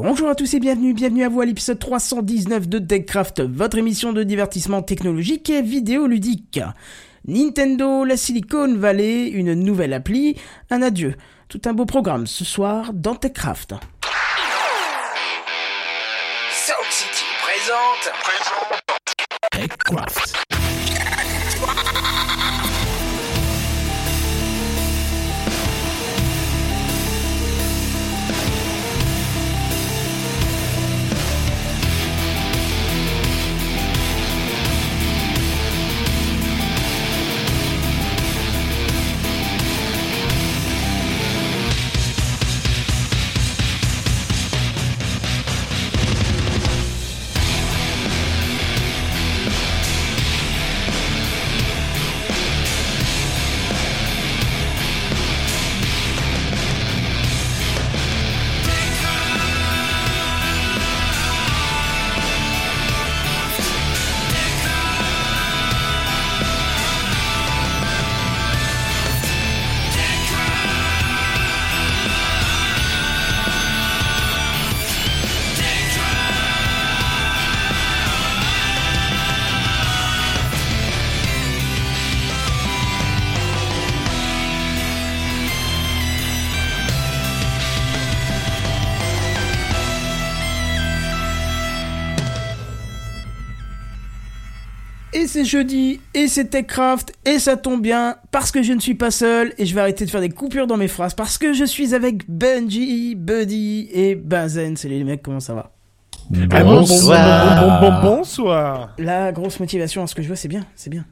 Bonjour à tous et bienvenue, bienvenue à vous à l'épisode 319 de TechCraft, votre émission de divertissement technologique et vidéoludique. Nintendo, la Silicon Valley, une nouvelle appli, un adieu. Tout un beau programme ce soir dans TechCraft. Sound City présente. TechCraft. C'est jeudi, et c'est TechCraft, et ça tombe bien, parce que je ne suis pas seul, et je vais arrêter de faire des coupures dans mes phrases, parce que je suis avec Bungie, Buddy et Benzen. Salut les mecs, comment ça va? Ah, bon, bon, bon, bon, bon, bonsoir. La grosse motivation à ce que je vois, c'est bien, c'est bien.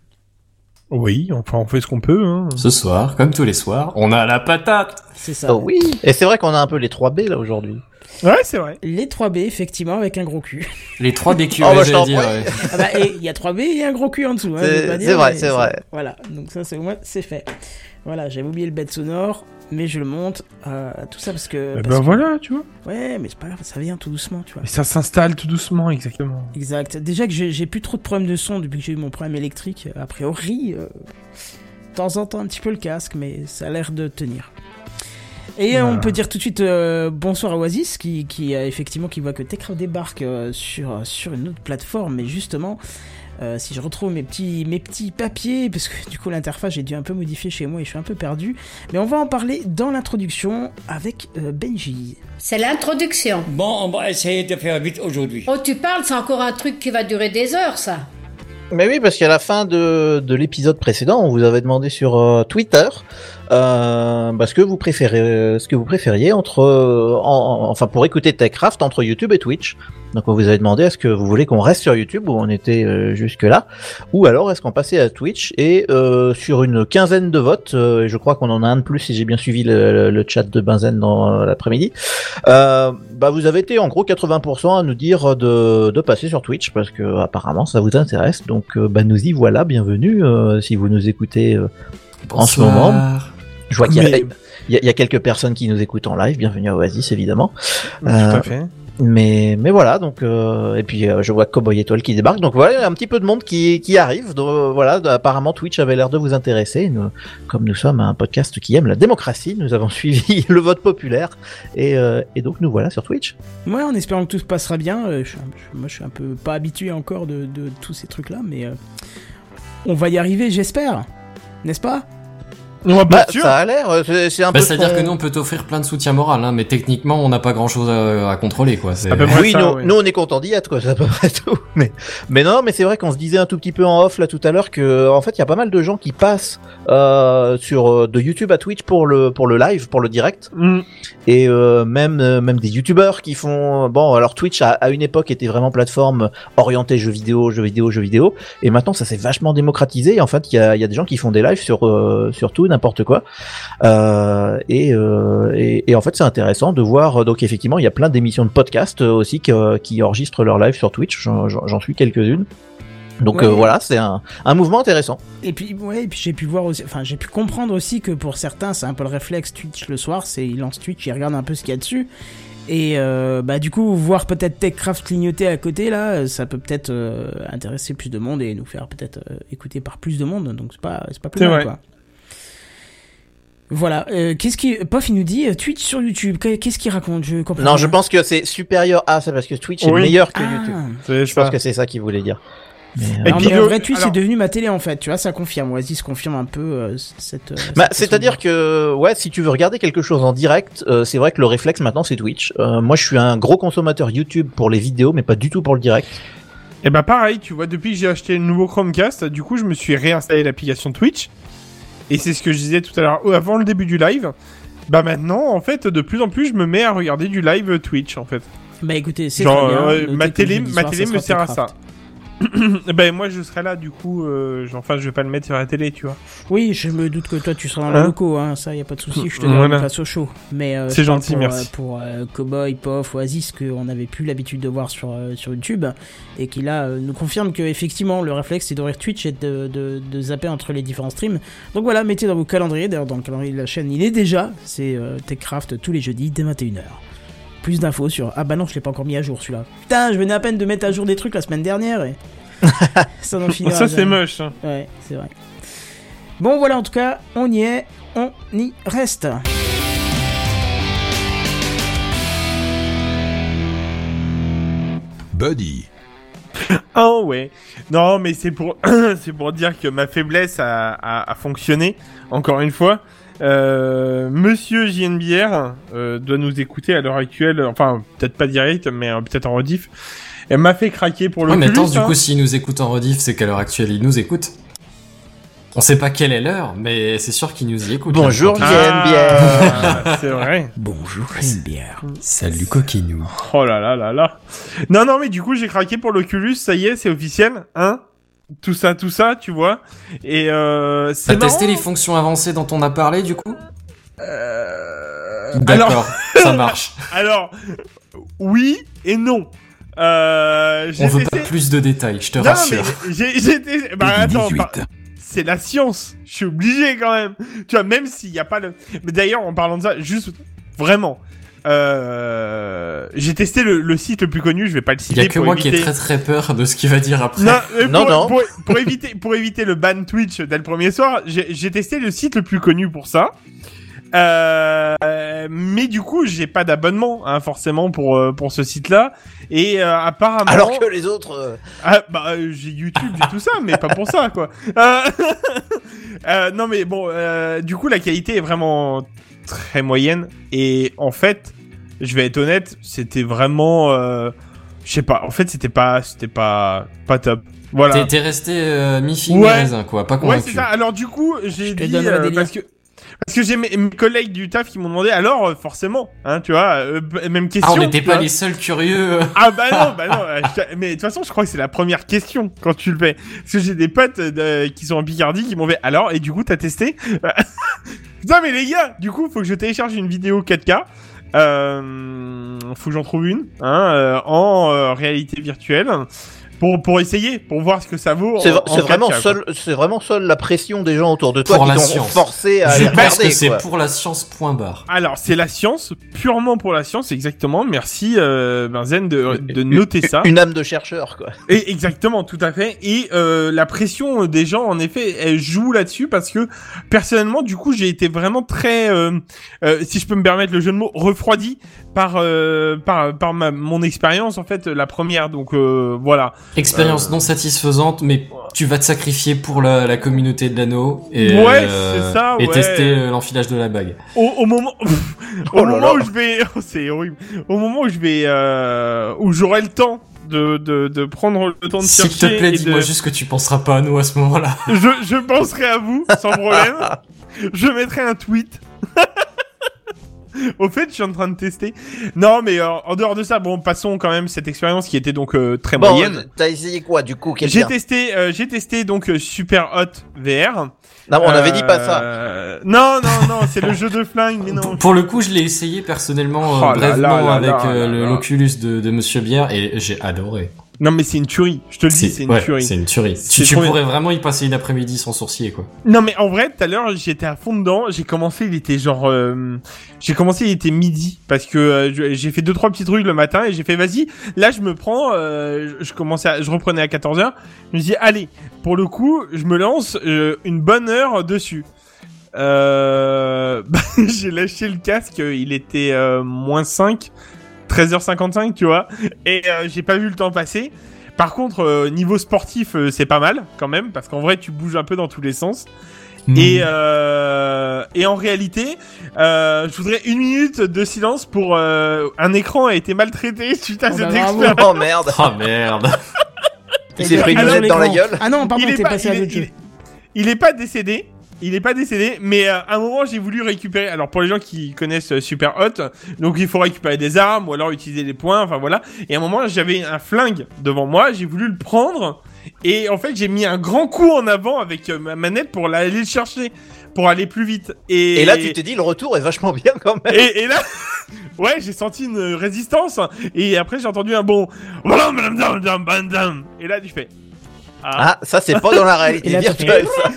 Oui, enfin, on fait ce qu'on peut. Hein. Ce soir, comme tous les soirs, on a la patate. C'est ça. Oh oui. Et c'est vrai qu'on a un peu les 3B là aujourd'hui. Ouais, c'est vrai. Les 3B, effectivement, avec un gros cul. Les 3 BQ, Oh, bah, j'allais dire. ouais. Ah bah, et il y a 3B et un gros cul en dessous. Hein, C'est- vrai, mais c'est vrai. Voilà, donc ça, c'est au moins, c'est fait. Voilà, j'avais oublié le bête sonore, mais je le monte, euh, tout ça parce que... Parce ben que- voilà, tu vois. Ouais, mais c'est pas grave, ça vient tout doucement, tu vois. Et ça s'installe tout doucement, exactement. Exact. Déjà que j'ai j'ai plus trop de problèmes de son depuis que j'ai eu mon problème électrique. A priori, euh, de temps en temps un petit peu le casque, mais ça a l'air de tenir. Et euh, on peut dire tout de suite euh, bonsoir à Oasis qui, qui a effectivement qui voit que Techcraft débarque euh, sur sur une autre plateforme, mais justement. euh, si je retrouve mes petits, mes petits papiers, parce que du coup l'interface j'ai dû un peu modifier chez moi et je suis un peu perdu. Mais on va en parler dans l'introduction avec euh, Benji. C'est l'introduction. Bon, on va essayer de faire vite aujourd'hui. Oh, tu parles, c'est encore un truc qui va durer des heures, ça. Mais oui, parce qu'à la fin de, de l'épisode précédent, on vous avait demandé sur euh, Twitter euh, bah, ce que vous préférez, euh, ce que vous préfériez entre, euh, en- en- enfin pour écouter TechCraft entre YouTube et Twitch. Donc on vous avait demandé est-ce que vous voulez qu'on reste sur YouTube où on était euh, jusque là, ou alors est-ce qu'on passait à Twitch et sur une quinzaine de votes, et je crois qu'on en a un de plus si j'ai bien suivi le, le- le chat de Benzen dans l'après-midi. Bah vous avez été en gros 80% à nous dire de, de passer sur Twitch parce que apparemment ça vous intéresse. Donc bah nous y voilà, bienvenue si vous nous écoutez. En ce moment. Je vois qu'il y, a- Mais- il y a- il y a quelques personnes qui nous écoutent en live. Bienvenue à Oasis évidemment. Tout Euh, à fait. Mais mais voilà donc euh, et puis euh, je vois Cowboy Étoile qui débarque. Donc voilà il y a un petit peu de monde qui qui arrive. Donc, euh, voilà apparemment Twitch avait l'air de vous intéresser. Nous, comme nous sommes un podcast qui aime la démocratie, nous avons suivi le vote populaire et euh, et donc nous voilà sur Twitch. Ouais, en espérant que tout se passera bien. euh, je je- moi, je suis un peu pas habitué encore de, de tous ces trucs-là, mais euh, on va y arriver, j'espère. N'est-ce pas? Bah, ça a l'air, euh, c'est un Bah, peu. C'est-à-dire que nous, on peut t'offrir plein de soutien moral, hein, mais techniquement, on n'a pas grand-chose à, à contrôler, quoi. C'est- à peu près. Oui, ça, nous, nous on est content d'y être, quoi, c'est à peu près tout. Mais, mais non, mais c'est vrai qu'on se disait un tout petit peu en off là tout à l'heure que, en fait, il y a pas mal de gens qui passent euh, sur euh, de YouTube à Twitch pour le pour le live, pour le direct, Mm. et euh, même euh, même des YouTubeurs qui font. Bon, alors Twitch à, à une époque était vraiment plateforme orientée jeux vidéo, jeux vidéo, jeux vidéo, et maintenant ça s'est vachement démocratisé. Et en fait, il y a il y a des gens qui font des lives sur euh, sur tout n'importe quoi. Euh, et, euh, et, et en fait, c'est intéressant de voir. euh, Donc, effectivement, il y a plein d'émissions de podcast euh, aussi qui, qui enregistrent leur live sur Twitch. J'en- suis quelques-unes. Donc Ouais. euh, voilà, c'est un, un mouvement intéressant. Et puis, ouais, et puis j'ai pu voir aussi, enfin, j'ai pu comprendre aussi que pour certains, c'est un peu le réflexe Twitch le soir, c'est ils lancent Twitch, ils regardent un peu ce qu'il y a dessus. Et euh, bah du coup, voir peut-être Techcraft clignoter à côté là, ça peut peut-être euh, intéresser plus de monde et nous faire peut-être euh, écouter par plus de monde. Donc c'est pas, c'est pas plus mal vrai. quoi. Voilà. euh, qu'est-ce qui, Pof, il nous dit euh, Twitch sur YouTube. Qu'est- Qu'est-ce qu'il raconte Je comprends. Non, pas. je pense que c'est supérieur à ça parce que Twitch est meilleur que Ah. YouTube. C'est Je pense que c'est ça qu'il voulait dire. Mais, Et Non, puis mais en le- vrai, Twitch alors- c'est devenu ma télé en fait. Tu vois, ça confirme. Oasis confirme un peu euh, cette. euh, Bah, cette c'est-à-dire que ouais, si tu veux regarder quelque chose en direct, euh, c'est vrai que le réflexe maintenant c'est Twitch. Euh, moi, je suis un gros consommateur YouTube pour les vidéos, mais pas du tout pour le direct. Et bah pareil, tu vois, depuis que j'ai acheté le nouveau Chromecast, du coup, je me suis réinstallé l'application Twitch. Et c'est ce que je disais tout à l'heure, euh, avant le début du live. Bah maintenant, en fait, de plus en plus, je me mets à regarder du live Twitch, en fait. Bah écoutez, c'est Genre, très bien. euh, ma télé, ma télé me sert à ça. Ben moi, je serai là, du coup, euh, enfin, je vais pas le mettre sur la télé, tu vois. Oui, je me doute que toi tu seras dans Hein le locaux, hein, ça y a pas de souci, je te Voilà. donne face au show. Mais euh, C'est gentil, pour, merci. euh, pour euh, Cowboy, Pof, Oasis qu'on n'avait plus l'habitude de voir sur sur YouTube et qui là nous confirme que effectivement le réflexe c'est d'ouvrir Twitch et de, de, de zapper entre les différents streams. Donc voilà, mettez dans vos calendriers, d'ailleurs dans le calendrier de la chaîne il est déjà, c'est Techcraft tous les jeudis dès 21h. Plus d'infos sur ah bah non je l'ai pas encore mis à jour celui-là. Putain je venais à peine de mettre à jour des trucs la semaine dernière et ça n'en finira ça, c'est moche. hein. Ouais, c'est vrai. Bon, voilà, en tout cas, on y est, on y reste. Buddy. Oh ouais. Non, mais c'est pour c'est pour dire que ma faiblesse a, a, a fonctionné. Encore une fois, euh, Monsieur JNBR euh, doit nous écouter à l'heure actuelle. Enfin, peut-être pas direct, mais euh, peut-être en rediff. Elle m'a fait craquer pour le. Ouais, mais attends, du hein. coup, s'il nous écoute en rediff, c'est qu'à l'heure actuelle, il nous écoute. On sait pas quelle est l'heure, mais c'est sûr qu'il nous y écoute. Bonjour, là. Ah, c'est vrai. Bonjour, bière. Salut coquinou. Oh là là là là. Non non, mais du coup j'ai craqué pour l'Oculus. Ça y est, c'est officiel, hein. Tout ça, tout ça, tu vois. Et euh, T'as c'est testé marrant. les fonctions avancées dont on a parlé, du coup Euh... Alors, D'accord, ça marche. alors, oui et non. Euh, On veut testé- pas plus de détails, je te Non, rassure. j'ai testé. Bah attends, c'est la science. Je suis obligé quand même. Tu vois, même s'il n'y a pas le. Mais d'ailleurs, en parlant de ça, juste vraiment. Euh... J'ai testé le, le site le plus connu, je vais pas le Il citer y a que moi qui ai très très peur de ce qu'il va dire après. Non, euh, Non, pour, non. Pour, pour éviter, pour éviter le ban Twitch dès le premier soir, j'ai testé le site le plus connu pour ça. Euh, mais du coup, j'ai pas d'abonnement, hein, forcément, pour, euh, pour ce site-là. Et euh, apparemment... Alors que les autres. euh, Ah, bah, j'ai YouTube, j'ai tout ça, mais pas pour ça, quoi. Euh, euh, non, mais bon, euh, du coup, la qualité est vraiment très moyenne. Et en fait, je vais être honnête, c'était vraiment... euh, je sais pas, en fait, c'était pas, c'était pas, pas top. Voilà. T'es- T'es resté euh, mi-figue Ouais. mi-raisin, quoi, pas Ouais, convaincu. c'est ça. Alors du coup, j'ai dit euh, parce que parce que j'ai mes, mes collègues du taf qui m'ont demandé alors euh, forcément, hein, tu vois, euh, même question. Ah, on n'était pas les seuls curieux. Ah bah non, bah non. euh, je mais de toute façon, je crois que c'est la première question quand tu le fais. Parce que j'ai des potes euh, qui sont en Picardie qui m'ont fait alors et du coup t'as testé? Putain mais les gars, du coup faut que je télécharge une vidéo 4K. Euh, faut que j'en trouve une hein, euh, en euh, réalité virtuelle pour pour essayer, pour voir ce que ça vaut. C'est en- c'est en vraiment 4K, quoi. seul, c'est vraiment seule la pression des gens autour de toi Pour qui t'ont forcé à Je pense regarder. que c'est pour la science point barre. Alors, c'est la science, purement pour la science, exactement. Merci, euh, Benzen, de, de noter ça. Une âme de chercheur, quoi. Et exactement, tout à fait. Et euh, la pression des gens, en effet, elle joue là-dessus parce que personnellement, du coup, j'ai été vraiment très, euh, euh, si je peux me permettre le jeu de mots, refroidi par euh, par par ma, mon expérience en fait, la première. Donc euh, voilà. Expérience Euh. non satisfaisante, mais tu vas te sacrifier pour la, la communauté de l'anneau et, Ouais, euh, c'est ça, et ouais. tester euh, l'enfilage de la bague. Au, au moment, au Oh là moment là. où je vais, oh, c'est horrible. Au moment où je vais, euh, où j'aurai le temps de, de, de prendre le temps de S'il chercher. te plaît, dis-moi de- juste que tu penseras pas à nous à ce moment-là. Je, je penserai à vous, sans problème. je mettrai un tweet. Au fait, je suis en train de tester. Non, mais euh, en dehors de ça, bon, passons quand même cette expérience qui était donc euh, très Bon, moyenne. t'as essayé quoi, du coup, J'ai testé, euh, j'ai testé donc euh, Super Hot VR. Non, on avait dit pas ça. Euh, Non, non, non, c'est le jeu de flingue, mais non. Pour, pour le coup, je l'ai essayé personnellement euh, Oh là brièvement là là avec euh, l'Oculus de, de Monsieur Bière et j'ai adoré. Non, mais c'est une tuerie. Je te le dis, c'est une ouais, tuerie. C'est une tuerie. Tu, pourrais vraiment y passer une après-midi sans sourcier, quoi. Non mais en vrai, tout à l'heure, j'étais à fond dedans. J'ai commencé, il était genre, euh, j'ai commencé, il était midi parce que euh, j'ai fait deux trois petits trucs le matin et j'ai fait vas-y. Là, je me prends, euh, je- commençais, à- je reprenais à 14 h Je me dis allez, pour le coup, je me lance euh, une bonne heure dessus. Euh... j'ai lâché le casque, il était euh, moins 5, 13h55, tu vois, et euh, j'ai pas vu le temps passer. Par contre, euh, niveau sportif, euh, c'est pas mal quand même, parce qu'en vrai, tu bouges un peu dans tous les sens. Hmm. Et, euh, et en réalité, euh, je voudrais une minute de silence pour euh, un écran a été maltraité suite à Oh cette bah, expérience. Oh merde. Oh merde. Il s'est pris une dans la gueule. Ah non, pardon, il est t'es pas, passé il à il il est pas décédé. Il est pas décédé, mais euh, à un moment j'ai voulu récupérer. Alors pour les gens qui connaissent euh, Super Hot, donc il faut récupérer des armes ou alors utiliser des points. Enfin voilà. Et à un moment j'avais un flingue devant moi, j'ai voulu le prendre et en fait j'ai mis un grand coup en avant avec euh, ma manette pour aller le chercher, pour aller plus vite. Et, Et là, tu t'es dit, le retour est vachement bien quand même. et, et là, ouais, j'ai senti une résistance. Et après, j'ai entendu un bon. Et là, tu fais. Ah. Ah, ça, c'est pas dans la Et réalité là, virtuelle, ça.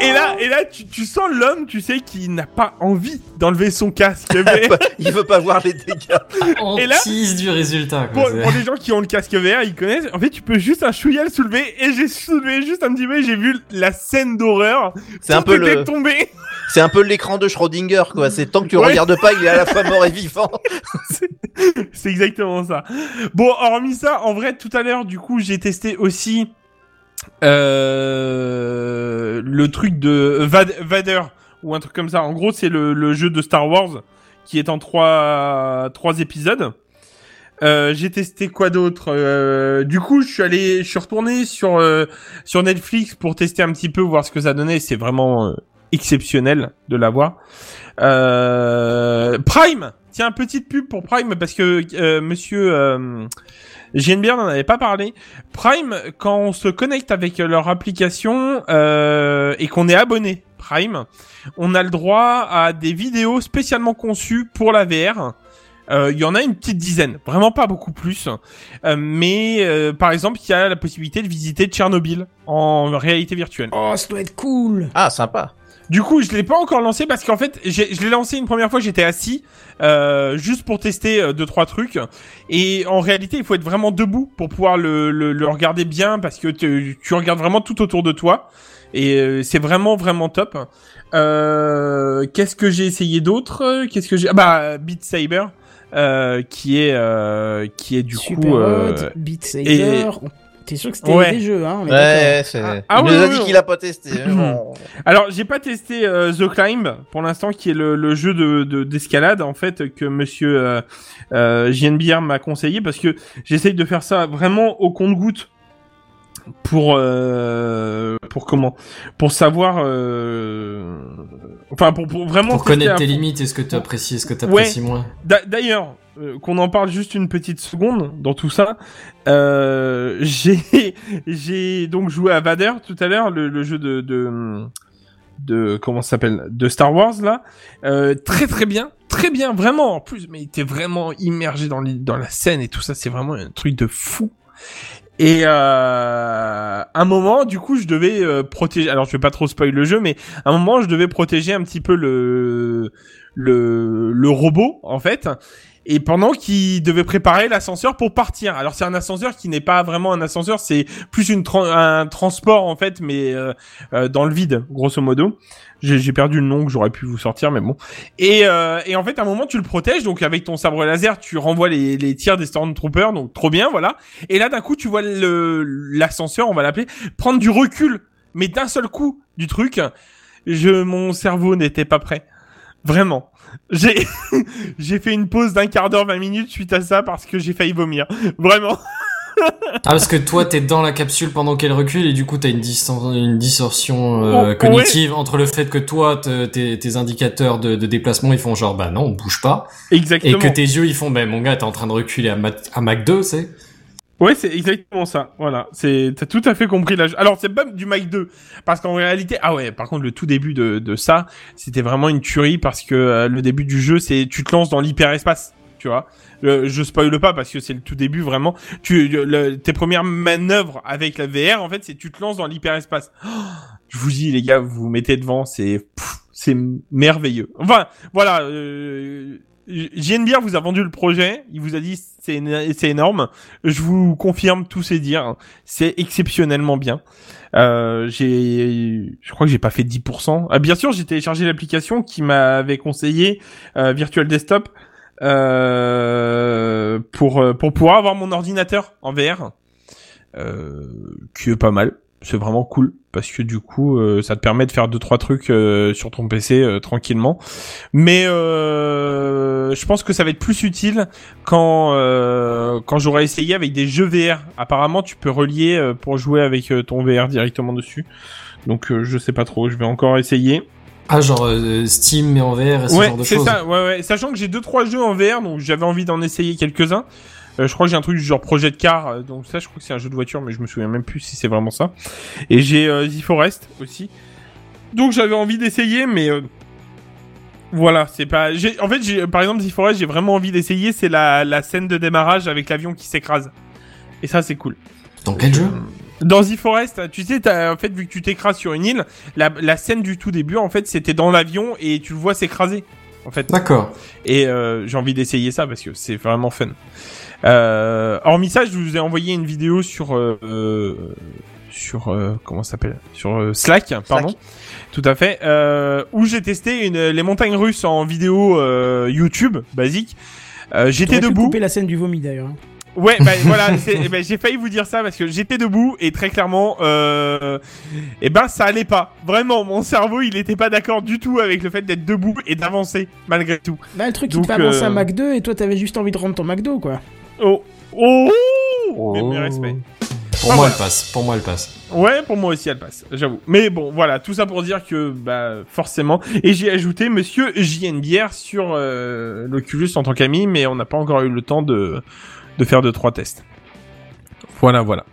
Et là, et là, tu, tu sens l'homme, tu sais, qui n'a pas envie d'enlever son casque. Mais Il veut pas voir les dégâts. On Et là- tease du résultat. pour, Quoi. pour les gens qui ont le casque vert, ils connaissent. En fait, tu peux juste un chouïa le soulever. Et j'ai soulevé juste un petit peu. et J'ai vu la scène d'horreur. C'est un peu le, tombé. C'est un peu l'écran de Schrödinger, quoi. C'est tant que tu Ouais. regardes pas, il est à la fois mort et vivant. C'est exactement ça. Bon, hormis ça, en vrai, tout à l'heure, du coup, j'ai testé aussi euh, le truc de Vad- Vader ou un truc comme ça. En gros, c'est le, le jeu de Star Wars qui est en trois trois épisodes. Euh, j'ai testé quoi d'autre Euh, Du coup, je suis allé, je suis retourné sur euh, sur Netflix pour tester un petit peu voir ce que ça donnait. C'est vraiment euh, exceptionnel de l'avoir. Euh, Prime, tiens, petite pub pour Prime parce que euh, Monsieur euh, JNBR n'en avait pas parlé. Prime, quand on se connecte avec leur application euh, et qu'on est abonné Prime, on a le droit à des vidéos spécialement conçues pour la VR. Euh, Il y en a une petite dizaine, vraiment pas beaucoup plus. Euh, mais euh, par exemple, il y a la possibilité de visiter Tchernobyl en réalité virtuelle. Oh, ça doit être cool. Ah, sympa. Du coup, je l'ai pas encore lancé parce qu'en fait, je l'ai lancé une première fois, j'étais assis, euh, juste pour tester euh, deux trois trucs. Et en réalité, il faut être vraiment debout pour pouvoir le, le, le regarder bien parce que tu, tu regardes vraiment tout autour de toi. Et euh, c'est vraiment vraiment top. Euh, Qu'est-ce que j'ai essayé d'autre? Qu'est-ce que j'ai? Ah Bah Beat Saber, euh, qui est euh, qui est du Super coup. euh, Hot, Beat Saber. T'es sûr que c'était Ouais. des jeux, hein on est. Ouais, c'est. Ah, ah il oui, nous a oui, dit oui. qu'il a pas testé. hein, bon. Alors, j'ai pas testé euh, The Climb pour l'instant, qui est le, le jeu de de- d'escalade en fait que Monsieur euh, euh, JNBR m'a conseillé parce que j'essaye de faire ça vraiment au compte-goutte pour euh, pour comment? Pour savoir euh, enfin pour, pour vraiment Pour connaître tes limites, est-ce que tu apprécies, est-ce que tu apprécies moins D'a- D'ailleurs, euh, qu'on en parle juste une petite seconde dans tout ça. Euh, j'ai j'ai donc joué à Vader tout à l'heure, le, le jeu de de, de comment ça s'appelle de Star Wars là. Euh, très très bien, très bien, vraiment en plus. Mais t'es vraiment immergé dans la scène et tout ça. C'est vraiment un truc de fou. Et euh, un moment, du coup, je devais euh, protéger. Alors, je vais pas trop spoil le jeu, mais un moment, je devais protéger un petit peu le le, le robot en fait. Et pendant qu'il devait préparer l'ascenseur pour partir. Alors c'est un ascenseur qui n'est pas vraiment un ascenseur, c'est plus une un transport en fait, mais euh, euh, dans le vide, grosso modo. J'ai perdu le nom que j'aurais pu vous sortir, mais bon. Et, euh, et en fait, à un moment, tu le protèges, donc avec ton sabre laser, tu renvoies les, les tirs des Stormtroopers, donc trop bien, voilà. Et là, d'un coup, tu vois l'ascenseur, on va l'appeler, prendre du recul, mais d'un seul coup du truc. Je, mon cerveau n'était pas prêt. Vraiment. J'ai, j'ai fait une pause d'un quart d'heure, 20 minutes suite à ça parce que j'ai failli vomir. Vraiment. Ah, parce que toi, t'es dans la capsule pendant qu'elle recule et du coup, t'as une, distor- une distorsion euh, Oh, ouais. cognitive entre le fait que toi, te- tes, tes indicateurs de, de déplacement, ils font genre, bah non, on bouge pas. Exactement. Et que tes yeux, ils font, bah mon gars, t'es en train de reculer à, Mach- à Mach 2, c'est Ouais, c'est exactement ça. Voilà, c'est t'as tout à fait compris là. Alors c'est pas du Mike 2 parce qu'en réalité, ah ouais, par contre le tout début de, de ça, c'était vraiment une tuerie parce que euh, le début du jeu, c'est tu te lances dans l'hyperespace, tu vois. Le- je spoile pas parce que c'est le tout début vraiment. Tu tes premières manœuvres avec la VR en fait, c'est tu te lances dans l'hyperespace. Oh, je vous dis les gars, vous vous mettez devant, c'est c'est merveilleux. Enfin, voilà, euh, JNBR vous a vendu le projet, il vous a dit c'est éno- c'est énorme. Je vous confirme tous ces dires, c'est exceptionnellement bien. Euh, j'ai, je crois que j'ai pas fait 10%. Ah, bien sûr, j'ai téléchargé l'application qui m'avait conseillé euh, Virtual Desktop euh, pour euh, pour pouvoir avoir mon ordinateur en VR, euh, qui est pas mal. C'est vraiment cool parce que du coup, euh, ça te permet de faire deux trois trucs euh, sur ton PC euh, tranquillement. Mais euh, je pense que ça va être plus utile quand euh, quand j'aurai essayé avec des jeux VR. Apparemment, tu peux relier euh, pour jouer avec ton VR directement dessus. Donc euh, je sais pas trop, je vais encore essayer. Ah, genre Steam mais en VR et ce ouais, genre de c'est choses. ça. Ouais, ouais. Sachant que j'ai deux trois jeux en VR, donc j'avais envie d'en essayer quelques-uns. Euh, je crois que j'ai un truc du genre projet de car, euh, donc ça je crois que c'est un jeu de voiture, mais je me souviens même plus si c'est vraiment ça. Et j'ai euh, The Forest aussi. Donc j'avais envie d'essayer, mais euh, voilà, c'est pas. En fait, j'ai, par exemple The Forest, j'ai vraiment envie d'essayer, c'est la, la scène de démarrage avec l'avion qui s'écrase. Et ça c'est cool. Dans quel jeu? Dans The Forest, tu sais, t'as, en fait, vu que tu t'écrases sur une île, la, la scène du tout début, en fait, c'était dans l'avion et tu le vois s'écraser. En fait. D'accord. Et euh, j'ai envie d'essayer ça parce que c'est vraiment fun. Euh, hormis ça, je vous ai envoyé une vidéo sur euh, euh, sur euh, comment ça s'appelle? Sur euh, Slack, pardon. Tout à fait. Euh, où j'ai testé une, les montagnes russes en vidéo euh, YouTube basique. Euh, j'étais debout. couper la scène du vomi d'ailleurs. hein. Ouais, bah, voilà, eh ben, j'ai failli vous dire ça parce que j'étais debout et très clairement, euh, eh ben ça allait pas. Vraiment, mon cerveau il était pas d'accord du tout avec le fait d'être debout et d'avancer malgré tout. Bah, le truc qui te fait avancer euh, un McDo et toi t'avais juste envie de rendre ton McDo quoi. Oh, oh, Oh. Mes- mes respects. Pour Ah, moi, voilà. elle passe. Pour moi, elle passe. Ouais, pour moi aussi elle passe, j'avoue. Mais bon, voilà, tout ça pour dire que bah forcément. Et j'ai ajouté Monsieur JNBR sur euh, l'Oculus en tant qu'ami, mais on n'a pas encore eu le temps de de faire deux trois tests. Voilà, voilà.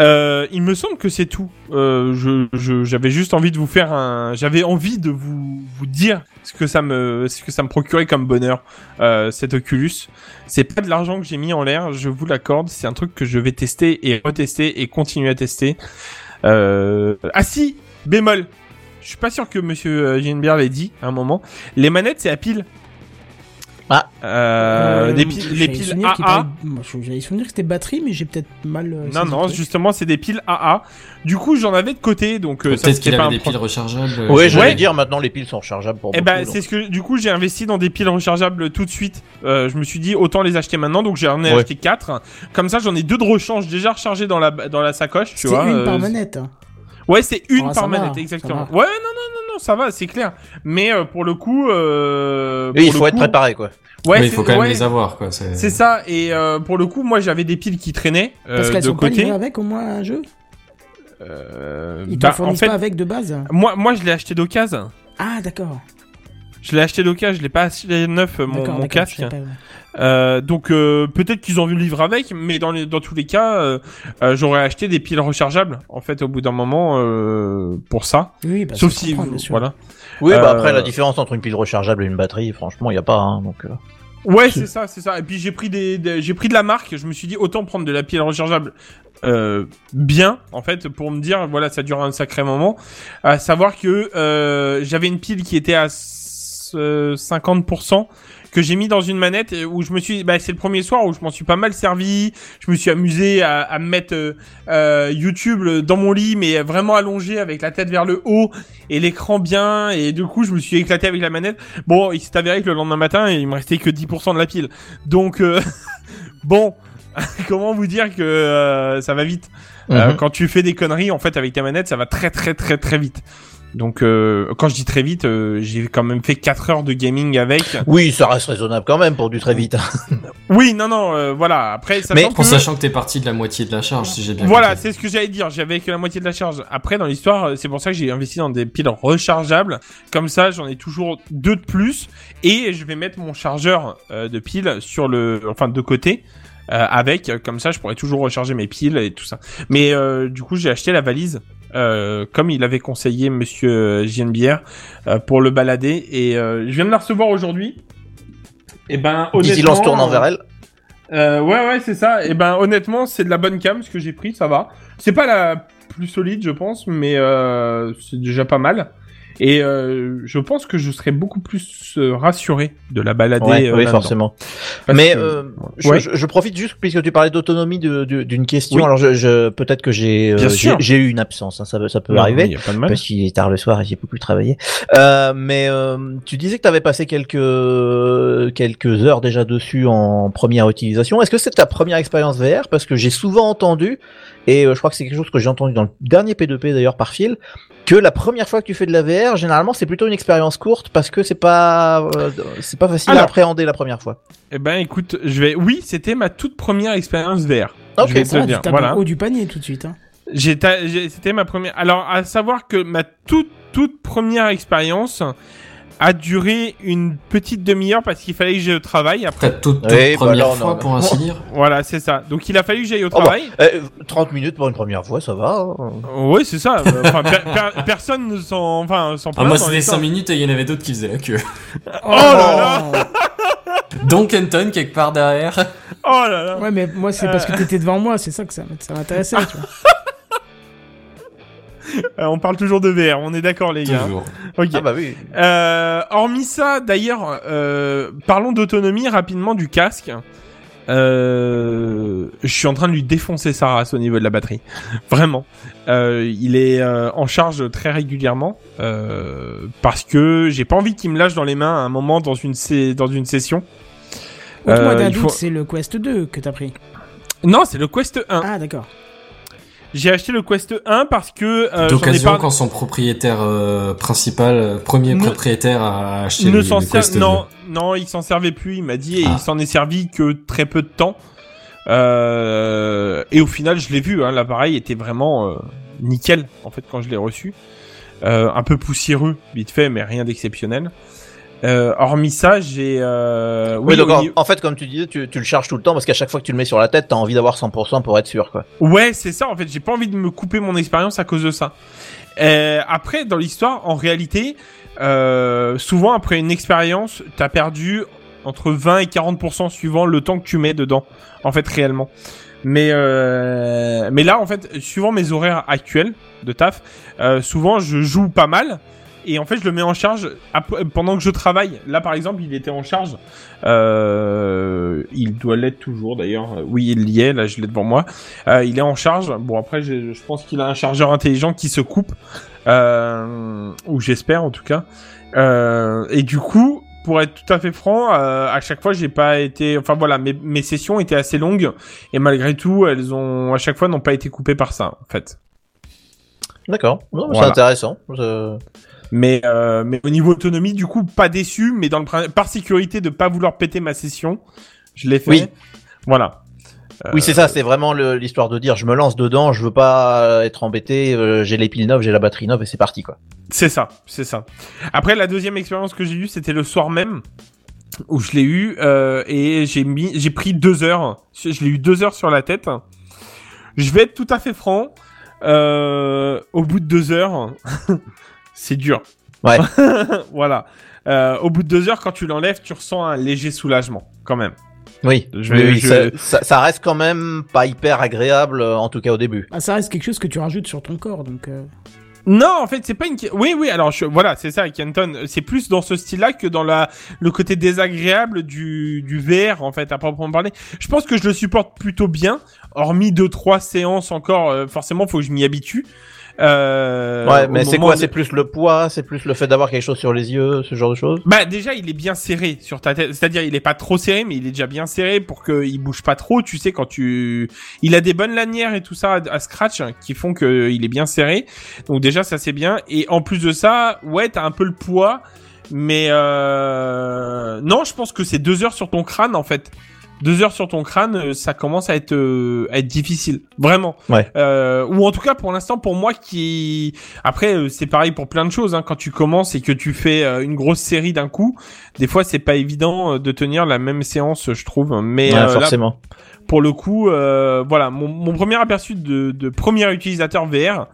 Euh, il me semble que c'est tout. Euh, j'avais juste envie de vous faire un, j'avais envie de vous, dire ce que ça me, ce que ça me procurait comme bonheur, euh, cet Oculus. C'est pas de l'argent que j'ai mis en l'air, je vous l'accorde. C'est un truc que je vais tester et retester et continuer à tester. Euh... Ah si, bémol. Je suis pas sûr que Monsieur Gienbier l'ait dit à un moment. Les manettes, c'est à pile. Ah. Euh, des piles, les j'avais piles souvenir qu'il AA. parlait- J'avais souvenir que c'était batterie, mais j'ai peut-être mal. euh, Non, non, justement, c'est des piles AA. Du coup, j'en avais de côté, donc euh, ça Peut-être qu'il pas avait un des piles rechargeables. euh, Oui, je- j'allais Ouais. dire, maintenant les piles sont rechargeables pour Eh ben, c'est ce que du coup j'ai investi dans des piles rechargeables tout de suite. Euh, je me suis dit autant les acheter maintenant, donc j'en ai Ouais. acheté quatre. Comme ça, j'en ai deux de rechange déjà rechargés dans la dans la sacoche. Tu C'est vois. une euh, par manette. hein. Ouais, c'est une Ah, par manette, exactement. Ouais, non, non, non, non, ça va, c'est clair. Mais euh, pour le coup, euh, Oui, il faut être préparé, quoi. Ouais, Ouais, il faut quand même ouais, les avoir, quoi. C'est ça. Et euh, pour le coup, moi, j'avais des piles qui traînaient euh, Parce qu'elles de sont pas côté. livrées avec au moins un jeu Euh, Ils te bah, en fournissent fait, pas avec de base moi, moi, je l'ai acheté d'occasion. Ah d'accord. Je l'ai acheté d'occasion. Je l'ai pas acheté neuf mon, mon casque. pas, ouais. Euh, donc euh, peut-être qu'ils ont vu le livre avec, mais dans, les, dans tous les cas, euh, euh, j'aurais acheté des piles rechargeables en fait au bout d'un moment euh, pour ça. Oui, bah, Sauf si voilà. Oui, bah Euh, après, la différence entre une pile rechargeable et une batterie, franchement, il n'y a pas, hein, donc... euh. Ouais, c'est ça, c'est ça. Et puis j'ai pris des, des- j'ai pris de la marque. Je me suis dit autant prendre de la pile rechargeable euh, bien en fait pour me dire voilà ça dure un sacré moment. À savoir que euh, j'avais une pile qui était à s- euh, 50% que j'ai mis dans une manette et où je me suis bah c'est le premier soir où je m'en suis pas mal servi. Je me suis amusé à, à mettre euh, euh, YouTube dans mon lit mais vraiment allongé avec la tête vers le haut et l'écran bien. Et du coup je me suis éclaté avec la manette. Bon il s'est avéré que le lendemain matin il me restait que 10% de la pile. Donc euh, bon comment vous dire que euh, ça va vite. Euh, Mhm. quand tu fais des conneries en fait avec ta manette ça va très très très très vite donc euh, quand je dis très vite euh, j'ai quand même fait 4 heures de gaming avec Oui, ça reste raisonnable quand même pour du très vite. hein. oui non non euh, voilà après sachant Mais que... En sachant que t'es parti de la moitié de la charge, si j'ai bien Voilà, c'est ce que j'allais dire. J'avais que la moitié de la charge. Après, dans l'histoire, c'est pour ça que j'ai investi dans des piles rechargeables. Comme ça, j'en ai toujours deux de plus. Et je vais mettre mon chargeur euh, de piles sur le, enfin, de côté. euh, avec, comme ça, je pourrais toujours recharger mes piles et tout ça. Mais euh, du coup, j'ai acheté la valise, euh, comme il avait conseillé Monsieur Gienbière, euh, pour le balader. Et euh, je viens de la recevoir aujourd'hui. Et ben, D'ici honnêtement, se elle. euh, ouais, ouais, c'est ça. Et ben, honnêtement, c'est de la bonne cam, ce que j'ai pris, ça va. C'est pas la plus solide, je pense, mais c'est déjà pas mal. Et euh, je pense que je serais beaucoup plus euh, rassuré de la balader. Ouais, euh, oui, forcément. Parce Mais que- euh, je, Ouais. je- je profite juste puisque tu parlais d'autonomie d'une question. Oui. Alors, je, je peut-être que j'ai j'ai eu une absence. hein, ça, peut- ça peut Non, arriver. Il y a pas de mal. Parce qu'il est tard le soir et j'ai beaucoup travaillé. Euh, mais euh, tu disais que tu avais passé quelques quelques heures déjà dessus en première utilisation. Est-ce que c'est ta première expérience VR Parce que j'ai souvent entendu, et euh, je crois que c'est quelque chose que j'ai entendu dans le dernier P2P d'ailleurs par fil, que la première fois que tu fais de la VR, généralement c'est plutôt une expérience courte parce que c'est pas euh, c'est pas facile à appréhender la première fois. Eh ben, écoute, je vais. Oui, c'était ma toute première expérience VR. Ok, je vais te dire. Voilà. haut du panier tout de suite. Hein. C'était ma première. Alors, à savoir que ma toute toute première expérience a duré une petite demi-heure parce qu'il fallait que j'aille au travail. Après, toute, toute Oui, bah première fois, pour ainsi dire. voilà, c'est ça. Donc, il a fallu que j'aille au Oh, bah. travail. Euh, 30 minutes pour une première fois, ça va. hein. Oui, c'est ça. Euh, Enfin, per- per- personne ne s'en, enfin, Ah, plaint moi, c'était les 5 temps. minutes et il y en avait d'autres qui faisaient la queue. Oh là là. Dont Kenton, quelque part derrière. Oh là là. Ouais, mais moi, c'est parce que Euh. t'étais devant moi, c'est ça que ça, ça m'intéressait, tu vois. Euh, on parle toujours de VR. On est d'accord, les gars. Toujours. Ah bah oui. Euh, hormis ça, d'ailleurs, euh, parlons d'autonomie rapidement du casque. Euh, je suis en train de lui défoncer sa race au niveau de la batterie. Vraiment. Euh, il est euh, en charge très régulièrement euh, parce que j'ai pas envie qu'il me lâche dans les mains à un moment dans une, dans une session. Euh, d'un faut- c'est le Quest 2 que t'as pris. Non, c'est le Quest 1. Ah, d'accord. J'ai acheté le Quest 1 parce que euh, D'occasion pas... quand son propriétaire euh, principal, euh, premier Ne- propriétaire a acheté ne le, s'en le sert... Quest non, non, il s'en servait plus. Il m'a dit et Ah. il s'en est servi que très peu de temps. Euh, et au final, je l'ai vu. Hein, L'appareil était vraiment euh, nickel en fait quand je l'ai reçu. Euh, un peu poussiéreux, vite fait, mais rien d'exceptionnel. Euh, hormis ça, j'ai. Euh... Oui, donc en fait, comme tu disais, tu, tu le charges tout le temps parce qu'à chaque fois que tu le mets sur la tête, t'as envie d'avoir 100% pour être sûr, quoi. Ouais, c'est ça. En fait, j'ai pas envie de me couper mon expérience à cause de ça. Euh, après, dans l'histoire, en réalité, euh, souvent après une expérience, t'as perdu entre 20 et 40% suivant le temps que tu mets dedans. En fait, réellement. Mais euh, mais là, en fait, suivant mes horaires actuels de taf, euh, souvent je joue pas mal. Et en fait, je le mets en charge pendant que je travaille. Là, par exemple, il était en charge. Euh, il doit l'être toujours, d'ailleurs. Oui, il y est. Là, je l'ai devant moi. Euh, il est en charge. Bon, après, je pense qu'il a un chargeur intelligent qui se coupe. Euh, ou j'espère, en tout cas. Euh, et du coup, pour être tout à fait franc, euh, à chaque fois, j'ai pas été. Enfin voilà, mes, mes sessions étaient assez longues. Et malgré tout, elles ont à chaque fois n'ont pas été coupées par ça, en fait. D'accord. Voilà. C'est intéressant. Je- Mais, euh, mais au niveau autonomie, du coup, pas déçu, mais dans le par sécurité de pas vouloir péter ma session, je l'ai fait. Oui. Voilà. Euh, Oui, c'est ça. C'est vraiment l'histoire de dire, je me lance dedans, je veux pas euh, être embêté. euh, j'ai les piles neuves, j'ai la batterie neuve et c'est parti, quoi. C'est ça, c'est ça. Après, la deuxième expérience que j'ai eue, c'était le soir même où je l'ai eu euh, et j'ai mis, j'ai pris deux heures. Je je l'ai eu deux heures sur la tête. Je vais être tout à fait franc. euh, au bout de deux heures, c'est dur. Ouais. voilà. Euh, au bout de deux heures, quand tu l'enlèves, tu ressens un léger soulagement, quand même. Oui. Je Oui, vais- oui, je- ça, reste quand même pas hyper agréable, euh, en tout cas au début. Ah, ça reste quelque chose que tu rajoutes sur ton corps, donc. euh, Non, en fait, c'est pas une. que- Oui, oui. Alors, je... voilà, c'est ça, Kenton. C'est plus dans ce style-là que dans la le côté désagréable du du VR, en fait, à proprement parler. Je pense que je le supporte plutôt bien, hormis deux trois séances encore. euh, forcément, faut que je m'y habitue. Euh, ouais, mais c'est quoi? de- C'est plus le poids, c'est plus le fait d'avoir quelque chose sur les yeux, ce genre de choses? Bah déjà il est bien serré sur ta tête, c'est-à-dire il est pas trop serré mais il est déjà bien serré pour qu'il bouge pas trop, tu sais quand tu il a des bonnes lanières et tout ça à, à scratch qui font que il est bien serré. Donc déjà ça c'est bien et en plus de ça, ouais, t'as un peu le poids mais euh... non, je pense que c'est deux heures sur ton crâne en fait. Deux heures sur ton crâne, euh, ça commence à être euh, à être difficile, vraiment. Ouais. Euh, ou en tout cas pour l'instant pour moi qui après euh, c'est pareil pour plein de choses. Hein. Quand tu commences et que tu fais euh, une grosse série d'un coup, des fois c'est pas évident de tenir la même séance, je trouve. Mais Ouais, euh, là, forcément. pour le coup, euh, voilà mon, mon premier aperçu de, de premier utilisateur VR.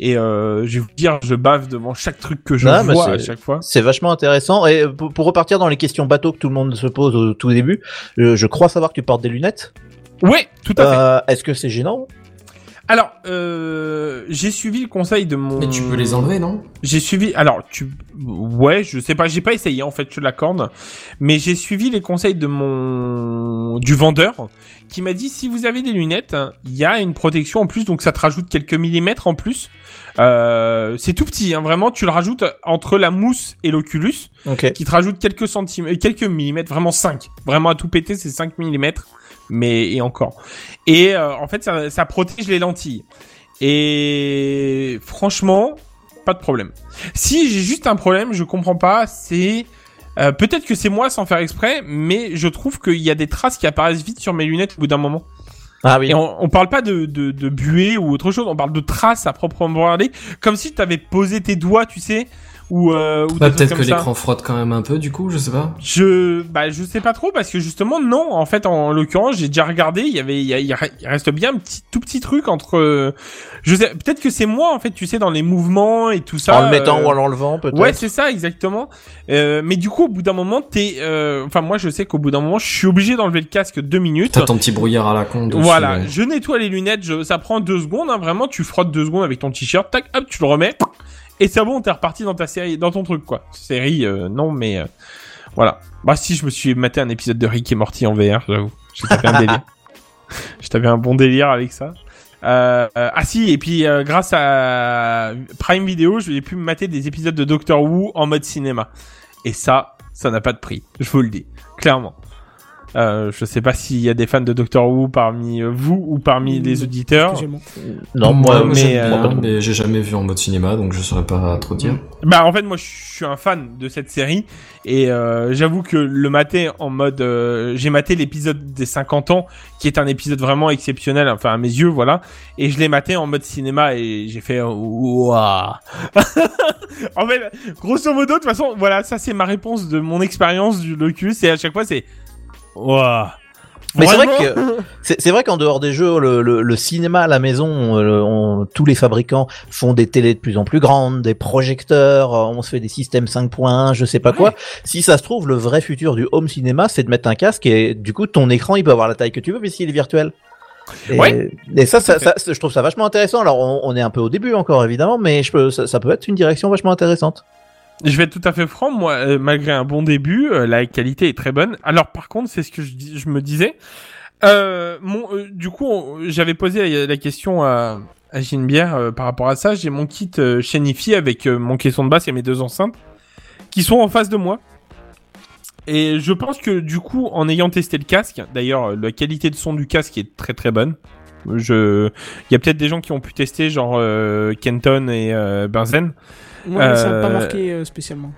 Et euh, je vais vous dire, je bave devant chaque truc que je Non, mais vois c'est- à chaque fois. C'est vachement intéressant. Et pour, pour repartir dans les questions bateaux que tout le monde se pose au tout début, euh, je crois savoir que tu portes des lunettes. Ouais, tout à fait. Euh, Est-ce que c'est gênant? Alors, euh, j'ai suivi le conseil de mon. Mais tu peux les enlever, non? J'ai suivi. Alors, tu. Ouais, je sais pas. J'ai pas essayé en fait. Je l'accorde. Mais j'ai suivi les conseils de mon du vendeur qui m'a dit si vous avez des lunettes, il y a une protection en plus, donc ça te rajoute quelques millimètres en plus. Euh, c'est tout petit, hein, vraiment. Tu le rajoutes entre la mousse et l'oculus, Ok. qui te rajoute quelques centimètres, quelques millimètres, vraiment 5. Vraiment à tout péter, c'est 5 millimètres. Mais et encore. Et euh, en fait, ça, ça protège les lentilles. Et franchement, pas de problème. Si j'ai juste un problème, je comprends pas, c'est euh, peut-être que c'est moi sans faire exprès, mais je trouve qu'il y a des traces qui apparaissent vite sur mes lunettes au bout d'un moment. Ah oui. On parle pas de, de, de buée ou autre chose, on parle de traces à proprement parler, comme si tu avais posé tes doigts, tu sais, ou, euh, ou Bah, Peut-être que l'écran frotte quand même un peu, du coup, je sais pas. Je, bah, je sais pas trop parce que justement non. En fait, en l'occurrence, j'ai déjà regardé. Il y avait, il, y a- il reste bien un petit, tout petit truc entre. euh, je sais, peut-être que c'est moi en fait. Tu sais, dans les mouvements et tout ça. en le mettant euh, ou en l'enlevant, peut-être. Ouais, c'est ça, exactement. Euh, mais du coup, au bout d'un moment, t'es, euh, enfin, moi, je sais qu'au bout d'un moment, je suis obligé d'enlever le casque deux minutes. T'as ton petit brouillard à la con. dessus, Voilà, je nettoie les lunettes, je, ça prend deux secondes, hein, vraiment, tu frottes deux secondes avec ton t-shirt, tac, hop, tu le remets, et c'est bon, t'es reparti dans ta série, dans ton truc, quoi. Série, euh, non, mais euh, voilà. Bah si, je me suis maté un épisode de Rick et Morty en VR, j'avoue. J'ai tapé un délire. J'ai tapé un bon délire avec ça. Euh, euh, ah si, et puis euh, grâce à Prime Video, j'ai pu me mater des épisodes de Doctor Who en mode cinéma. Et ça, ça n'a pas de prix, je vous le dis, clairement. Euh, je sais pas s'il y a des fans de Doctor Who parmi euh, vous ou parmi les auditeurs. Non, moi, moi, mais, euh, mais j'ai jamais vu en mode cinéma, donc je saurais pas trop dire. Bah en fait moi je suis un fan de cette série et euh, j'avoue que le mater en mode euh, j'ai maté l'épisode des 50 ans qui est un épisode vraiment exceptionnel enfin à mes yeux voilà et je l'ai maté en mode cinéma et j'ai fait waouh. en fait grosso modo de toute façon voilà ça c'est ma réponse de mon expérience du Locus et à chaque fois c'est waouh. Mais c'est vrai que c'est vrai qu'en dehors des jeux, le, le, le cinéma à la maison, on- tous les fabricants font des télés de plus en plus grandes, des projecteurs, euh, on se fait des systèmes 5.1, je sais pas quoi. Si ça se trouve, le vrai futur du home cinéma, c'est de mettre un casque et du coup ton écran il peut avoir la taille que tu veux puisqu'il est virtuel. Et, Ouais. et ça, ça, Tout ça, je trouve ça vachement intéressant. Alors on, on est un peu au début encore évidemment, mais je peux, ça, ça peut être une direction vachement intéressante. Je vais être tout à fait franc, moi, euh, malgré un bon début, euh, la qualité est très bonne. Alors par contre, c'est ce que je, dis- je me disais. Euh, mon, euh, du coup, j'avais posé la, question à, à Ginebert euh, par rapport à ça. J'ai mon kit euh, chez Nifi avec euh, mon caisson de basse et mes deux enceintes qui sont en face de moi. Et je pense que du coup, en ayant testé le casque, d'ailleurs, euh, la qualité de son du casque est très très bonne. Je, il y a peut-être des gens qui ont pu tester, genre euh, Kenton et euh, Benzen. Moi, ça m'a pas Euh, marqué euh, spécialement.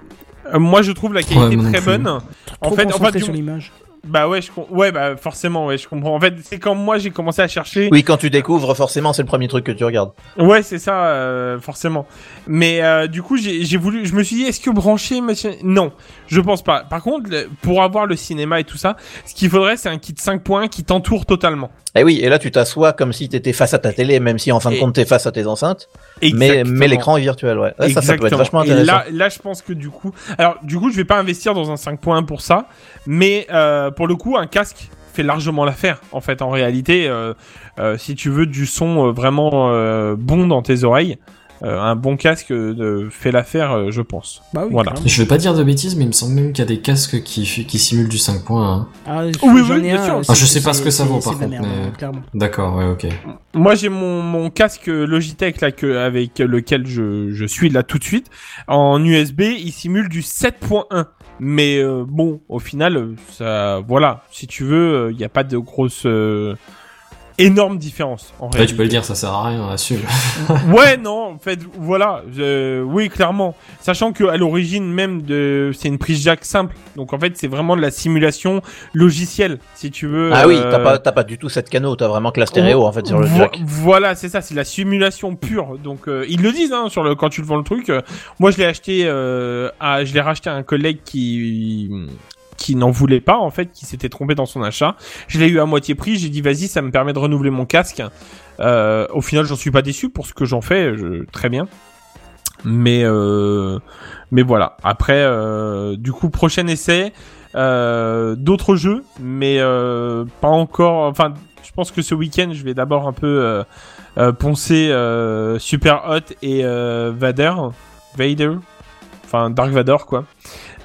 Euh, moi, je trouve la qualité très bonne. Trop En fait, en fait, du- sur l'image. Bah ouais, je com- ouais, bah forcément, ouais, je comprends. En fait, c'est quand moi j'ai commencé à chercher. Oui, quand tu découvres, forcément, c'est le premier truc que tu regardes. Ouais, c'est ça, euh, forcément. Mais euh, du coup, j'ai voulu, je me suis dit, est-ce que brancher, monsieur Non, je pense pas. Par contre, pour avoir le cinéma et tout ça, ce qu'il faudrait, c'est un kit 5 points qui t'entoure totalement. Et oui, et là tu t'assois comme si t'étais face à ta télé, même si en fin de compte t'es face à tes enceintes. Mais, Exactement. mais l'écran est virtuel, ouais. Ouais, ça, ça peut être vachement Et intéressant. là, là, je pense que du coup, alors du coup, je vais pas investir dans un 5.1 pour ça, mais euh, pour le coup, un casque fait largement l'affaire. En fait, en réalité, euh, euh, si tu veux du son vraiment bon dans tes oreilles, un bon casque euh, fait l'affaire, euh, je pense. Bah oui, Voilà. Je vais pas dire de bêtises, mais il me semble même qu'il y a des casques qui, qui simulent du 5 points. hein. Ah, Oui, oui, bien sûr. euh, Ah, je sais pas ce que ça vaut, par contre, mais-. D'accord, ouais, ok. Moi, j'ai mon, mon casque Logitech là que avec lequel je, je suis là tout de suite en USB. Il simule du 7.1. Mais euh, bon, au final, euh, ça, voilà. Si tu veux, il n'y a pas de grosse euh, énorme différence. En Ouais, tu peux le dire, ça sert à rien, assume. Ouais, non, en fait, voilà. oui, clairement. Sachant que à l'origine même de, c'est une prise jack simple. Donc en fait, c'est vraiment de la simulation logicielle, si tu veux. Ah oui, euh, t'as pas, t'as pas du tout cette canaux, t'as vraiment que la stéréo en fait sur le Vo- jack. Voilà, c'est ça, c'est la simulation pure. Donc euh, ils le disent hein, sur le quand tu le vends le truc. euh, moi, je l'ai acheté, euh, à, je l'ai racheté à un collègue qui qui n'en voulait pas en fait, qui s'était trompé dans son achat. Je l'ai eu à moitié prix. J'ai dit vas-y, ça me permet de renouveler mon casque. Euh, au final, j'en suis pas déçu pour ce que j'en fais. Je, très bien. Mais euh, mais voilà. Après, euh, du coup, prochain essai, euh, d'autres jeux, mais euh, pas encore. Enfin, je pense que ce week-end, je vais d'abord un peu euh, poncer Super Hot et Vader, Vader, enfin Dark Vador quoi.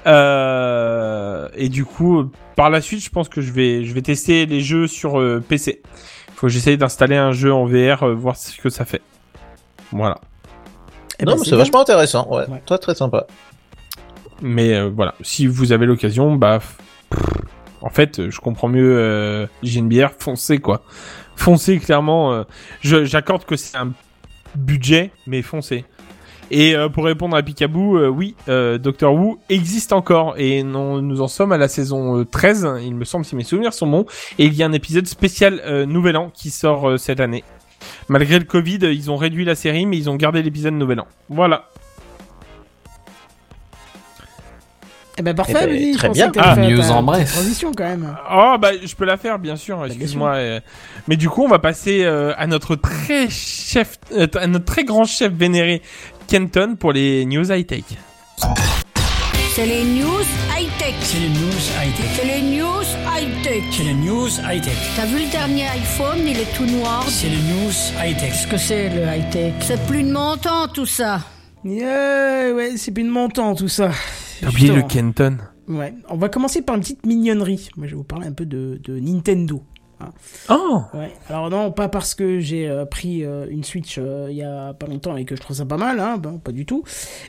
Euh, et du coup, par la suite, je pense que je vais je vais tester les jeux sur euh, PC. Faut que j'essaye d'installer un jeu en VR, euh, voir ce que ça fait. Voilà. Eh non, ben, mais c'est vachement intéressant. Ouais, Ouais. très très sympa. Mais euh, voilà, si vous avez l'occasion, bah, pff, en fait, euh, je comprends mieux euh, JNBR, foncez quoi. Foncez clairement. euh, je- J'accorde que c'est un budget, mais foncez. Et euh, pour répondre à Picaboo, euh, oui, euh, Doctor Who existe encore et non, nous en sommes à la saison euh, 13, il me semble si mes souvenirs sont bons, et il y a un épisode spécial euh, Nouvel An qui sort euh, cette année. Malgré le Covid, ils ont réduit la série, mais ils ont gardé l'épisode Nouvel An. Voilà. Eh ben parfait, Eh ben, très bien. que Ah, news en bref. Transition quand même. Oh bah je peux la faire bien sûr, bien excuse-moi. Mais du coup on va passer euh, à notre très chef, euh, à notre très grand chef vénéré Kenton pour les news high tech. C'est les news high-tech. C'est les news high-tech. C'est les news high-tech. C'est les news high-tech. T'as vu le dernier iPhone, il est tout noir. C'est les news high-tech. Qu'est-ce que c'est le high-tech? C'est plus de montant tout ça. Yeah, ouais, c'est plus de montant tout ça. T'as oublié le. Kenton. Ouais, on va commencer par une petite mignonnerie. Moi, je vais vous parler un peu de, de Nintendo. Oh Ouais. Alors non, pas parce que j'ai euh, pris euh, une Switch euh, il y a pas longtemps et que je trouve ça pas mal, hein, bon, pas du tout.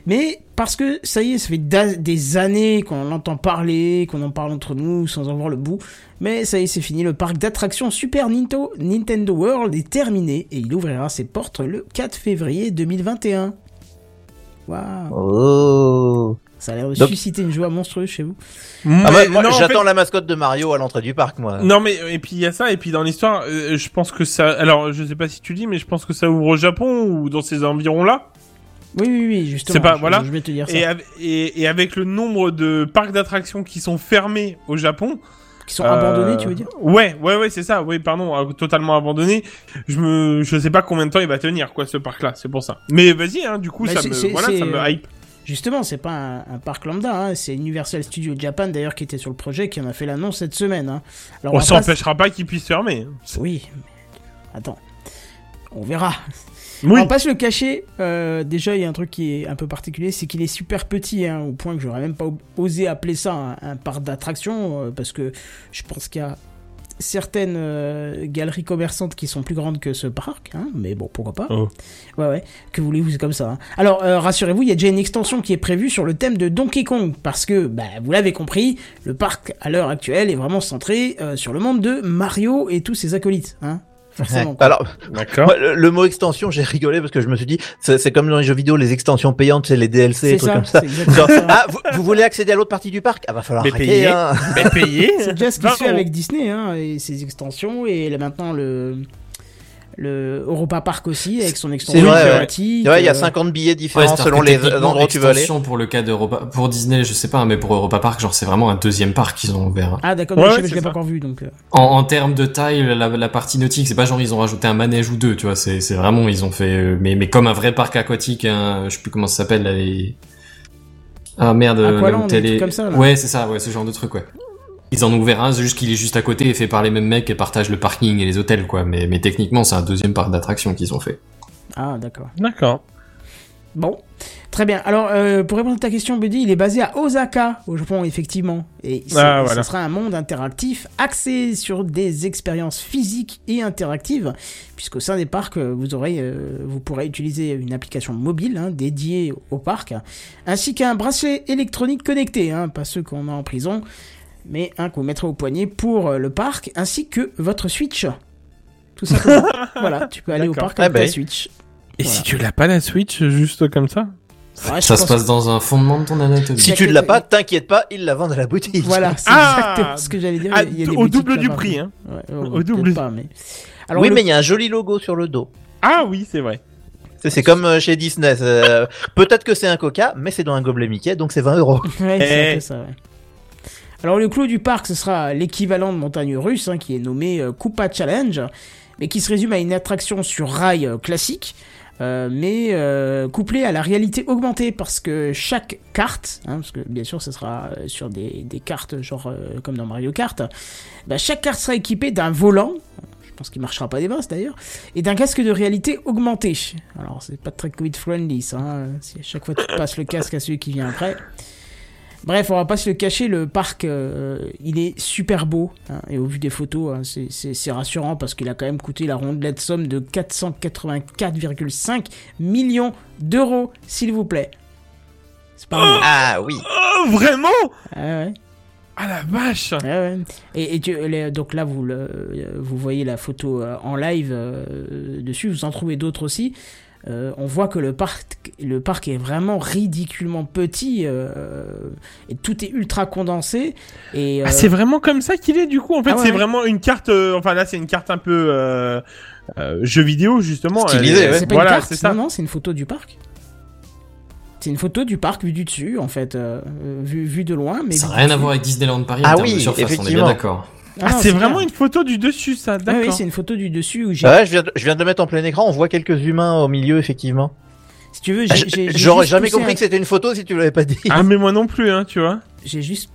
Mais parce que ça y est, ça fait des années qu'on en entend parler, qu'on en parle entre nous sans en voir le bout. Mais ça y est, c'est fini. Le parc d'attractions Super Nintendo, Nintendo World est terminé et il ouvrira ses portes le 4 février 2021. Waouh, Oh. Ça a l'air de Donc- susciter une joie monstrueuse chez vous. Ah bah, en j'attends fait- la mascotte de Mario à l'entrée du parc, moi. Non mais et puis il y a ça et puis dans l'histoire, euh, je pense que ça. Alors je sais pas si tu dis, mais je pense que ça ouvre au Japon ou dans ces environs là. Oui, oui, oui, justement. C'est pas- je- voilà. Je vais te dire ça. Et, av- et, et avec le nombre de parcs d'attractions qui sont fermés au Japon, Qui sont Euh, abandonnés, tu veux dire Ouais, ouais, ouais, c'est ça. Oui, pardon, euh, totalement abandonné. Je me, je sais pas combien de temps il va tenir, quoi, ce parc-là. C'est pour ça. Mais vas-y, hein, du coup, Bah, ça me, voilà, ça me euh, hype. Justement, c'est pas un, un parc lambda, hein, c'est Universal Studios Japan d'ailleurs qui était sur le projet, qui en a fait l'annonce cette semaine. Hein. Alors, On s'empêchera pas qu'il puisse fermer. Oui, mais attends, on verra. Oui. On va pas se le cacher. euh, déjà, il y a un truc qui est un peu particulier, c'est qu'il est super petit, hein, au point que j'aurais même pas osé appeler ça un, un parc d'attractions, euh, parce que je pense qu'il y a certaines euh, galeries commerçantes qui sont plus grandes que ce parc, hein, mais bon, pourquoi pas. Oh. Ouais, ouais, que voulez-vous, c'est comme ça. hein. Alors, euh, rassurez-vous, il y a déjà une extension qui est prévue sur le thème de Donkey Kong, parce que, bah, vous l'avez compris, le parc, à l'heure actuelle, est vraiment centré euh, sur le monde de Mario et tous ses acolytes, hein. Forcément. Alors, D'accord. le, le mot extension, j'ai rigolé parce que je me suis dit, c'est c'est comme dans les jeux vidéo, les extensions payantes, c'est les DLC, c'est trucs ça, comme ça. Genre, ah, vous, vous voulez accéder à l'autre partie du parc? Ah, va falloir Mais payer. hein. Mais payé. C'est déjà ce qui Non, se fait avec Disney, hein, et ses extensions, et là, maintenant le le Europa Park aussi, avec son extension vrai, thématique, il y a euh, 50 billets Ouais, différents selon les endroits où tu veux aller. pour le cas d'Europa, pour Disney, je sais pas, mais pour Europa Park, genre c'est vraiment un deuxième parc qu'ils ont ouvert. Ah d'accord, Ouais, je je l'ai pas encore vu, donc... euh, En, en termes de taille, la, la partie nautique, c'est pas genre ils ont rajouté un manège ou deux, tu vois, c'est c'est vraiment ils ont fait, euh, mais mais comme un vrai parc aquatique, un, je sais plus comment ça s'appelle là, les ah merde, Aqualand, comme ça, là. ouais c'est ça, ouais ce genre de truc ouais. Ils en ont ouvert un, c'est juste qu'il est juste à côté et fait par les mêmes mecs et partagent le parking et les hôtels quoi, mais mais techniquement c'est un deuxième parc d'attractions qu'ils ont fait. Ah d'accord. D'accord. Bon, très bien. Alors, euh, pour répondre à ta question, Buddy, il est basé à Osaka, au Japon, effectivement. Et c'est- Ah, voilà. ce sera un monde interactif axé sur des expériences physiques et interactives, puisqu'au sein des parcs, euh, vous, aurez, euh, vous pourrez utiliser une application mobile hein, dédiée au parc, ainsi qu'un bracelet électronique connecté, hein, pas ceux qu'on a en prison, mais un que vous mettrez au poignet pour euh, le parc, ainsi que votre Switch. Tout simplement. voilà, tu peux aller au parc avec Ah ta ben. Switch. Et Voilà. si tu l'as pas la Switch juste comme ça Ouais, Ça se passe dans un fondement de ton anatomie. Si tu ne l'as pas, t'inquiète pas, ils la vendent à la boutique. Voilà, c'est Ah exactement ce que j'allais dire. Ah, Il y a des Au double du prix, hein. Ouais, Au double. Pas, mais... Alors, oui, le- mais il y a un joli logo sur le dos. Ah oui, c'est vrai. C'est c'est comme euh, chez Disney. euh, Peut-être que c'est un coca, mais c'est dans un gobelet Mickey, donc c'est 20 euros. Ouais, c'est Eh. ça, ouais. Alors le clou du parc, ce sera l'équivalent de montagne russe, hein, qui est nommé euh, Koopa Challenge, mais qui se résume à une attraction sur rail euh, classique, euh, mais euh, couplé à la réalité augmentée parce que chaque carte, hein, parce que bien sûr ce sera sur des, cartes genre comme dans Mario Kart, bah, chaque carte sera équipée d'un volant, je pense qu'il marchera pas des masses d'ailleurs, et d'un casque de réalité augmentée. Alors c'est pas très Covid friendly ça, hein, si à chaque fois tu passes le casque à celui qui vient après. Bref, on va pas se le cacher, le parc, euh, il est super beau. hein, et au vu des photos, hein, c'est- c'est c'est rassurant parce qu'il a quand même coûté la rondelette somme de 484,5 millions d'euros, s'il vous plaît. C'est pas rien. Ah oui. Oh, vraiment? Ah ouais. Ah la vache Ah ouais. Et, et tu- les- donc là, vous, le, vous voyez la photo euh, en live euh, dessus, vous en trouvez d'autres aussi. Euh, on voit que le parc, le parc est vraiment ridiculement petit euh, et tout est ultra condensé. Et, Ah, euh, c'est vraiment comme ça qu'il est du coup. En fait, Ah ouais, c'est ouais. vraiment une carte. euh, enfin là, c'est une carte un peu euh, euh, jeu vidéo justement. Ouais. c'est pas voilà, une carte, c'est ça. non, non, c'est une photo du parc. C'est une photo du parc vue du dessus, en fait, vue, vue de loin. Mais Ça n'a rien à voir avec Disneyland Paris Ah en oui, de surface, on est bien d'accord. Ah, non, c'est vraiment une photo du dessus, ça. Ah D'accord. oui, c'est une photo du dessus où j'ai. Ouais, je viens, de, je viens de le mettre en plein écran. On voit quelques humains au milieu, effectivement. Si tu veux, Ah, j'ai- J'aurais jamais compris un- que c'était une photo si tu l'avais pas dit. Ah mais moi non plus, hein, tu vois. j'ai juste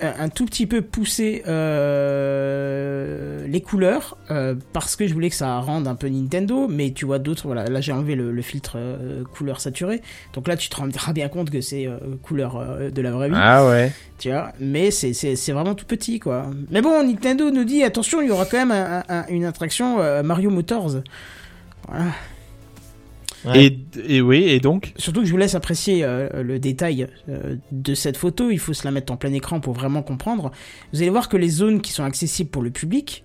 un, tout petit peu poussé euh, les couleurs euh, parce que je voulais que ça rende un peu Nintendo mais tu vois d'autres voilà là j'ai enlevé le, le filtre euh, couleur saturée donc là tu te rendras bien compte que c'est euh, couleur de la vraie vie Ah ouais. tu vois mais c'est vraiment tout petit quoi mais bon Nintendo nous dit attention il y aura quand même un- un- une attraction Mario Motors voilà. Ouais. Et, et oui, et donc Surtout que je vous laisse apprécier euh, le détail euh, de cette photo, il faut se la mettre en plein écran pour vraiment comprendre. Vous allez voir que les zones qui sont accessibles pour le public,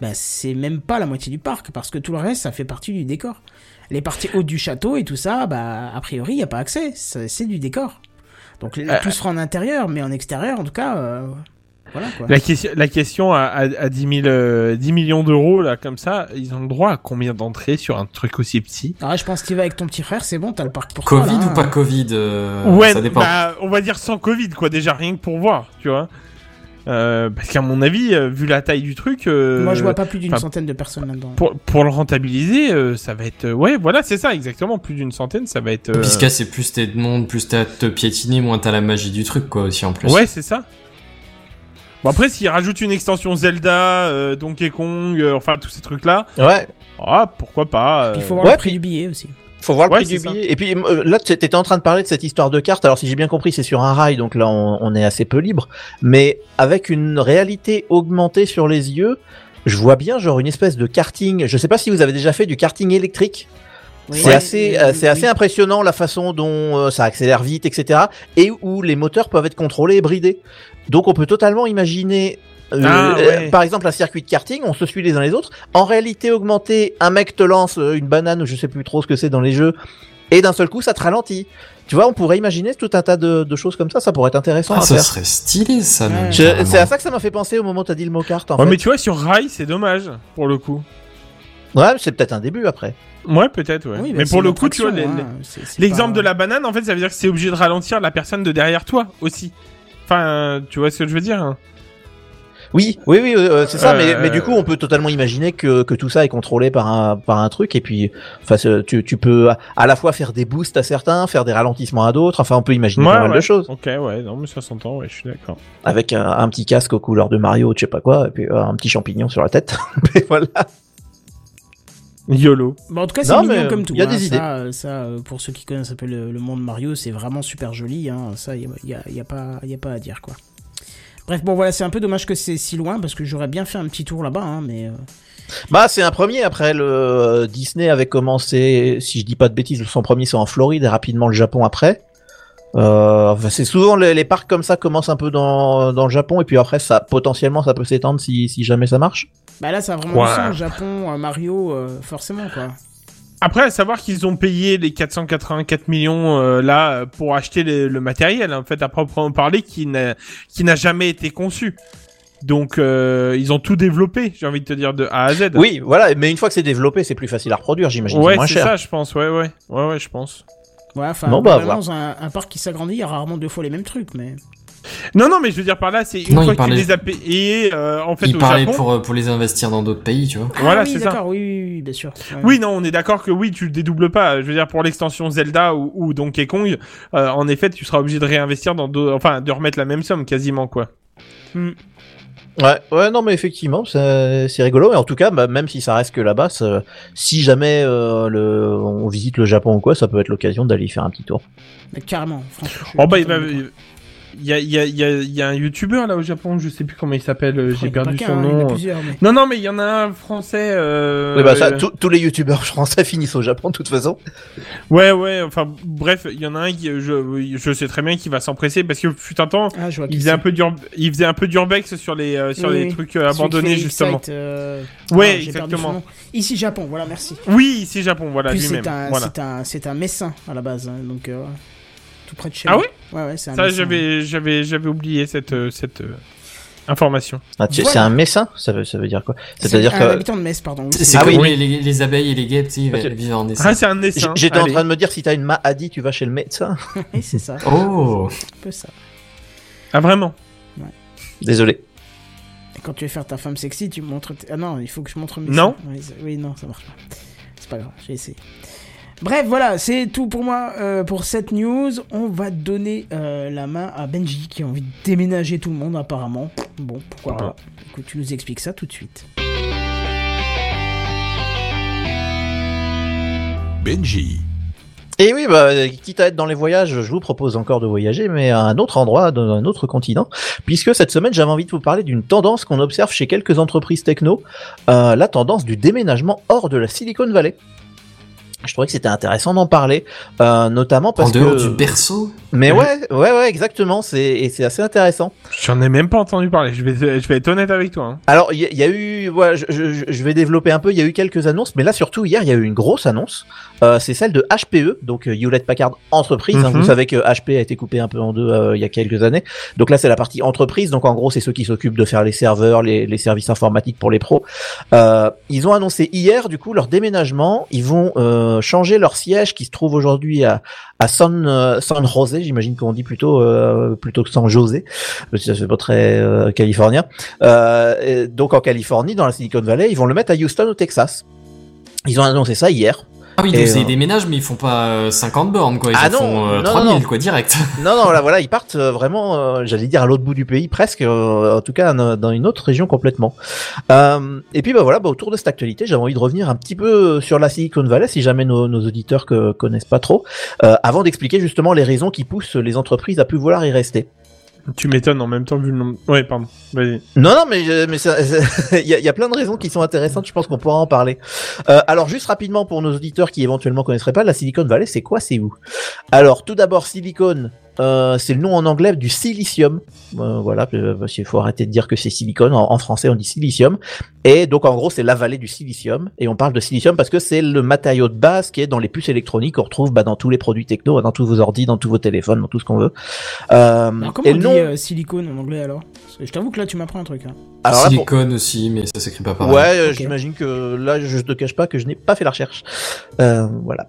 bah, c'est même pas la moitié du parc, parce que tout le reste, ça fait partie du décor. Les parties hautes du château et tout ça, bah, a priori, il n'y a pas accès, c'est c'est du décor. Donc Euh, tout sera en intérieur, mais en extérieur, en tout cas, euh, voilà quoi. la question, la question à, à, à 10, 000, euh, 10 millions d'euros là comme ça, ils ont le droit à combien d'entrées sur un truc aussi petit? Ah, je pense qu'il va avec ton petit frère, c'est bon, t'as le parc pour toi, Covid là, ou pas. Covid euh, Ouais, Ça dépend. bah, on va dire sans Covid quoi, déjà rien que pour voir, tu vois. Euh, parce qu'à mon avis, vu la taille du truc, euh, Moi, je vois pas plus d'une centaine de personnes là-dedans. pour, pour le rentabiliser, euh, ça va être. ouais, voilà, c'est ça, exactement. Plus d'une centaine, ça va être. euh, Puis ce cas, c'est plus t'es de monde, plus t'as te piétiner, moins t'as la magie du truc, quoi, aussi en plus. Ouais, c'est ça. Bon, après, s'ils rajoutent une extension Zelda, euh, Donkey Kong, euh, enfin, tous ces trucs-là, Ouais. ah, pourquoi pas. euh, Puis il faut voir ouais, le prix puis- du billet aussi. Faut voir le Ouais, prix du ça. billet. Et puis euh, là, tu étais en train de parler de cette histoire de carte. Alors si j'ai bien compris, c'est sur un rail, donc là on, on est assez peu libre. Mais avec une réalité augmentée sur les yeux, je vois bien genre une espèce de karting. Je sais pas si vous avez déjà fait du karting électrique. Oui. C'est Ouais, assez, euh, oui, c'est assez impressionnant la façon dont euh, ça accélère vite, etc. Et où les moteurs peuvent être contrôlés et bridés. Donc on peut totalement imaginer, euh, Ah, euh, par exemple, un circuit de karting, on se suit les uns les autres. En réalité augmentée, un mec te lance euh, une banane ou je sais plus trop ce que c'est dans les jeux, et d'un seul coup ça te ralentit. Tu vois, on pourrait imaginer tout un tas de, de choses comme ça. Ça pourrait être intéressant Ah, à ça faire. serait stylé, ça. Ouais. C'est à ça que ça m'a fait penser au moment où t'as dit le mot carte. En Ouais, fait. mais tu vois, sur rail, c'est dommage, pour le coup. Ouais, c'est peut-être un début après. Ouais, peut-être, ouais. Oui, bah, mais pour le coup, tu vois, hein, l'exemple pas- de la banane, en fait, ça veut dire que c'est obligé de ralentir la personne de derrière toi aussi. Enfin, euh, tu vois ce que je veux dire hein Oui, oui, oui, euh, c'est ça. Mais, Euh, mais du coup, on peut totalement imaginer que, que tout ça est contrôlé par un, par un truc. Et puis, enfin, tu, tu peux à- à la fois faire des boosts à certains, faire des ralentissements à d'autres. Enfin, on peut imaginer pas mal ouais. de choses. Ok, ouais, non, mais ça s'entend, ouais, je suis d'accord. Avec un, un petit casque aux couleurs de Mario, je sais pas quoi, et puis euh, un petit champignon sur la tête. voilà. YOLO. Bon, en tout cas, c'est Non, mignon comme euh, tout. y a hein. des ça, idées. euh, Ça, euh, pour ceux qui connaissent un peu le, monde Mario, c'est vraiment super joli. Hein. Ça, il y a, y a pas, y a pas à dire quoi. Bref, bon voilà, c'est un peu dommage que c'est si loin parce que j'aurais bien fait un petit tour là-bas, hein, mais euh, Bah, c'est un premier. Après, le euh, Disney avait commencé, si je dis pas de bêtises, son premier c'est en Floride et rapidement le Japon après. Euh, enfin, c'est souvent les, les parcs comme ça commencent un peu dans, dans le Japon et puis après ça potentiellement ça peut s'étendre si, si jamais ça marche. bah là, ça a vraiment Ouais. du sens. Japon, euh, Mario, euh, forcément quoi. Après, à savoir qu'ils ont payé les 484 millions euh, là pour acheter le, le matériel, en fait, à proprement parler, qui n'a qui n'a jamais été conçu. Donc, euh, ils ont tout développé, j'ai envie de te dire, de A à Z. Oui, voilà. Mais une fois que c'est développé, c'est plus facile à reproduire, j'imagine. ouais, c'est ça, je pense. Ouais, ouais, ouais, ouais, je pense. Ouais, enfin, Bon, bah, dans un, un parc qui s'agrandit, il y a rarement deux fois les mêmes trucs, mais Non, non, mais je veux dire par là, c'est une Non, fois que tu parlait- les as payés, euh, en fait, Il au parlait Japon. pour, euh, pour les investir dans d'autres pays, tu vois. Voilà, ah, oui, c'est ça. d'accord, oui, oui, oui, bien sûr. Ouais. Oui, non, on est d'accord que oui, tu le dédoubles pas. Je veux dire, pour l'extension Zelda ou, ou Donkey Kong, euh, en effet, tu seras obligé de réinvestir dans deux, enfin, de remettre la même somme quasiment, quoi. Ouais, ouais, non, mais effectivement, c'est c'est rigolo. Et en tout cas, bah, même si ça reste que là-bas, si jamais euh, le, on visite le Japon ou quoi, ça peut être l'occasion d'aller y faire un petit tour. Mais carrément, franchement. Oh bah, il va. Il y a, il y a, il y a, il y a un youtubeur là au Japon, je sais plus comment il s'appelle, euh, j'ai perdu son hein, nom. mais... Non, non, mais il y en a un français. Euh... oui, bah ça, euh, tous- les youtubeurs français finissent au Japon de toute façon. Ouais, ouais. Enfin, bref, il y en a un qui, je, je sais très bien qu'il va s'empresser parce que fut un temps, Ah, je vois il faisait un peu d'ur... il faisait un peu d'urbex sur les, euh, sur Oui, les oui. trucs euh, abandonnés justement. Euh, Ouais, ah, exactement. Ici Japon, voilà, merci. Oui, c'est Japon, voilà lui-même. c'est un, Voilà. c'est un, c'est un messin à la base, hein, donc euh, tout près de chez Ah moi. ouais Ouais, ouais, c'est un Ça, j'avais, j'avais, j'avais oublié cette, euh, cette euh, information. Ah, tu sais, Voilà. C'est un messin, ça veut, ça veut dire quoi? C'est C'est-à-dire un que habitant de Metz, pardon. oui, C'est c'est- Ah comme oui. les, les, les abeilles et les guêpes, tu sais, ils Parce que- vivent en Ah, essai. c'est un j- dessin. j'étais en Allez. train de me dire si t'as une maladie, tu vas chez le médecin. Oui, c'est ça, Oh un peu ça. Ah vraiment? Désolé. Et quand tu veux faire ta femme sexy, tu montres. Ah non, il faut que je montre mes Non. seins. Oui, ça- Oui, non, ça marche pas. C'est pas grave, j'ai essayé. Bref, voilà, c'est tout pour moi euh, pour cette news. On va donner euh, la main à Benji qui a envie de déménager tout le monde apparemment. Bon, pourquoi pas. Écoute, tu nous expliques ça tout de suite. Benji. Et oui, bah, quitte à être dans les voyages, je vous propose encore de voyager, mais à un autre endroit, dans un autre continent, puisque cette semaine, j'avais envie de vous parler d'une tendance qu'on observe chez quelques entreprises techno, euh, la tendance du déménagement hors de la Silicon Valley. Je trouvais que c'était intéressant d'en parler, euh, notamment parce En dehors que... du berceau Mais ouais, ouais, ouais, exactement, c'est et c'est assez intéressant. J'en ai même pas entendu parler. Je vais, je vais être honnête avec toi. hein. Alors, il y, a- il y a eu, voilà, je, je- je vais développer un peu. Il y a eu quelques annonces, mais là surtout hier, il y a eu une grosse annonce. Euh, c'est celle de HPE, donc euh, Hewlett Packard Entreprise. hein. Mhm. Vous savez que HP a été coupé un peu en deux euh, il y a quelques années. Donc là, c'est la partie entreprise. Donc en gros, c'est ceux qui s'occupent de faire les serveurs, les, les services informatiques pour les pros. Euh, ils ont annoncé hier, du coup, leur déménagement. Ils vont euh, changer leur siège qui se trouve aujourd'hui à, San, euh, San José. J'imagine qu'on dit plutôt euh, plutôt que San José. fait pas très euh, californien. Euh, donc en Californie, dans la Silicon Valley, ils vont le mettre à Houston au Texas. Ils ont annoncé ça hier. Ah oui, donc c'est euh, des déménages, mais ils font pas euh, 50 bornes, quoi. Ils Ah en non, font euh, non, 3000, non. quoi, direct. Non, non, là, voilà, ils partent euh, vraiment, euh, j'allais dire à l'autre bout du pays, presque, euh, en tout cas dans une autre région complètement. Euh, et puis bah voilà, bah, autour de cette actualité, j'avais envie de revenir un petit peu sur la Silicon Valley, si jamais nos, nos auditeurs que connaissent pas trop, euh, avant d'expliquer justement les raisons qui poussent les entreprises à plus vouloir y rester. Tu m'étonnes en même temps vu le nombre. Ouais, pardon. Vas-y. Non, non, mais euh, il y, a, plein de raisons qui sont intéressantes. Je pense qu'on pourra en parler. Euh, alors, juste rapidement pour nos auditeurs qui éventuellement connaisseraient pas, la Silicon Valley, c'est quoi, c'est où? Alors, tout d'abord, Silicon, euh, c'est le nom en anglais du silicium. Euh, voilà, euh, parce qu'il faut arrêter de dire que c'est silicone. En, en français, on dit silicium. Et donc, en gros, c'est la vallée du silicium. Et on parle de silicium parce que c'est le matériau de base qui est dans les puces électroniques qu'on retrouve bah, dans tous les produits techno, dans tous vos ordi, dans tous vos téléphones, dans tout ce qu'on veut. Euh, Alors, comment et on le dit nom- euh, silicone en anglais alors? Parce que Je t'avoue que là, tu m'apprends un truc. Hein. alors là, pour- Silicone aussi, mais ça s'écrit pas pareil. Ouais, j'imagine que là, je te cache pas que je n'ai pas fait la recherche. Euh, voilà.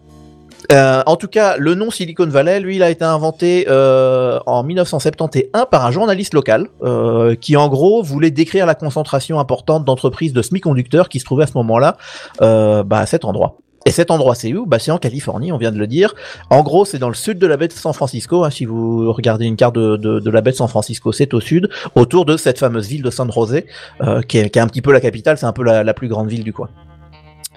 Euh, en tout cas, le nom Silicon Valley, lui, il a été inventé euh, en 1971 par un journaliste local euh, qui, en gros, voulait décrire la concentration importante d'entreprises de semi-conducteurs qui se trouvaient à ce moment-là bah, à cet endroit. Et cet endroit, c'est où? Bah, C'est en Californie, on vient de le dire. En gros, c'est dans le sud de la baie de San Francisco. hein, si vous regardez une carte de, la baie de San Francisco, c'est au sud, autour de cette fameuse ville de San José, qui, est, qui est un petit peu la capitale, c'est un peu la, la plus grande ville du coin.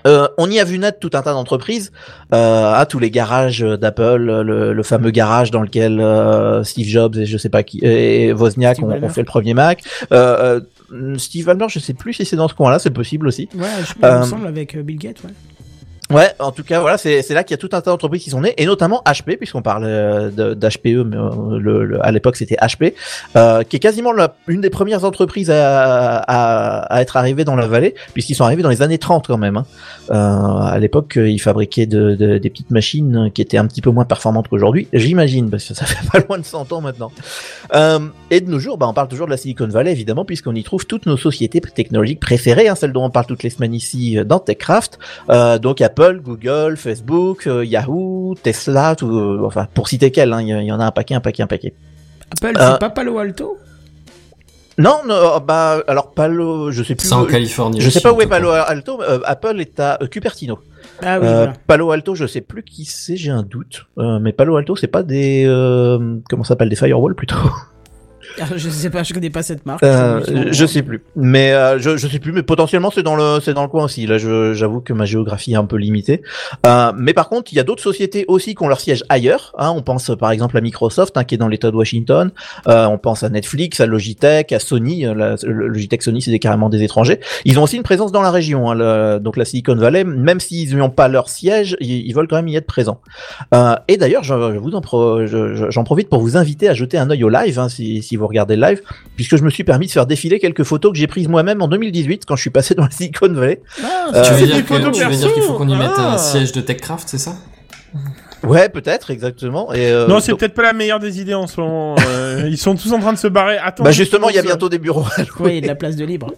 Euh, on y a vu naître tout un tas d'entreprises, euh, à tous les garages d'Apple, le, le fameux garage dans lequel euh, Steve Jobs et je sais pas qui et Wozniak ont, ont fait le premier Mac. Euh, euh, Steve Ballmer, je sais plus si c'est dans ce coin-là, c'est possible aussi. Ouais, je Euh, me semble avec euh, Bill Gates, ouais. Ouais, en tout cas, voilà, c'est là qu'il y a tout un tas d'entreprises qui sont nées, et notamment HP, puisqu'on parle euh, d'HPE, mais euh, le, le- à l'époque c'était HP, euh, qui est quasiment la, une des premières entreprises à, à, à être arrivée dans la vallée, puisqu'ils sont arrivés dans les années 30 quand même. hein. Euh, à l'époque, ils fabriquaient de, de- des petites machines qui étaient un petit peu moins performantes qu'aujourd'hui, j'imagine, parce que ça fait pas loin de 100 ans maintenant. Euh, et de nos jours, bah, on parle toujours de la Silicon Valley, évidemment, puisqu'on y trouve toutes nos sociétés technologiques préférées, hein, celles dont on parle toutes les semaines ici dans TechCraft. Donc Apple, Google, Facebook, euh, Yahoo, Tesla, tout, euh, enfin pour citer quelles, hein, il y, en a un paquet, un paquet, un paquet. Apple, Euh, c'est pas Palo Alto? Non, non, bah alors Palo, je sais plus. C'est en Californie. Je sais pas où est. Palo Alto. euh, Apple est à euh, Cupertino. Ah oui, Euh, voilà. Palo Alto, je sais plus qui c'est, j'ai un doute. Euh, mais Palo Alto, c'est pas des euh, comment ça s'appelle des firewalls plutôt? Ah, Je sais pas, je connais pas cette marque. Euh, Je- je sais plus. Mais euh, je, je sais plus. Mais potentiellement c'est dans le c'est dans le coin aussi. Là, j'avoue que ma géographie est un peu limitée. Euh, mais par contre, il y a d'autres sociétés aussi qui ont leur siège ailleurs. Hein. On pense par exemple à Microsoft, hein, qui est dans l'État de Washington. Euh, on pense à Netflix, à Logitech, à Sony. Euh, la- Logitech, Sony, c'est carrément des étrangers. Ils ont aussi une présence dans la région. Hein, le- donc la Silicon Valley, même s'ils n'ont pas leur siège, ils, ils veulent quand même y être présents. Euh, et d'ailleurs, je, je vous en pro- je- je- j'en profite pour vous inviter à jeter un œil au live, hein, si, si vous regardez le live, puisque je me suis permis de faire défiler quelques photos que j'ai prises moi-même en 2018 quand je suis passé dans la Silicon Valley. Ah, Euh, Tu veux dire des que- photos tu veux perso dire qu'il faut qu'on y mette Ah. un siège de TechCraft, c'est ça Ouais, peut-être, exactement. Et, euh, Non, c'est donc- peut-être pas la meilleure des idées en ce moment. euh, ils sont tous en train de se barrer. Attends. Bah justement, il y a bientôt des bureaux. à louer. Oui, il y a de la place de libre.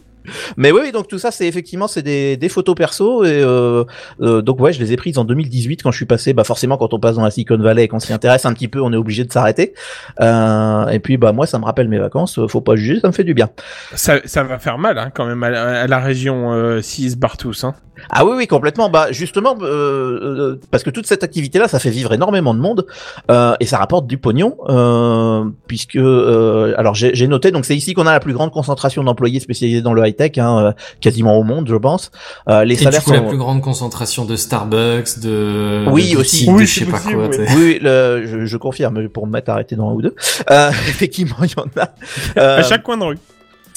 Mais oui, donc tout ça, c'est effectivement, c'est des, des photos perso et euh, euh, donc ouais, je les ai prises en 2018 quand je suis passé. Bah forcément, quand on passe dans la Silicon Valley et qu'on s'y intéresse un petit peu, on est obligé de s'arrêter. Euh, et puis bah moi, ça me rappelle mes vacances. euh, Faut pas juger, ça me fait du bien. Ça, ça va faire mal hein, quand même à la, à la région euh, s'ils se barrent tous. Hein. Ah oui, oui, complètement. Bah justement, euh, euh, parce que toute cette activité-là, ça fait vivre énormément de monde euh, et ça rapporte du pognon, euh, puisque euh, alors j'ai j'ai noté, donc c'est ici qu'on a la plus grande concentration d'employés spécialisés dans le high tech, hein, euh, quasiment au monde, je pense. Euh, les Et du salaires coup, la plus grande concentration de Starbucks, de Oui, de aussi. Oui, de je sais pas possible, quoi. oui. Oui, le- je, je confirme pour me mettre arrêté dans un ou deux. Euh, effectivement, il y en a. Euh, À chaque coin de rue.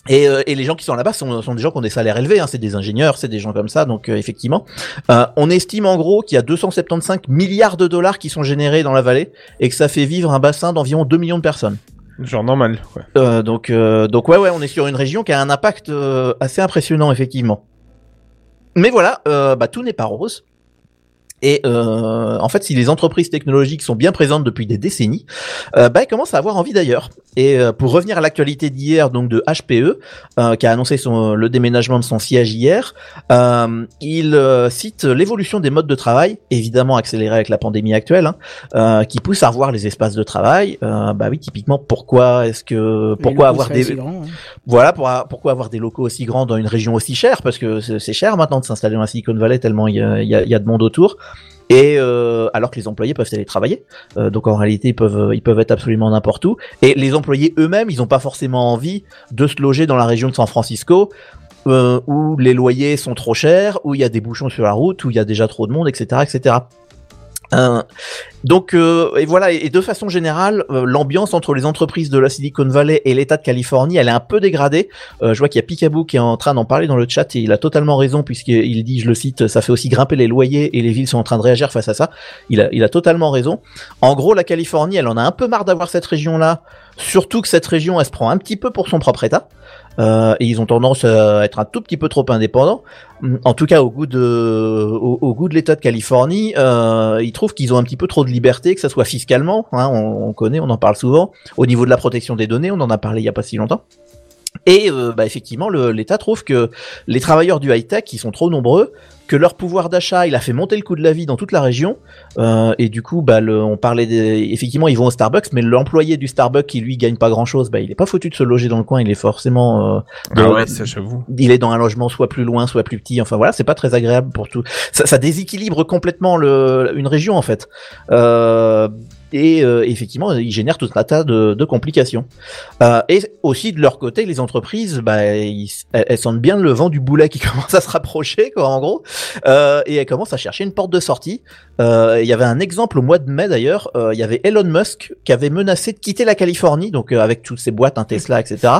et, euh, et les gens qui sont là-bas sont, sont des gens qui ont des salaires élevés. Hein, c'est des ingénieurs, c'est des gens comme ça. Donc euh, effectivement, Euh, on estime en gros qu'il y a 275 milliards de dollars qui sont générés dans la vallée et que ça fait vivre un bassin d'environ 2 millions de personnes. Genre normal. Ouais. Euh, donc, euh, donc ouais, ouais, on est sur une région qui a un impact euh, assez impressionnant effectivement. Mais voilà, euh, bah, tout n'est pas rose. Et euh, en fait, si les entreprises technologiques sont bien présentes depuis des décennies, euh, bah, elles commencent à avoir envie d'ailleurs. Et euh, pour revenir à l'actualité d'hier, donc de HPE, euh, qui a annoncé son, le déménagement de son siège hier, euh, il cite l'évolution des modes de travail, évidemment accélérée avec la pandémie actuelle, hein, euh, qui pousse à revoir les espaces de travail. Euh, bah oui, typiquement, pourquoi est-ce que pourquoi avoir des hein. voilà, pour, pourquoi avoir des locaux aussi grands dans une région aussi chère? Parce que c'est cher maintenant de s'installer dans la Silicon Valley tellement il y a, il y a- il y a de monde autour. Et euh, alors que les employés peuvent aller travailler, Euh, donc en réalité ils peuvent ils peuvent être absolument n'importe où. Et les employés eux-mêmes, ils n'ont pas forcément envie de se loger dans la région de San Francisco, euh, où les loyers sont trop chers, où il y a des bouchons sur la route, où il y a déjà trop de monde, etc., etc. Euh, donc euh, et voilà et de façon générale euh, l'ambiance entre les entreprises de la Silicon Valley et l'État de Californie elle est un peu dégradée euh, je vois qu'il y a Picaboo qui est en train d'en parler dans le chat et il a totalement raison puisqu'il dit, je le cite, ça fait aussi grimper les loyers et les villes sont en train de réagir face à ça. Il a, il a totalement raison. En gros, la Californie, elle en a un peu marre d'avoir cette région-là, surtout que cette région, elle se prend un petit peu pour son propre État. Euh, ils ont tendance à être un tout petit peu trop indépendants. En tout cas, au goût de, l'État de Californie, euh, ils trouvent qu'ils ont un petit peu trop de liberté, que ça soit fiscalement, hein, on, on connaît, on en parle souvent. Au niveau de la protection des données, on en a parlé il y a pas si longtemps. Et euh, bah, effectivement, l'État trouve que les travailleurs du high-tech, ils sont trop nombreux, que leur pouvoir d'achat, il a fait monter le coût de la vie dans toute la région. Euh, et du coup, bah, le, on parlait des, effectivement, ils vont au Starbucks, mais l'employé du Starbucks qui lui gagne pas grand-chose, bah, il est pas foutu de se loger dans le coin. Il est forcément, euh, Ah dans- ouais, j'avoue. il est dans un logement soit plus loin, soit plus petit. Enfin voilà, c'est pas très agréable pour tout. Ça, ça déséquilibre complètement le, une région en fait. Euh, et euh, effectivement, il génère tout un tas de, de complications. Euh, et aussi de leur côté, les entreprises, bah, ils- elles, elles sentent bien le vent du boulet qui commence à se rapprocher, quoi, en gros, euh, et elles commencent à chercher une porte de sortie. Euh, Il y avait un exemple au mois de mai d'ailleurs. euh, Il y avait Elon Musk qui avait menacé de quitter la Californie, donc euh, avec toutes ses boîtes, un Tesla, etc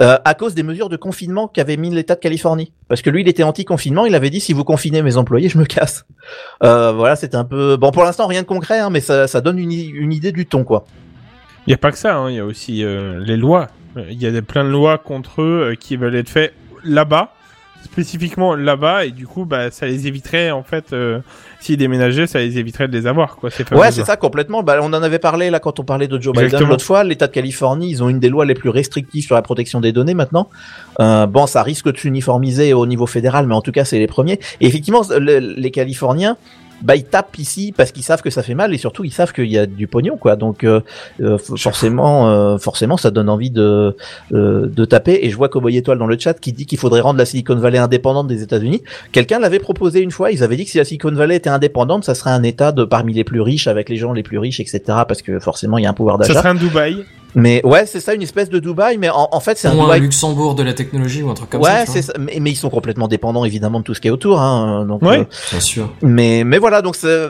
euh, à cause des mesures de confinement qu'avait mis l'État de Californie. Parce que lui, il était anti-confinement, il avait dit si vous confinez mes employés, je me casse. Euh, voilà, c'était un peu bon pour l'instant rien de concret, hein, mais ça, donne une, idée du ton quoi. Il y a pas que ça, hein, il y a aussi euh, les lois. Il y a plein de lois contre eux euh, qui veulent être faites là-bas, spécifiquement là-bas, et du coup, bah, ça les éviterait en fait. Euh, S'ils déménageaient, ça les éviterait de les avoir, quoi. Ces Ouais, c'est ça complètement. Bah, on en avait parlé là quand on parlait de Joe Biden l'autre fois. L'État de Californie, ils ont une des lois les plus restrictives sur la protection des données maintenant. Euh, bon, ça risque de s'uniformiser au niveau fédéral, mais en tout cas, c'est les premiers. Et effectivement, le- les Californiens bah ils tapent ici parce qu'ils savent que ça fait mal et surtout ils savent qu'il y a du pognon quoi. Donc euh, euh, forcément, euh, forcément, ça donne envie de euh, de taper. Et je vois Cowboy Étoile dans le chat qui dit qu'il faudrait rendre la Silicon Valley indépendante des États-Unis. Quelqu'un l'avait proposé une fois. Ils avaient dit que si la Silicon Valley était indépendante, ça serait un État de parmi les plus riches avec les gens les plus riches, etc. Parce que forcément, il y a un pouvoir Ça d'achat. serait un Dubaï. Mais ouais, c'est ça, une espèce de Dubaï. Mais en, en fait, c'est un Ou un Dubaï Luxembourg de la technologie ou un truc comme ouais, ça. tu c'est ça. Mais, mais ils sont complètement dépendants évidemment de tout ce qui est autour. Hein, donc, Ouais. euh. Bien sûr. mais mais voilà, donc c'est-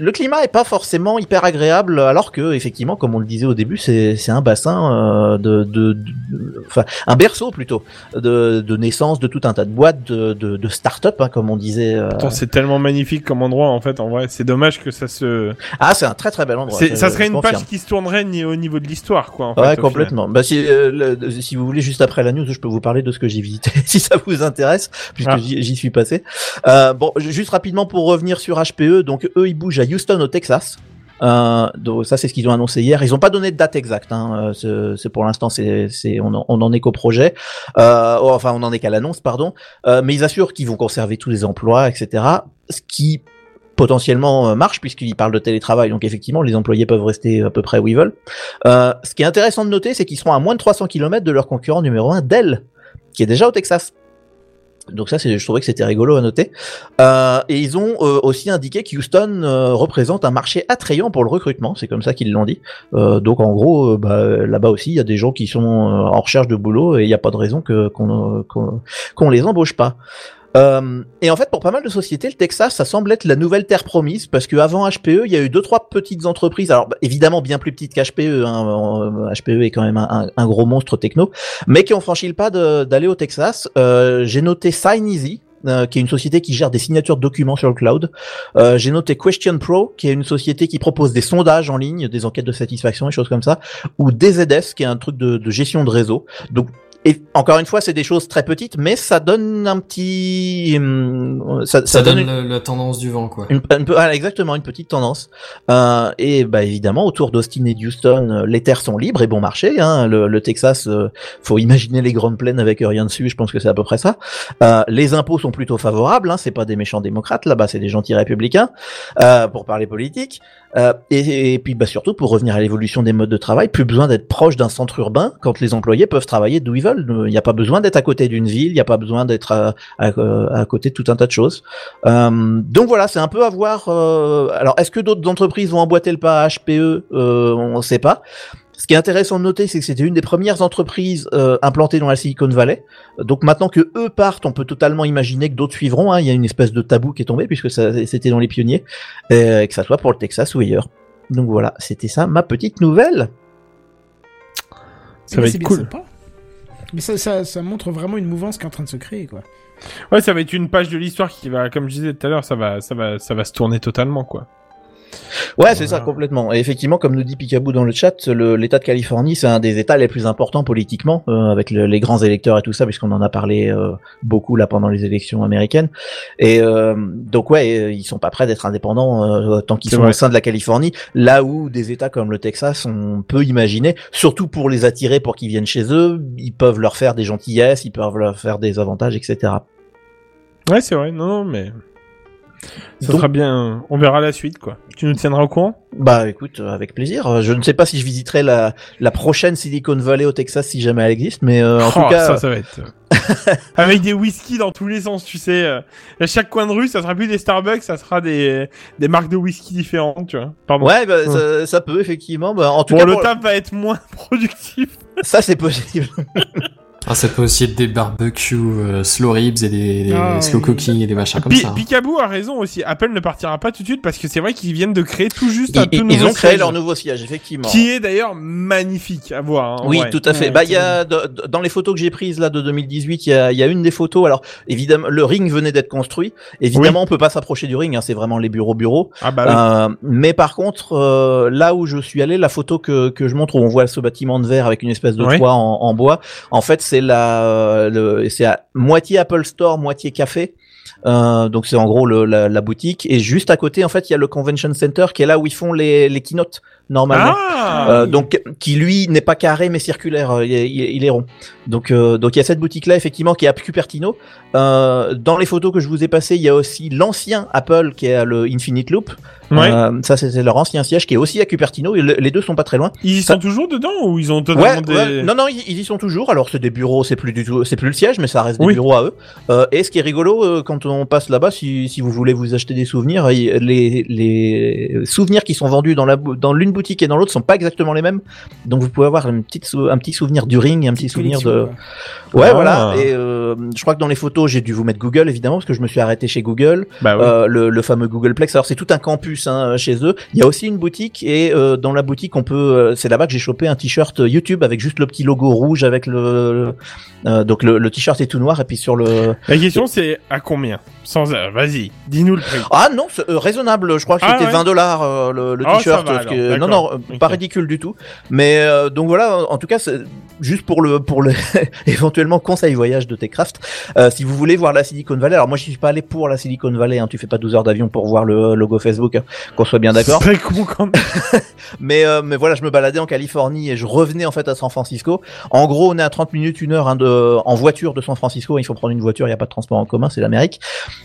le climat est pas forcément hyper agréable, alors que effectivement, comme on le disait au début, c'est un bassin euh, de, de, de- enfin un berceau plutôt de, de naissance de tout un tas de boîtes, de, de, de start-up, hein, comme on disait. euh. Attends, c'est tellement magnifique comme endroit en fait. En vrai, c'est dommage que ça se. Ah, c'est un très très bel endroit. Ça serait une page qui se tournerait au niveau de l'histoire, quoi. En Ouais, complètement. Bah, si, euh, le- si vous voulez, juste après la news, je peux vous parler de ce que j'ai visité, si ça vous intéresse, puisque Ah. j'y suis passé. Euh, bon, ju- juste rapidement pour revenir sur HPE, donc eux, ils bougent à Houston, au Texas. Euh, ça, c'est ce qu'ils ont annoncé hier. Ils n'ont pas donné de date exacte. Hein. euh, C'est pour l'instant, on, en- on en est qu'au projet. Euh, oh, enfin, on en est qu'à l'annonce, pardon. Mais ils assurent qu'ils vont conserver tous les emplois, etc. Ce qui potentiellement marche puisqu'ils parlent de télétravail. Donc effectivement, les employés peuvent rester à peu près où ils veulent. Ce qui est intéressant de noter, c'est qu'ils seront à moins de 300 km de leur concurrent numéro 1, Dell, qui est déjà au Texas. Donc ça, c'est, je trouvais que c'était rigolo à noter. Euh, et ils ont euh, aussi indiqué que Houston euh, représente un marché attrayant pour le recrutement. C'est comme ça qu'ils l'ont dit. Euh, donc en gros, bah, là-bas aussi, il y a des gens qui sont en recherche de boulot et il n'y a pas de raison qu'on, qu'on les embauche pas. Euh, et en fait, pour pas mal de sociétés, le Texas, ça semble être la nouvelle terre promise, parce qu'avant HPE, il y a eu deux trois petites entreprises, alors bah, évidemment bien plus petites qu'HPE. Hein, euh, HPE est quand même un, gros monstre techno, mais qui ont franchi le pas d'aller au Texas. Euh, J'ai noté SignEasy. euh, qui est une société qui gère des signatures de documents sur le cloud. Euh, J'ai noté Question Pro, qui est une société qui propose des sondages en ligne, des enquêtes de satisfaction et choses comme ça, ou DZS, qui est un truc de, de gestion de réseau. Donc et encore une fois, c'est des choses très petites, mais ça donne un petit, hum, ça, Ça, donne une- le- la tendance du vent, quoi. une, ah, exactement, une petite tendance. Euh, et bah évidemment, autour d'Austin et d'Houston, euh, les terres sont libres et bon marché. Hein. Le, le Texas, euh, faut imaginer les grandes plaines avec rien dessus. Je pense que c'est à peu près ça. Euh, les impôts sont plutôt favorables. Hein. C'est pas des méchants démocrates là-bas, c'est des gentils républicains euh, pour parler politique. Euh, et, puis bah surtout pour revenir à l'évolution des modes de travail, plus besoin d'être proche d'un centre urbain quand les employés peuvent travailler d'où ils veulent. Il n'y a pas besoin d'être à côté d'une ville, il n'y a pas besoin d'être à, à, côté de tout un tas de choses. Euh, donc voilà, c'est un peu à voir. euh, alors, est-ce que d'autres entreprises vont emboîter le pas à HPE euh, On ne sait pas. Ce qui est intéressant de noter, c'est que c'était une des premières entreprises euh, implantées dans la Silicon Valley. Donc maintenant que eux partent, on peut totalement imaginer que d'autres suivront. Hein. Il y a une espèce de tabou qui est tombé puisque c'était dans les pionniers, euh, que ça soit pour le Texas ou ailleurs. Donc voilà, c'était ça ma petite nouvelle. Ça va être cool. sympa. Mais ça, ça, ça montre vraiment une mouvance qui est en train de se créer, quoi. Ouais, ça va être une page de l'histoire qui va, comme je disais tout à l'heure, ça va, ça va, ça va se tourner totalement, quoi. Ouais, c'est ça complètement. Et effectivement, comme nous dit Picaboo dans le chat, l'État de Californie, c'est un des États les plus importants politiquement, euh, avec le- les grands électeurs et tout ça, puisqu'on en a parlé euh, beaucoup là pendant les élections américaines. Et euh, donc ouais, euh, ils sont pas prêts d'être indépendants euh, tant qu'ils sont vrai. au sein de la Californie. Là où des États comme le Texas, on peut imaginer, surtout pour les attirer pour qu'ils viennent chez eux, ils peuvent leur faire des gentillesses, ils peuvent leur faire des avantages, etc. Ouais, c'est vrai. Non, non, mais ça Donc- sera bien. On verra la suite, quoi. Tu nous tiendras au courant? Bah écoute, euh, avec plaisir. Euh, Je ne sais pas si je visiterai la, la prochaine Silicon Valley au Texas si jamais elle existe, mais euh, en Oh, tout cas, ça, ça va être. Avec des whisky dans tous les sens, tu sais. À chaque coin de rue, ça sera plus des Starbucks, ça sera des, des marques de whisky différentes, tu vois. Pardon. ouais, bah, Ça, ça peut effectivement. Bah, en tout Bon, cas, le pour- taf va être moins productif. ça c'est possible. Ah, ça peut aussi être des barbecues euh, slow ribs et des, des Ah, slow oui. cooking et des machins comme ça. hein. Picaboo a raison aussi. Apple ne partira pas tout de suite parce que c'est vrai qu'ils viennent de créer tout juste un Ils, tout ils nouveau ont créé siège, leur nouveau siège, effectivement. Qui est d'ailleurs magnifique à voir. hein, Oui, vrai. tout à fait. Ouais, bah, il y a dans les photos que j'ai prises là de 2018, il y a, il y a une des photos. Alors, évidemment, le ring venait d'être construit. Évidemment, on peut pas s'approcher du ring. Hein, c'est vraiment les bureaux bureaux. Ah bah oui. Euh, mais par contre, euh, là où je suis allé, la photo que, que je montre où on voit ce bâtiment de verre avec une espèce de toit en, en bois, en fait, c'est la, euh, le, c'est à moitié Apple Store, moitié café. Euh, donc c'est en gros le, la, la boutique. Et juste à côté, en fait, il y a le Convention Center qui est là où ils font les, les keynotes normalement. Ah Euh, donc qui lui n'est pas carré mais circulaire, il est, il rond. Donc euh, donc il y a cette boutique là effectivement qui est à Cupertino. Dans les photos que je vous ai passées, il y a aussi l'ancien Apple qui est le Infinite Loop. Ouais. Euh, ça c'était leur ancien siège qui est aussi à Cupertino. Et le- les deux sont pas très loin. Ils y ça- sont toujours dedans ou ils ont totalement Ouais, des... ouais. non non ils, ils y sont toujours. Alors c'est des bureaux, c'est plus du tout, c'est plus le siège, mais ça reste des Oui. bureaux à eux. Euh, et ce qui est rigolo euh, quand on passe là-bas, si, si vous voulez vous acheter des souvenirs, les, les souvenirs qui sont vendus dans la bou- dans l'une boutique et dans l'autre sont pas exactement les mêmes. Donc vous pouvez avoir une petite sou- un petit souvenir du ring, et un petit souvenir de ouais Ah. voilà. Et euh, je crois que dans les photos j'ai dû vous mettre Google évidemment parce que je me suis arrêté chez Google. Bah ouais. Euh, le, le fameux Googleplex. Alors c'est tout un campus hein, chez eux. Il y a aussi une boutique et euh, dans la boutique on peut. euh, c'est là-bas que j'ai chopé un t-shirt YouTube avec juste le petit logo rouge avec le. euh, donc le, le t-shirt est tout noir et puis sur le. La question c'est à combien? Sans... Vas-y, dis-nous le prix. Ah non, raisonnable. Je crois que Ah, c'était ouais. 20 dollars le, le Ah, t-shirt. que- non non, pas ridicule du tout. Mais donc voilà. En tout cas, c'est juste pour le pour le éventuellement conseil voyage de Techcraft. Euh, si vous voulez voir la Silicon Valley, alors moi je suis pas allé pour la Silicon Valley. Hein, tu fais pas 12 heures d'avion pour voir le logo Facebook. hein, qu'on soit bien d'accord. Très con quand même. Mais, euh, mais voilà, je me baladais en Californie et je revenais en fait à San Francisco. En gros, on est à 30 minutes, une heure hein, de, en voiture de San Francisco. Il faut prendre une voiture, il n'y a pas de transport en commun, c'est l'Amérique.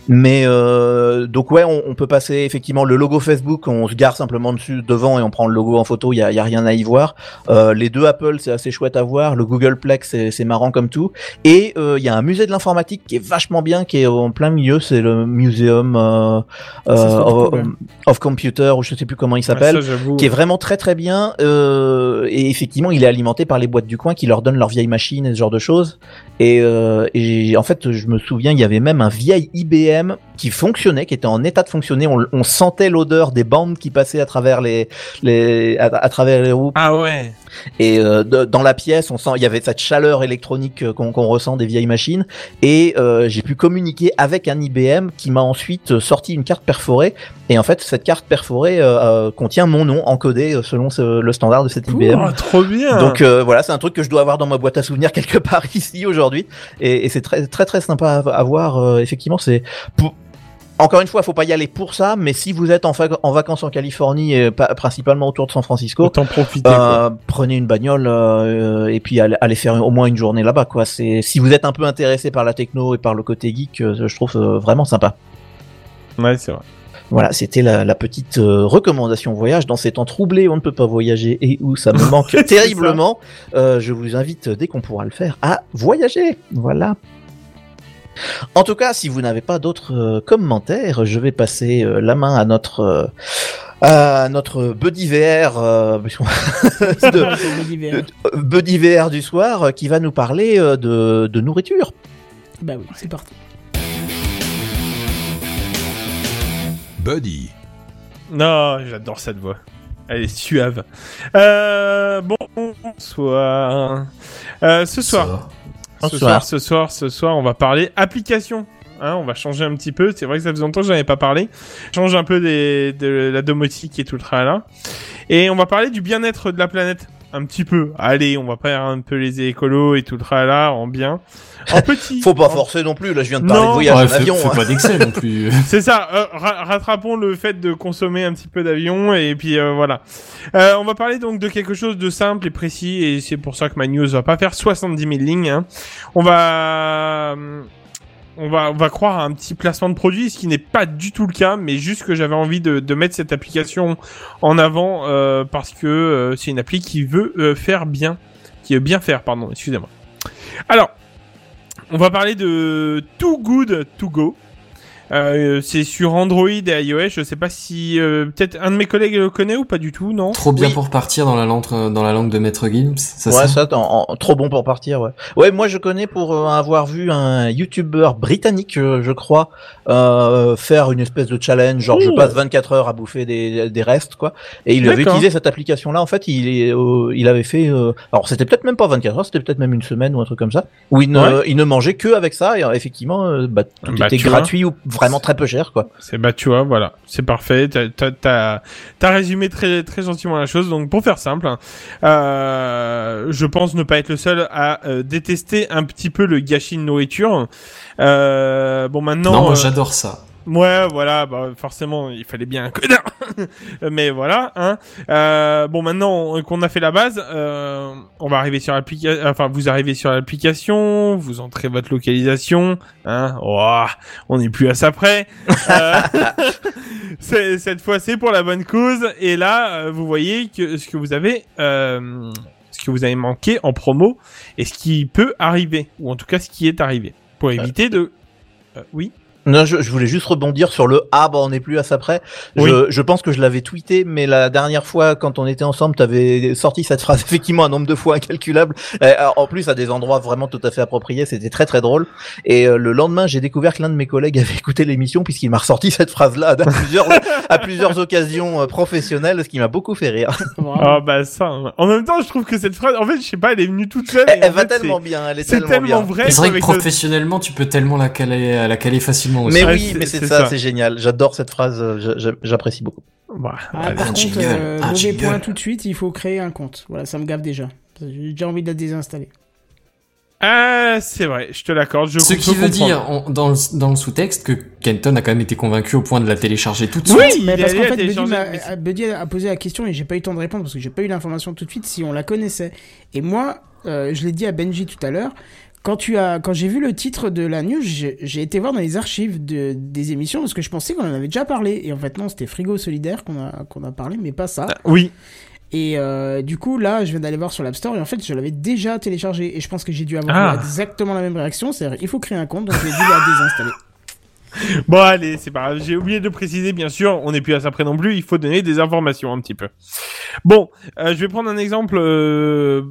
Mais euh, donc ouais, on, on peut passer effectivement le logo Facebook, on se gare simplement dessus devant et on prend le logo en photo. Il y a, y a rien à y voir. Euh, les deux Apple, c'est assez chouette à voir. Le Googleplex, c'est c'est marrant comme tout. Et il y a un musée de l'informatique qui est vachement bien, qui est en plein milieu. C'est le Museum of. Of Computer ou je sais plus comment il s'appelle qui est vraiment très très bien euh, et effectivement il est alimenté par les boîtes du coin qui leur donnent leurs vieilles machines et ce genre de choses et, euh, et en fait je me souviens il y avait même un vieil IBM qui fonctionnait qui était en état de fonctionner on, on sentait l'odeur des bandes qui passaient à travers les, les à, à travers les roues Ah ouais. et euh, de- dans la pièce, on sent, il y avait cette chaleur électronique euh, qu'on qu'on ressent des vieilles machines. Et euh, j'ai pu communiquer avec un IBM qui m'a ensuite euh, sorti une carte perforée. Et en fait, cette carte perforée euh, contient mon nom encodé selon ce- le standard de cette IBM. Oh, trop bien. Donc euh, voilà, c'est un truc que je dois avoir dans ma boîte à souvenirs quelque part ici aujourd'hui, et, et c'est très très très sympa à, à voir. euh, effectivement, c'est pour- encore une fois, faut pas y aller pour ça, mais si vous êtes en, en vacances en Californie, et pas- principalement autour de San Francisco, Autant profiter. quoi. euh, prenez une bagnole euh, et puis allez, allez faire au moins une journée là-bas quoi. C'est si vous êtes un peu intéressé par la techno et par le côté geek, euh, je trouve euh, vraiment sympa. Ouais, c'est vrai. Voilà, c'était la, la petite euh, recommandation voyage dans ces temps troublés. On ne peut pas voyager et où ça me manque terriblement. Euh, je vous invite dès qu'on pourra le faire à voyager. Voilà. En tout cas, si vous n'avez pas d'autres euh, commentaires, je vais passer euh, la main à notre euh, à notre Buddy VR, de, l'univers. de- Buddy VR du soir qui va nous parler de, de nourriture. Bah oui, c'est parti. Buddy. Non, j'adore cette voix. Elle est suave. Euh, bonsoir. Euh, ce soir, ce soir, ce soir, ce soir, on va parler application. Hein, on va changer un petit peu. C'est vrai que ça faisait longtemps que j'en avais pas parlé. Change un peu des, de la domotique et tout le tralala. Et on va parler du bien-être de la planète. Un petit peu. Allez, on va faire un peu les écolos et tout le tralala en bien. En petit. Faut pas En- forcer non plus. Là, je viens de parler Non. de voyage Ouais, en fais, avion. fais hein. pas d'excès non plus. C'est ça, euh, ra- rattrapons le fait de consommer un petit peu d'avion et puis euh, voilà. Euh, on va parler donc de quelque chose de simple et précis et c'est pour ça que ma news va pas faire 70 000 lignes. hein. On va... On va, on va croire à un petit placement de produit, ce qui n'est pas du tout le cas, mais juste que j'avais envie de, de mettre cette application en avant euh, parce que euh, c'est une appli qui veut euh, faire bien, qui veut bien faire, pardon, excusez-moi. Alors, on va parler de Too Good To Go. Euh, c'est sur Android et iOS. Je sais pas si euh, peut-être un de mes collègues le connaît ou pas du tout, non? Trop bien Oui. pour partir dans la langue, dans la langue de Maître Gims, ça Ouais, ça ça, en- en- trop bon pour partir, ouais. Ouais, moi je connais pour euh, avoir vu un YouTuber britannique, euh, je crois, euh, faire une espèce de challenge, genre je passe 24 heures à bouffer des, des restes, quoi. Et il avait utilisé cette application-là. En fait, il est, euh, il avait fait, euh, alors c'était peut-être même pas 24 heures, c'était peut-être même une semaine ou un truc comme ça, où il ne, Ouais. il ne mangeait que avec ça. Et euh, effectivement, bah, tout Bah, était vois. gratuit ou vraiment très peu cher, quoi. C'est bah tu vois, voilà, c'est parfait. T'as t'as résumé très très gentiment la chose. Donc pour faire simple, hein, euh, je pense ne pas être le seul à détester un petit peu le gâchis de nourriture. Euh, bon maintenant. Non, moi euh, j'adore ça. Ouais, voilà, bah forcément, il fallait bien un connard. Mais voilà, hein. Euh, bon, maintenant qu'on a fait la base, euh, on va arriver sur l'application. Enfin, vous arrivez sur l'application, vous entrez votre localisation, hein. Ouah, on n'est plus à ça près. Euh, cette fois, c'est pour la bonne cause. Et là, euh, vous voyez que ce que vous avez, euh, ce que vous avez manqué en promo, et ce qui peut arriver, ou en tout cas ce qui est arrivé, pour éviter de. Euh, oui. Non, je, je voulais juste rebondir sur le ah bah on n'est plus à ça près. Oui. Je, je pense que je l'avais tweeté, mais la dernière fois quand on était ensemble, t'avais sorti cette phrase effectivement un nombre de fois incalculable. Euh, en plus à des endroits vraiment tout à fait appropriés, c'était très très drôle. Et euh, le lendemain, j'ai découvert que l'un de mes collègues avait écouté l'émission puisqu'il m'a ressorti cette phrase-là à plusieurs à plusieurs occasions euh, professionnelles, ce qui m'a beaucoup fait rire. Ah bah ça. hein. En même temps, je trouve que cette phrase, en fait, je sais pas, elle est venue toute seule. Elle, va fait, tellement bien, elle est C'est tellement, tellement bien. vrai. C'est vrai que le- professionnellement, tu peux tellement la caler, la caler facilement aussi. Mais oui, c'est- mais c'est ça, ça. c'est génial. J'adore cette phrase, euh, j'apprécie beaucoup. Bah, Ah, par un contre, jingle, euh, un mauvais jingle. point tout de suite, il faut créer un compte. Voilà, ça me gave déjà. J'ai déjà envie de la désinstaller. Ah, c'est vrai, je te l'accorde. Je Ce qui veut comprendre. dire, on- dans le, dans le sous-texte, que Kenton a quand même été convaincu au point de la télécharger tout de suite. Oui, mais parce qu'en fait, a- Buddy a posé la question et j'ai pas eu le temps de répondre parce que j'ai pas eu l'information tout de suite si on la connaissait. Et moi, euh, je l'ai dit à Benji tout à l'heure, quand tu as, quand j'ai vu le titre de la news, j'ai été voir dans les archives de, des émissions parce que je pensais qu'on en avait déjà parlé. Et en fait, non, c'était Frigo Solidaire qu'on a, qu'on a parlé, mais pas ça. Oui. Et euh, du coup, là, je viens d'aller voir sur l'App Store et en fait, je l'avais déjà téléchargé. Et je pense que j'ai dû avoir Ah. exactement la même réaction. C'est-à-dire, il faut créer un compte, donc j'ai dû la désinstaller. Bon, allez, c'est pas grave. J'ai oublié de préciser, bien sûr, on n'est plus à ça près non plus. Il faut donner des informations un petit peu. Bon, euh, je vais prendre un exemple. euh,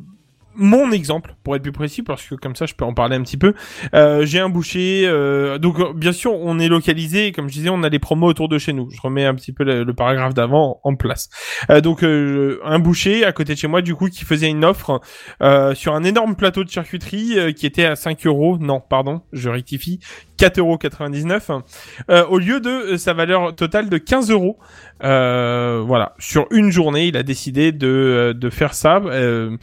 Mon exemple, pour être plus précis, parce que comme ça je peux en parler un petit peu. Euh, J'ai un boucher, euh, donc euh, bien sûr on est localisé, comme je disais, on a les promos autour de chez nous. Je remets un petit peu le, paragraphe d'avant en place. Euh, donc euh, un boucher à côté de chez moi, du coup, qui faisait une offre euh, sur un énorme plateau de charcuterie qui était à 5 euros, non, pardon, je rectifie, 4,99 euros, au lieu de sa valeur totale de 15 euros. Voilà, sur une journée, il a décidé de, de faire ça. euh,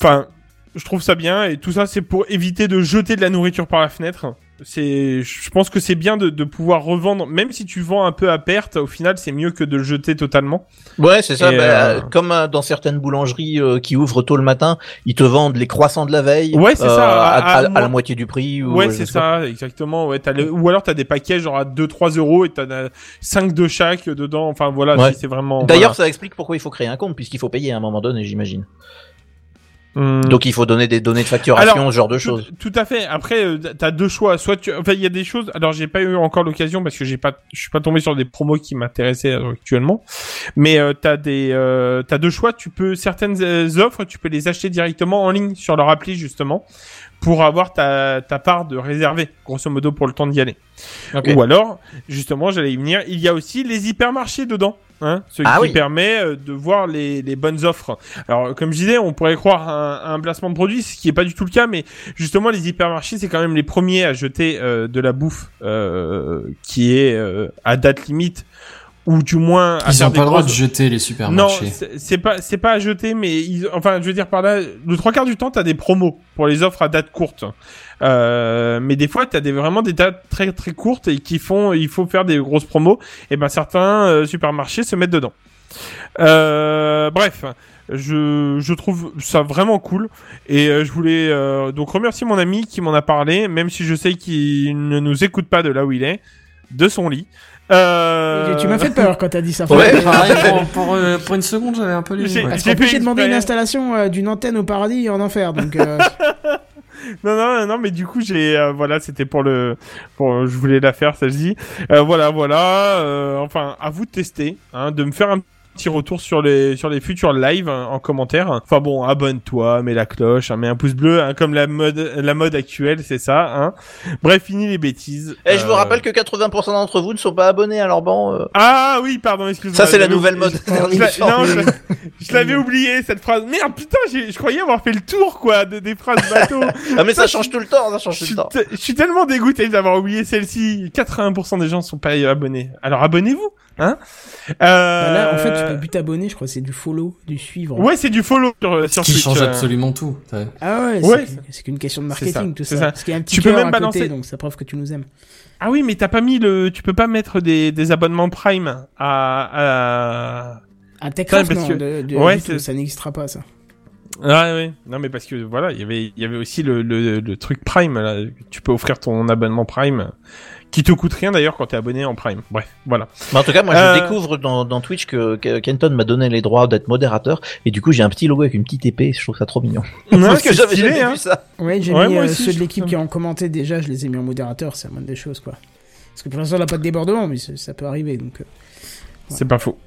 Enfin, je trouve ça bien et tout ça, c'est pour éviter de jeter de la nourriture par la fenêtre. C'est, je pense que c'est bien de, de pouvoir revendre, même si tu vends un peu à perte. Au final, c'est mieux que de le jeter totalement. Ouais, c'est ça. Bah, euh, Comme euh, dans certaines boulangeries euh, qui ouvrent tôt le matin, ils te vendent les croissants de la veille. Ouais, c'est euh, ça, À, à- à- à à moi- la moitié du prix. Ou, Ouais, c'est ça, exactement. Ouais, le... Ou alors t'as des paquets genre à 2-3 euros et t'en as 5 de chaque dedans. Enfin voilà, Ouais. c'est vraiment. D'ailleurs, ça explique pourquoi il faut créer un compte, puisqu'il faut payer à un moment donné, j'imagine. Hum. Donc il faut donner des données de facturation, Alors, ce genre de choses. tout à fait. Après, euh, t'as deux choix. Soit tu, enfin, il y a des choses. Alors, j'ai pas eu encore l'occasion parce que j'ai pas, je suis pas tombé sur des promos qui m'intéressaient euh, actuellement. Mais euh, t'as des, euh, t'as deux choix. Tu peux certaines euh, offres, tu peux les acheter directement en ligne sur leur appli justement pour avoir ta, ta part de réservé, grosso modo pour le temps d'y aller. Ok. Ou alors, justement, j'allais y venir. Il y a aussi les hypermarchés dedans. Hein, ce Ah qui oui. permet euh, de voir les, les bonnes offres. Alors, comme je disais, on pourrait croire à un, à un placement de produit, ce qui est pas du tout le cas, mais justement, les hypermarchés, c'est quand même les premiers à jeter euh, de la bouffe euh, qui est euh, à date limite, ou du moins à Ils faire ont des pas le droit de jeter les non, supermarchés. c'est c'est pas c'est pas à jeter, mais ils, enfin, je veux dire par là, le trois quarts du temps, t'as des promos pour les offres à date courte. Euh, mais des fois, t'as des vraiment des dates très très courtes et qui font, il faut faire des grosses promos. Et ben certains euh, supermarchés se mettent dedans. Euh, bref. Je, je trouve ça vraiment cool et euh, je voulais euh, donc remercier mon ami qui m'en a parlé même si je sais qu'il ne nous écoute pas de là où il est de son lit euh... Tu m'as fait peur quand t'as dit ça. Ouais. Pareil, pour, pour, euh, pour une seconde, j'avais un peu les... J'ai- ouais. Plus, j'ai demandé une installation euh, d'une antenne au paradis et en enfer. Donc, euh, Non, non, non, mais du coup, j'ai, euh, voilà, c'était pour le, pour, je voulais la faire, celle-ci. Euh, voilà, voilà, euh, enfin, à vous de tester, hein, de me faire un petit retour sur les sur les futurs lives hein, en commentaire. Enfin bon, abonne-toi, mets la cloche, hein, mets un pouce bleu, hein, comme la mode la mode actuelle, c'est ça. Hein. Bref, fini les bêtises. Et je vous Euh, rappelle que 80% d'entre vous ne sont pas abonnés, alors bon. euh, Ah oui, pardon, excuse-moi. Ça, c'est la nouvelle mode. Je non, je, l'avais oublié cette phrase. Merde, putain, je croyais avoir fait le tour quoi de, des phrases bateau. Ah, mais ça change tout le temps, ça change tout le temps. te- je suis tellement dégoûté d'avoir oublié celle-ci. 80% des gens sont pas abonnés. Alors abonnez-vous, hein euh... Bah là, en fait, tu peux plus t'abonner, je crois, c'est du follow, du suivre. Ouais, c'est du follow sur, Ce sur qui Twitch. change euh. absolument tout. ouais. Ah ouais, Ouais. c'est- qu'une question de marketing, tout c'est ça. ça. Parce qu'il y a un petit Tu peux même à balancer- côté, donc ça preuve que tu nous aimes. Ah oui, mais t'as pas mis le. Tu peux pas mettre des, des abonnements Prime à. à... Un Techcraft, parce non, que- de, de- Ouais, ça n'existera pas, ça. Ah ouais. Non mais parce que voilà, il y avait il y avait aussi le, le, le truc Prime là. Tu peux offrir ton abonnement Prime, qui te coûte rien d'ailleurs quand t'es abonné en Prime. Bref, voilà. Mais en tout cas, moi, Euh, je découvre dans, dans Twitch que, que Kenton m'a donné les droits d'être modérateur, et du coup, j'ai un petit logo avec une petite épée, je trouve ça trop mignon. Parce que j'avais jamais hein. vu ça. Ouais, j'ai Ouais, mis moi euh, aussi, ceux de l'équipe qui ont commenté déjà, je les ai mis en modérateur, c'est la moindre des choses, quoi. Parce que pour l'instant, on n'a pas de débordement, mais ça peut arriver, donc... euh. C'est pas faux.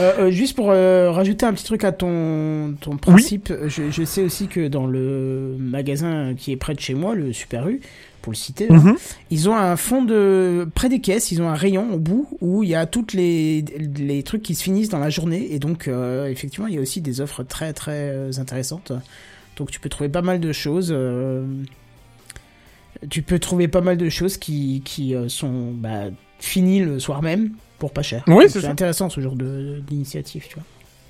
Euh, euh, juste pour euh, rajouter un petit truc à ton, ton principe, je, je sais aussi que dans le magasin qui est près de chez moi, le Super U, pour le citer, Mhm. ils ont un fond de près des caisses, ils ont un rayon au bout où il y a toutes les, les trucs qui se finissent dans la journée et donc euh, effectivement il y a aussi des offres très très euh, intéressantes. Donc tu peux trouver pas mal de choses. euh, tu peux trouver pas mal de choses qui, qui sont bah, finies le soir même pour pas cher. Oui, c'est intéressant ce genre d'initiative, tu vois.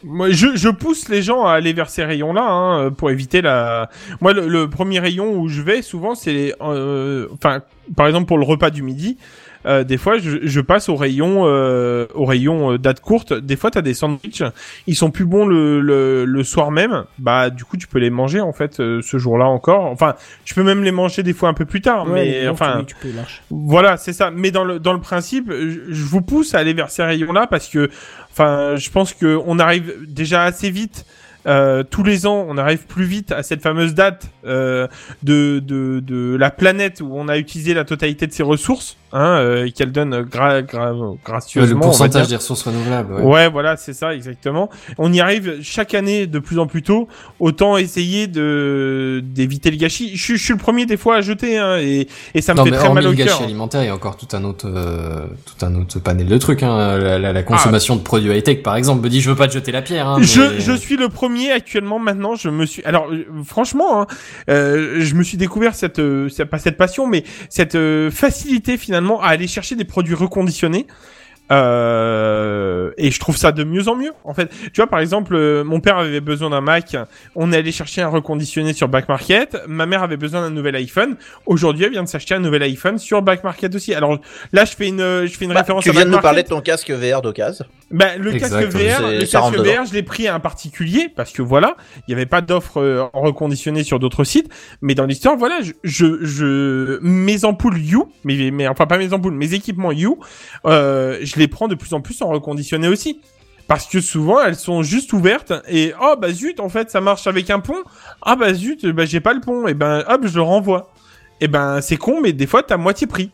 Moi, je, je pousse les gens à aller vers ces rayons-là hein, pour éviter la. Moi, le, le premier rayon où je vais souvent, c'est, euh, enfin, par exemple pour le repas du midi. Euh, des fois, je, je passe au rayon, euh, au rayon euh, date courte. Des fois, t'as des sandwichs, ils sont plus bons le, le, le soir même. Bah, du coup, tu peux les manger en fait euh, ce jour-là encore. Enfin, tu peux même les manger des fois un peu plus tard. Ouais, mais yaourts, enfin, tu peux voilà, c'est ça. Mais dans le dans le principe, je, je vous pousse à aller vers ces rayons-là parce que, enfin, je pense que on arrive déjà assez vite. euh, tous les ans, on arrive plus vite à cette fameuse date euh, de, de de la planète où on a utilisé la totalité de ses ressources, hein, euh, qu'elle donne gra, gracieusement. le pourcentage des ressources renouvelables. Ouais. Ouais. voilà, c'est ça, exactement. On y arrive chaque année de plus en plus tôt. Autant essayer de d'éviter le gâchis. Je, suis- je suis le premier des fois à jeter, hein, et, et ça me non, fait mais très mal au le cœur. gâchis alimentaire, il y a encore tout un autre, euh, tout un autre panel de trucs. Hein. La, la- la consommation de produits high-tech, par exemple, me dit je veux pas te jeter la pierre. Hein, Je, mais- je suis le premier actuellement maintenant. Je me suis alors euh, franchement, hein, euh, je me suis découvert cette, euh, c'est pas cette passion, mais cette euh, facilité finalement à aller chercher des produits reconditionnés. Euh, et je trouve ça de mieux en mieux. En fait, tu vois, par exemple, euh, mon père avait besoin d'un Mac. On est allé chercher un reconditionné sur Back Market. Ma mère avait besoin d'un nouvel iPhone. Aujourd'hui, elle vient de s'acheter un nouvel iPhone sur Back Market aussi. Alors là, je fais une, je fais une Bah, référence tu à viens de nous parler de ton casque VR d'occasion. Ben, le Exact, casque VR, le casque. VR, je l'ai pris à un particulier parce que voilà, il n'y avait pas d'offre euh, en reconditionné sur d'autres sites. Mais dans l'histoire, voilà, je, je, je- mes ampoules You, mais, mais enfin pas mes ampoules, mes équipements You, euh, je les prends de plus en plus en reconditionné aussi. Parce que souvent elles sont juste ouvertes et oh bah zut en fait ça marche avec un pont ah bah zut bah j'ai pas le pont et ben hop je le renvoie et ben c'est con mais des fois t'as moitié prix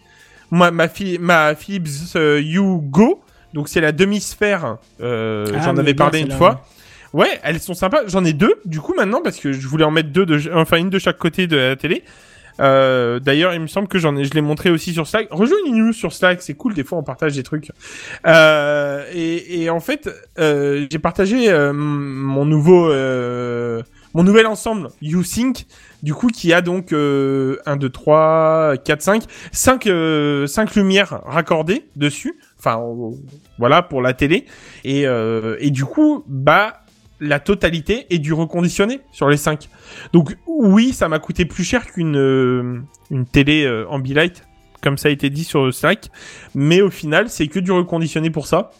moi ma, Phili- ma Philips euh, Hue Go donc c'est la demi-sphère. Euh, Ah, J'en avais parlé une fois. Ouais, elles sont sympas. J'en ai deux du coup maintenant parce que je voulais en mettre deux, de, enfin une de chaque côté de la télé. Euh, D'ailleurs, il me semble que j'en ai, je l'ai montré aussi sur Slack. Rejoignez nous sur Slack, c'est cool. Des fois, on partage des trucs. Euh, et, et en fait, euh, j'ai partagé euh, mon nouveau, euh, mon nouvel ensemble YouSync. Du coup, qui a donc euh, 1, 2, 3, 4, 5, 5, euh, 5 lumières raccordées dessus. Enfin, voilà, pour la télé. Et, euh, et du coup, bah, la totalité est du reconditionné sur les 5. Donc oui, ça m'a coûté plus cher qu'une euh, télé euh, Ambilight, comme ça a été dit sur Slack. Mais au final, c'est que du reconditionné pour ça.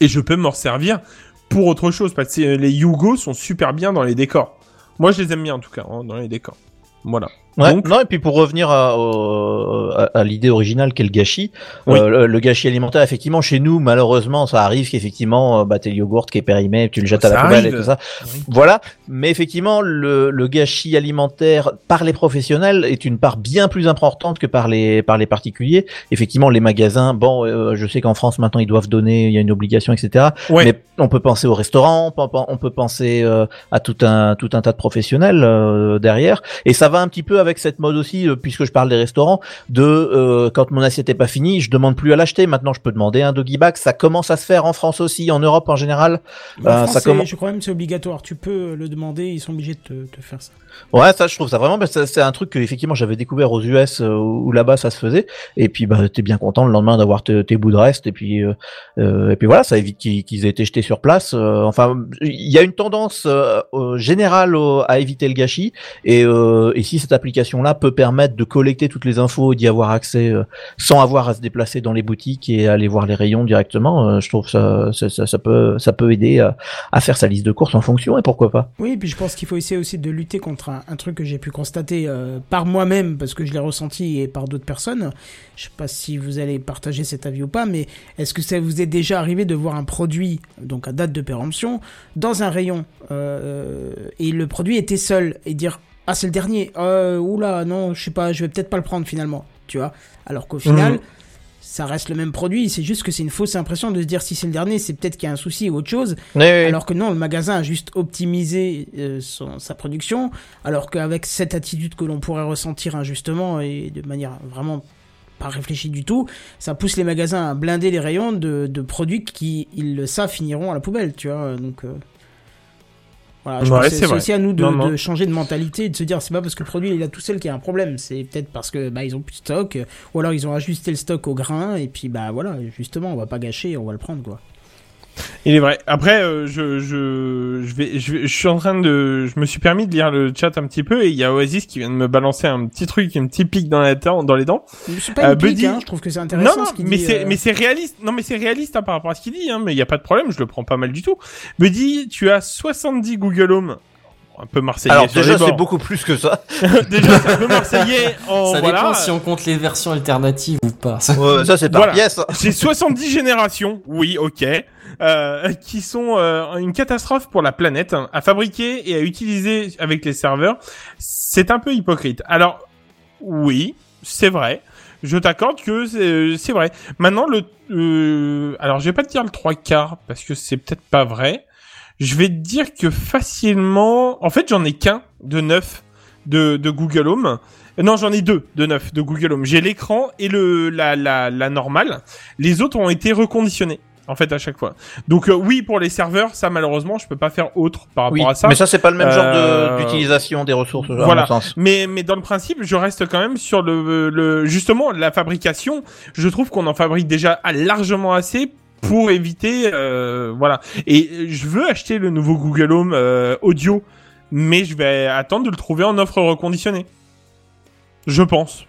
Et je peux m'en servir pour autre chose, parce que les Yugo sont super bien dans les décors. Moi, je les aime bien en tout cas, hein, dans les décors. Voilà. Ouais, Donc- non, et puis pour revenir à, à, à l'idée originale qu'est le gâchis, Oui. euh, le, le gâchis alimentaire, effectivement, chez nous, malheureusement, ça arrive qu'effectivement, euh, bah, t'es le yogourt qui est périmé, tu le jettes à la poubelle et tout ça. Oui. Voilà. Mais effectivement, le, le gâchis alimentaire par les professionnels est une part bien plus importante que par les, par les particuliers. Effectivement, les magasins, bon, euh, je sais qu'en France, maintenant, ils doivent donner, il y a une obligation, etc. Ouais. Mais on peut penser au restaurant, on peut, penser euh, à tout un tout un tas de professionnels derrière. Et ça va un petit peu avec cette mode aussi, euh, puisque je parle des restaurants, de euh, quand mon assiette est pas finie, je demande plus à l'acheter. Maintenant, je peux demander un doggy bag. Ça commence à se faire en France aussi, en Europe en général. En Euh, France, ça c'est- commence- Je crois même que c'est obligatoire. Tu peux le demander, ils sont obligés de te, te faire ça. Ouais, ça, je trouve ça vraiment. que C'est un truc que effectivement j'avais découvert aux US euh, où là-bas ça se faisait. Et puis bah t'es bien content le lendemain d'avoir te- tes bouts de reste. Et puis euh, euh, et puis voilà, ça évite qu'ils aient été jetés sur place. Euh, enfin, il y a une tendance euh, générale à éviter le gâchis. Et, et si cette application-là peut permettre de collecter toutes les infos et d'y avoir accès sans avoir à se déplacer dans les boutiques et aller voir les rayons directement, je trouve ça, ça, ça, ça peut ça peut aider à, à faire sa liste de courses en fonction. Et pourquoi pas. Oui, et puis je pense qu'il faut essayer aussi de lutter contre un, truc que j'ai pu constater euh, par moi-même, parce que je l'ai ressenti, et par d'autres personnes. Je sais pas si vous allez partager cet avis ou pas, mais est-ce que ça vous est déjà arrivé de voir un produit, donc à date de péremption, dans un rayon, euh, et le produit était seul, et dire ah c'est le dernier, euh, oula non, je sais pas, je vais peut-être pas le prendre finalement, tu vois? Alors qu'au final, Mhm. Ça reste le même produit, c'est juste que c'est une fausse impression de se dire si c'est le dernier, c'est peut-être qu'il y a un souci ou autre chose. Alors que non, le magasin a juste optimisé euh, son, sa production, alors qu'avec cette attitude que l'on pourrait ressentir injustement et de manière vraiment pas réfléchie du tout, ça pousse les magasins à blinder les rayons de, de produits qui, ils le savent, finiront à la poubelle, tu vois. Donc euh, voilà, je Ouais, pense que c'est c'est aussi à nous de, Non, non. de changer de mentalité, et de se dire c'est pas parce que le produit il est là tout seul qu'il y a un problème, c'est peut-être parce que bah ils ont plus de stock, euh, ou alors ils ont ajusté le stock au grain et puis bah voilà, justement on va pas gâcher, on va le prendre quoi. Il est vrai. Après, euh, je, je, je vais, je, je suis en train de, je me suis permis de lire le chat un petit peu et il y a Oasis qui vient de me balancer un petit truc, un petit pic dans la dent- dans les dents. C'est pas Euh, une pique, Buddy- hein, je trouve que c'est intéressant Non, non, ce qu'il mais dit, c'est, euh, mais c'est réaliste. Non, mais c'est réaliste hein, par rapport à ce qu'il dit. Hein, mais il y a pas de problème, je le prends pas mal du tout. Dit, tu as 70 Google Home. Un peu marseillais alors sur déjà c'est beaucoup plus que ça. déjà, c'est un peu marseillais en Ça voilà. dépend si on compte les versions alternatives ou pas. Ça- Ouais, ça c'est par Voilà. pièce. J'ai 70 générations, oui, ok, euh, qui sont euh, une catastrophe pour la planète, hein, à fabriquer et à utiliser avec les serveurs. C'est un peu hypocrite. Alors, oui, c'est vrai. Je t'accorde que c'est c'est vrai. Maintenant, le... euh, alors, je vais pas te dire le trois quarts, parce que c'est peut-être pas vrai. Je vais te dire que facilement... En fait, j'en ai qu'un de neuf de, de Google Home. Non, j'en ai deux de neuf de Google Home. J'ai l'écran et le la, la, la normale. Les autres ont été reconditionnés. En fait, à chaque fois. Donc euh, oui, pour les serveurs, ça malheureusement, je peux pas faire autre par rapport Oui, à ça. mais ça c'est pas le même genre Euh, de- d'utilisation des ressources voilà. sens. Mais, mais dans le principe, je reste quand même sur le, le justement la fabrication. Je trouve qu'on en fabrique déjà largement assez pour éviter, euh, voilà. Et je veux acheter le nouveau Google Home euh, audio, mais je vais attendre de le trouver en offre reconditionnée. Je pense.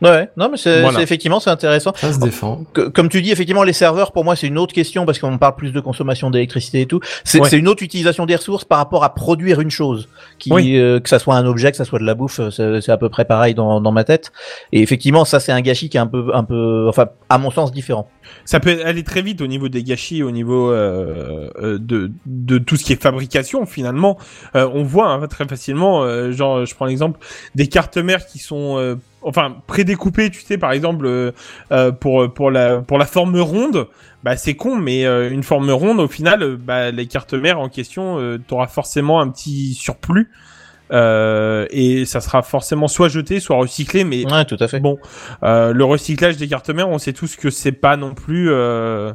Ouais, non mais c'est Voilà. c'est- effectivement c'est intéressant. Ça se défend. Comme tu dis, effectivement, les serveurs, pour moi, c'est une autre question parce qu'on parle plus de consommation d'électricité et tout. C'est Ouais. c'est une autre utilisation des ressources par rapport à produire une chose, qui, Oui. euh, que ça soit un objet, que ça soit de la bouffe, euh, c'est c'est à peu près pareil dans, dans ma tête. Et effectivement, ça, c'est un gâchis qui est un peu, un peu, enfin, à mon sens, différent. Ça peut aller très vite au niveau des gâchis, au niveau euh, euh, de, de tout ce qui est fabrication finalement. Euh, on voit hein, très facilement, euh, genre je prends l'exemple des cartes mères qui sont euh, enfin prédécoupées, tu sais par exemple euh, euh, pour pour la pour la forme ronde. Bah c'est con, mais euh, une forme ronde au final, bah, les cartes mères en question, euh, t'auras forcément un petit surplus. Euh, et ça sera forcément soit jeté, soit recyclé, mais Ouais, tout à fait. Bon, euh, le recyclage des cartes mères, on sait tous que c'est pas non plus euh,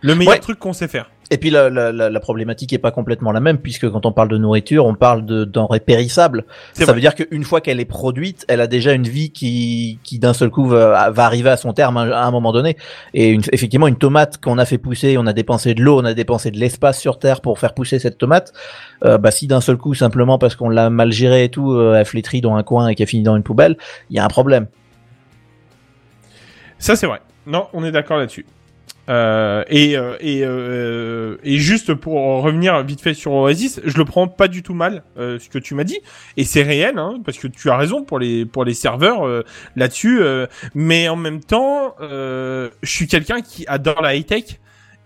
le meilleur Ouais. truc qu'on sait faire. Et puis la, la, la, la problématique est pas complètement la même puisque quand on parle de nourriture, on parle de denrées périssables. Ça vrai. veut dire qu'une fois qu'elle est produite, elle a déjà une vie qui, qui d'un seul coup va, va arriver à son terme à un moment donné. Et une, effectivement, une tomate qu'on a fait pousser, on a dépensé de l'eau, on a dépensé de l'espace sur terre pour faire pousser cette tomate. Euh, bah si d'un seul coup, simplement parce qu'on l'a mal gérée et tout, euh, elle flétrit dans un coin et qu'elle finit dans une poubelle, il y a un problème. Ça, c'est vrai. Non, on est d'accord là-dessus. Euh, et, euh, et, euh, et juste pour revenir vite fait sur Oasis, je le prends pas du tout mal euh, ce que tu m'as dit. Et c'est réel hein, parce que tu as raison pour les pour les serveurs là-dessus mais en même temps je suis quelqu'un qui adore la high tech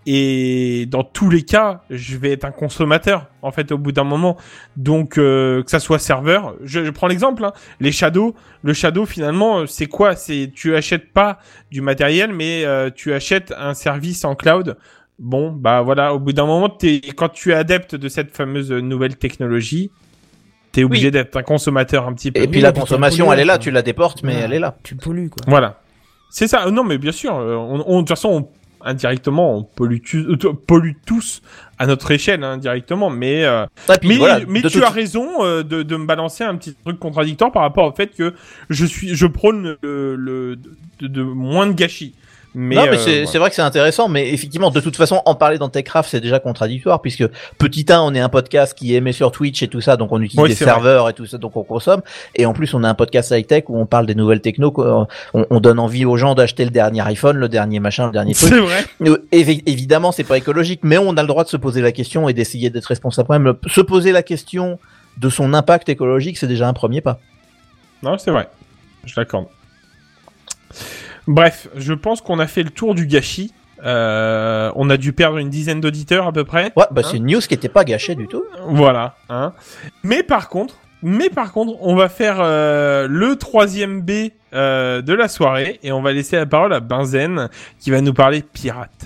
et dans tous les cas je vais être un consommateur en fait au bout d'un moment donc euh, que ça soit serveur je, je prends l'exemple hein, les shadows le shadow finalement euh, c'est quoi? C'est tu achètes pas du matériel mais euh, tu achètes un service en cloud bon bah voilà au bout d'un moment quand tu es adepte de cette fameuse nouvelle technologie t'es obligé Oui. d'être un consommateur un petit peu Et puis la consommation, elle est là, pollué, tu la déportes, mais elle est là. Tu pollues, quoi. Voilà. C'est ça. Non, mais bien sûr. On, on- de toute façon, on- indirectement, on pollue, tu- euh, pollue tous à notre échelle, hein, directement. Mais, euh, puis mais, voilà, mais de tu as raison euh, de, de me balancer un petit truc contradictoire par rapport au fait que je suis, je prône le, le de, de moins de gâchis. Mais, non, mais euh, c'est vrai que c'est intéressant, mais effectivement, de toute façon, en parler dans Techcraft, c'est déjà contradictoire, puisque petit 1, on est un podcast qui émet sur Twitch et tout ça, donc on utilise Oui, des vrai. serveurs et tout ça, donc on consomme. Et en plus, on a un podcast high-tech où on parle des nouvelles techno, on, on donne envie aux gens d'acheter le dernier iPhone, le dernier machin, le dernier truc. C'est vrai. Euh, évi- évidemment, c'est pas écologique, mais on a le droit de se poser la question et d'essayer d'être responsable. Quand même, se poser la question de son impact écologique, c'est déjà un premier pas. Non, c'est vrai. Je l'accorde. Bref, je pense qu'on a fait le tour du gâchis. Euh, on a dû perdre une dizaine d'auditeurs à peu près. Ouais, bah Hein c'est une news qui était pas gâchée du tout. Voilà. Hein. Mais par contre, mais par contre, on va faire euh, le troisième B euh, de la soirée et on va laisser la parole à Benzen qui va nous parler pirate.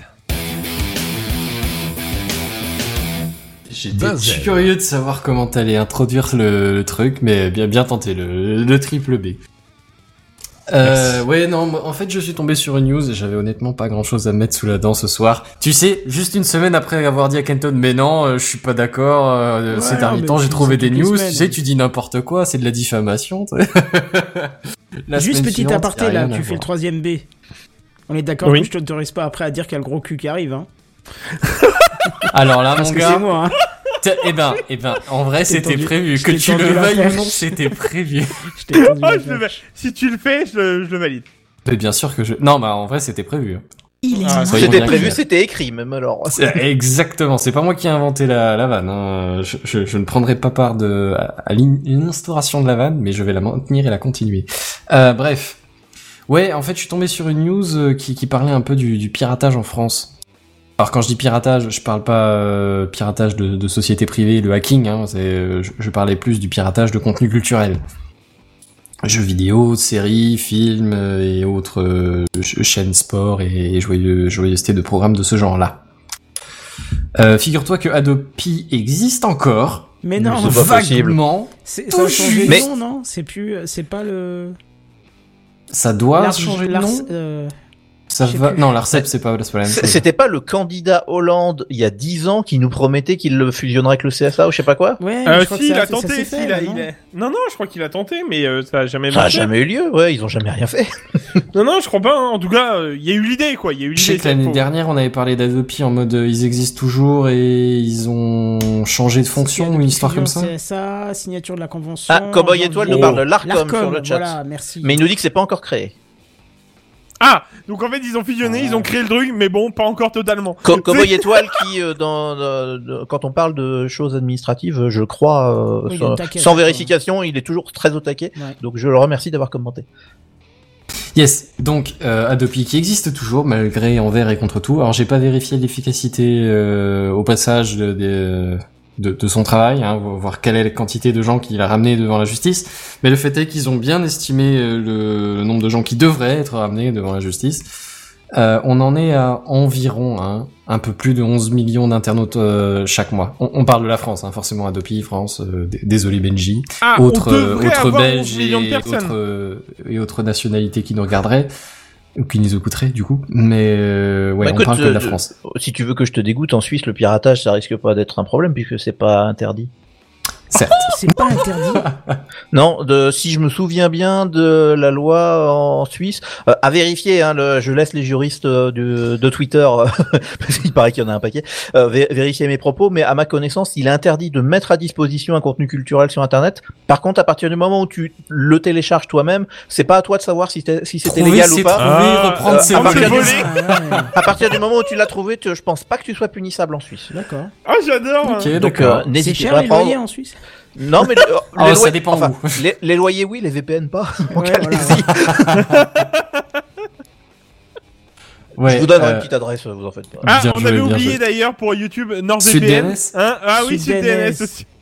J'étais curieux de savoir comment t'allais introduire le, le truc, mais bien, bien tenté, le, le triple B. Euh, ouais, non, en fait, je suis tombé sur une news et j'avais honnêtement pas grand chose à mettre sous la dent ce soir. Tu sais, juste une semaine après avoir dit à Kenton, mais non, euh, je suis pas d'accord, euh, Ouais, ces derniers temps, j'ai trouvé des news, semaines. tu sais, tu dis n'importe quoi, c'est de la diffamation. La Juste petit suivante, aparté, là, tu fais le troisième B. On est d'accord Oui. que je t'autorise pas après à dire qu'il y a le gros cul qui arrive, hein. Alors là, Parce mon que gars, c'est moi, hein. Tiens, eh ben, eh ben, en vrai, t'ai c'était prévu. Que tu tendu le veuilles ou non, c'était prévu. Si tu le fais, je le, je le valide. Mais bien sûr que je. Non, bah en vrai, c'était prévu. Il est Ah, soyons C'était prévu, c'était écrit même alors. Exactement, c'est pas moi qui ai inventé la, la vanne. hein. Je, je- je ne prendrai pas part de, à, à l'in- l'instauration de la vanne, mais je vais la maintenir et la continuer. Euh, bref. Ouais, en fait, je suis tombé sur une news euh, qui, qui parlait un peu du, du piratage en France. Alors quand je dis piratage, je parle pas euh, piratage de, de société privée, le hacking. Hein, euh, je, je parlais plus du piratage de contenu culturel. Jeux vidéo, séries, films euh, et autres euh, ch- chaînes sport et, et joyeux, joyeuseté de programmes de ce genre-là. Euh, Figure-toi que Adopi existe encore. Mais non, C'est pas possible. vaguement. c'est- ça a changé de nom, non? C'est plus, c'est pas le. Ça doit changer de nom. Ça va. plus. Non, l'Arcep c'est pas, c'est pas la même chose. C'était pas le candidat Hollande il y a 10 ans qui nous promettait qu'il le fusionnerait avec le CSA ou je sais pas quoi? Ouais, Euh, si, il ça- a ça- ça tenté. s'est si, fait, il a- là, il non a- Non, non, je crois qu'il a tenté, mais euh, ça a jamais Ça a marché. jamais eu lieu, ouais, ils ont jamais rien fait. Non, non, je crois pas. hein. En tout cas, euh, il y a eu l'idée, quoi. Il y a eu Je sais que l'année dernière, on avait parlé d'Adopi en mode euh, ils existent toujours et ils ont changé de fonction ou une histoire comme ça. C'est ça, signature de la convention. Ah, Cowboy Étoile nous parle de l'Arcom L'Arcom, sur le chat. Voilà, merci. Mais il nous dit que c'est pas encore créé. Ah, donc en fait, ils ont fusionné, ils ont créé le truc, mais bon, pas encore totalement. Co- Cowboy Étoile qui, euh, dans, quand on parle de choses administratives, euh, je crois, euh, Oui, sans, taquet, vérification, il est toujours très au taquet. Ouais. Donc je le remercie d'avoir commenté. Yes, donc euh, Adopi qui existe toujours malgré envers et contre tout. Alors j'ai pas vérifié l'efficacité euh, au passage de, de, de, son travail, hein, voir quelle est la quantité de gens qu'il a ramené devant la justice. Mais le fait est qu'ils ont bien estimé euh, le, le nombre de gens qui devraient être ramenés devant la justice. Euh, on en est à environ hein, un peu plus de 11 millions d'internautes euh, chaque mois. On, on parle de la France, hein, forcément Adopi, France. euh, désolé Benji Ah, autres autres avoir 11 belges et autres et autres nationalités qui nous regarderaient ou qui nous écouteraient du coup mais euh, ouais Bah, on écoute, parle que de la euh, France Si tu veux que je te dégoûte, en Suisse, le piratage, ça risque pas d'être un problème puisque c'est pas interdit. Certes. C'est pas interdit. Non, de, si je me souviens bien de la loi en Suisse, euh, à vérifier, hein, le, je laisse les juristes euh, du- de Twitter, euh, parce qu'il paraît qu'il y en a un paquet, euh, vé- vérifier mes propos, mais à ma connaissance, il est interdit de mettre à disposition un contenu culturel sur Internet. Par contre, à partir du moment où tu le télécharges toi-même, c'est pas à toi de savoir si, si c'était légal ou pas. trouver, Ah, reprendre euh, ses à partir c'est du- À partir du moment où tu l'as trouvé, tu- je pense pas que tu sois punissable en Suisse. D'accord. Ah, j'adore. Ok, Donc, euh, n'hésitez cher pas à les prendre. en Suisse? Non, mais le- Ah, les ça loyers- dépend enfin, où. les, les loyers, oui, les VPN pas. Donc, Ouais, voilà, allez-y. Ouais, je vous donnerai euh, une petite adresse, vous en faites pas. Ah, Bien on joué, avait oublié d'ailleurs pour YouTube Sud NordVPN. DNS Hein ah oui, Sud Sud aussi.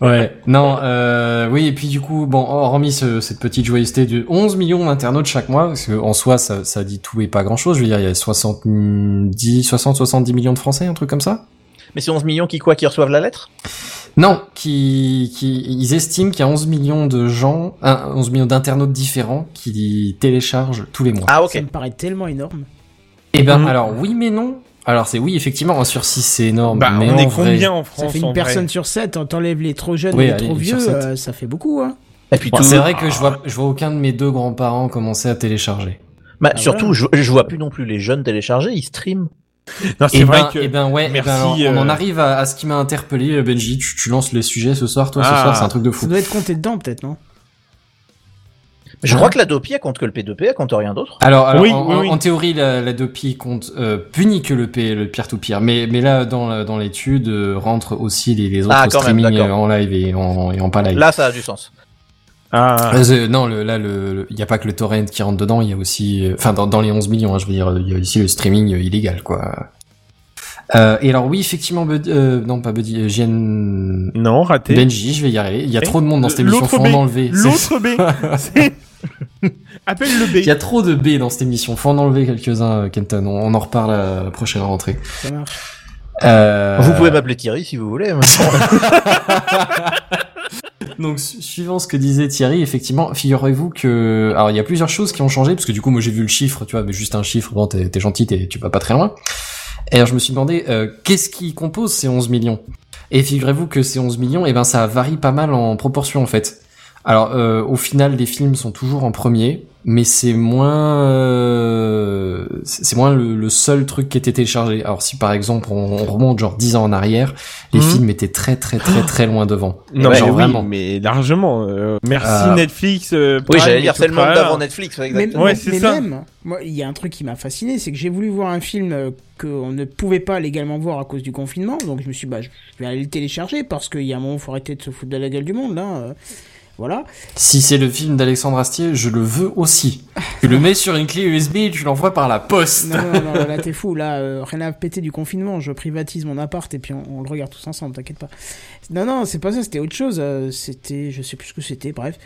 Ouais, non, euh, oui, et puis du coup, bon, hormis ce- cette petite joyeuseté de 11 millions d'internautes chaque mois, parce que en soi, ça, ça dit tout et pas grand chose, je veux dire, il y a 70, 60, 70 millions de Français, un truc comme ça? Mais c'est 11 millions qui quoi, qui reçoivent la lettre? Non, qui, qui, ils estiment qu'il y a 11 millions de gens, un, 11 millions d'internautes différents qui téléchargent tous les mois. Ah Ça ok. me paraît tellement énorme. Eh ben, Mhm. alors, oui mais non. Alors, c'est oui, effectivement, 1 sur 6, c'est énorme, Bah, mais on en est vrai- combien en France Ça fait une vrai personne sur sept. on T'enlèves les trop jeunes Oui, et les allez, trop vieux, euh, ça fait beaucoup. Hein. Et puis Bon, c'est vrai que je vois, je vois aucun de mes deux grands-parents commencer à télécharger. Bah, Ah, surtout, je, je vois plus non plus les jeunes télécharger, ils streament. Non, c'est Et vrai ben, que. eh ben ouais, eh ben, on en euh, arrive à, à ce qui m'a interpellé, euh, Benji. Tu, tu lances les sujets ce soir, toi, ce Ah. soir, c'est un truc de Ça fou. doit être compté dedans, peut-être, non? Je crois que la Dopi, elle compte que le P2P, elle compte rien d'autre. Alors, alors, Oui, en, oui, en- oui. en théorie, la, la Dopi compte euh, punit que le P, le pire tout pire. Mais, mais là, dans, dans l'étude, euh, rentre aussi les, les autres Ah, même, streaming en live et en, et en pas live. Là, ça a du sens. Ah. Euh, c'est- non, le, là, le, il y a pas que le torrent qui rentre dedans, il y a aussi, euh, enfin, dans, dans les 11 millions, hein, je veux dire, il y a aussi le streaming euh, illégal, quoi. Euh, et alors oui, effectivement, Bud- euh, non pas Buddy, euh, JN... Non, raté. Benji, je vais y arriver. Il y a trop de monde dans cette émission, l'autre faut B. en enlever. C'est- L'autre B. C'est- Appelle le Il y B. a trop de B dans cette émission, faut en enlever quelques-uns, euh, Kenton. On, on en reparle à la prochaine rentrée. Ça marche. Euh, Vous pouvez m'appeler Thierry si vous voulez. Donc, su- suivant ce que disait Thierry, effectivement, figurez-vous que, alors il y a plusieurs choses qui ont changé, parce que du coup, moi j'ai vu le chiffre, tu vois, mais juste un chiffre, bon, t'es gentil, t'es- tu vas pas très loin. Et alors je me suis demandé, euh, qu'est-ce qui compose ces 11 millions? Et figurez-vous que ces 11 millions, eh ben ça varie pas mal en proportion en fait. Alors, euh, au final, les films sont toujours en premier, mais c'est moins, euh, c'est moins le, le seul truc qui était téléchargé. Alors, si par exemple on, on remonte genre 10 ans en arrière, les Mhm. films étaient très très très très loin devant. Non, Ouais, mais genre oui, vraiment. mais largement. euh, merci Euh, Netflix. euh, oui, Prime j'allais dire, c'est le monde d'avant Netflix, ouais, Mais, exactement. Ouais, mais- ça. même, moi, il y a un truc qui m'a fasciné, c'est que j'ai voulu voir un film euh, qu'on ne pouvait pas légalement voir à cause du confinement. Donc je me suis dit, bah, je vais aller le télécharger parce qu'il y a un moment, faut arrêter de se foutre de la gueule du monde, là. Voilà. Si c'est le film d'Alexandre Astier, je le veux aussi. Tu le mets sur une clé USB et tu l'envoies par la poste. Non, non, non, là t'es fou, là, euh, rien à péter du confinement, je privatise mon appart et puis on, on le regarde tous ensemble, t'inquiète pas. Non, non, c'est pas ça, c'était autre chose, euh, c'était, je sais plus ce que c'était, bref.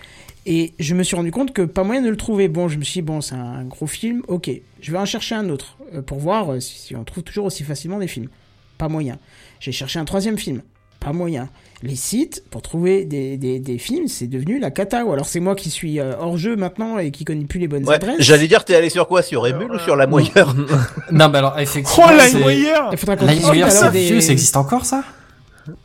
Et je me suis rendu compte que pas moyen de le trouver. Bon, je me suis dit, bon, c'est un gros film, ok, je vais en chercher un autre euh, pour voir si, si on trouve toujours aussi facilement des films. Pas moyen. J'ai cherché un troisième film, pas moyen. Les sites pour trouver des, des, des films, c'est devenu la cata. Ou alors c'est moi qui suis euh, hors jeu maintenant et qui connais plus les bonnes Ouais, adresses. J'allais dire, t'es allé sur quoi? Sur Emule ou sur la moyeur? Non, bah alors effectivement, Oh, c'est- LimeWire Il faudra qu'on ça existe encore ça?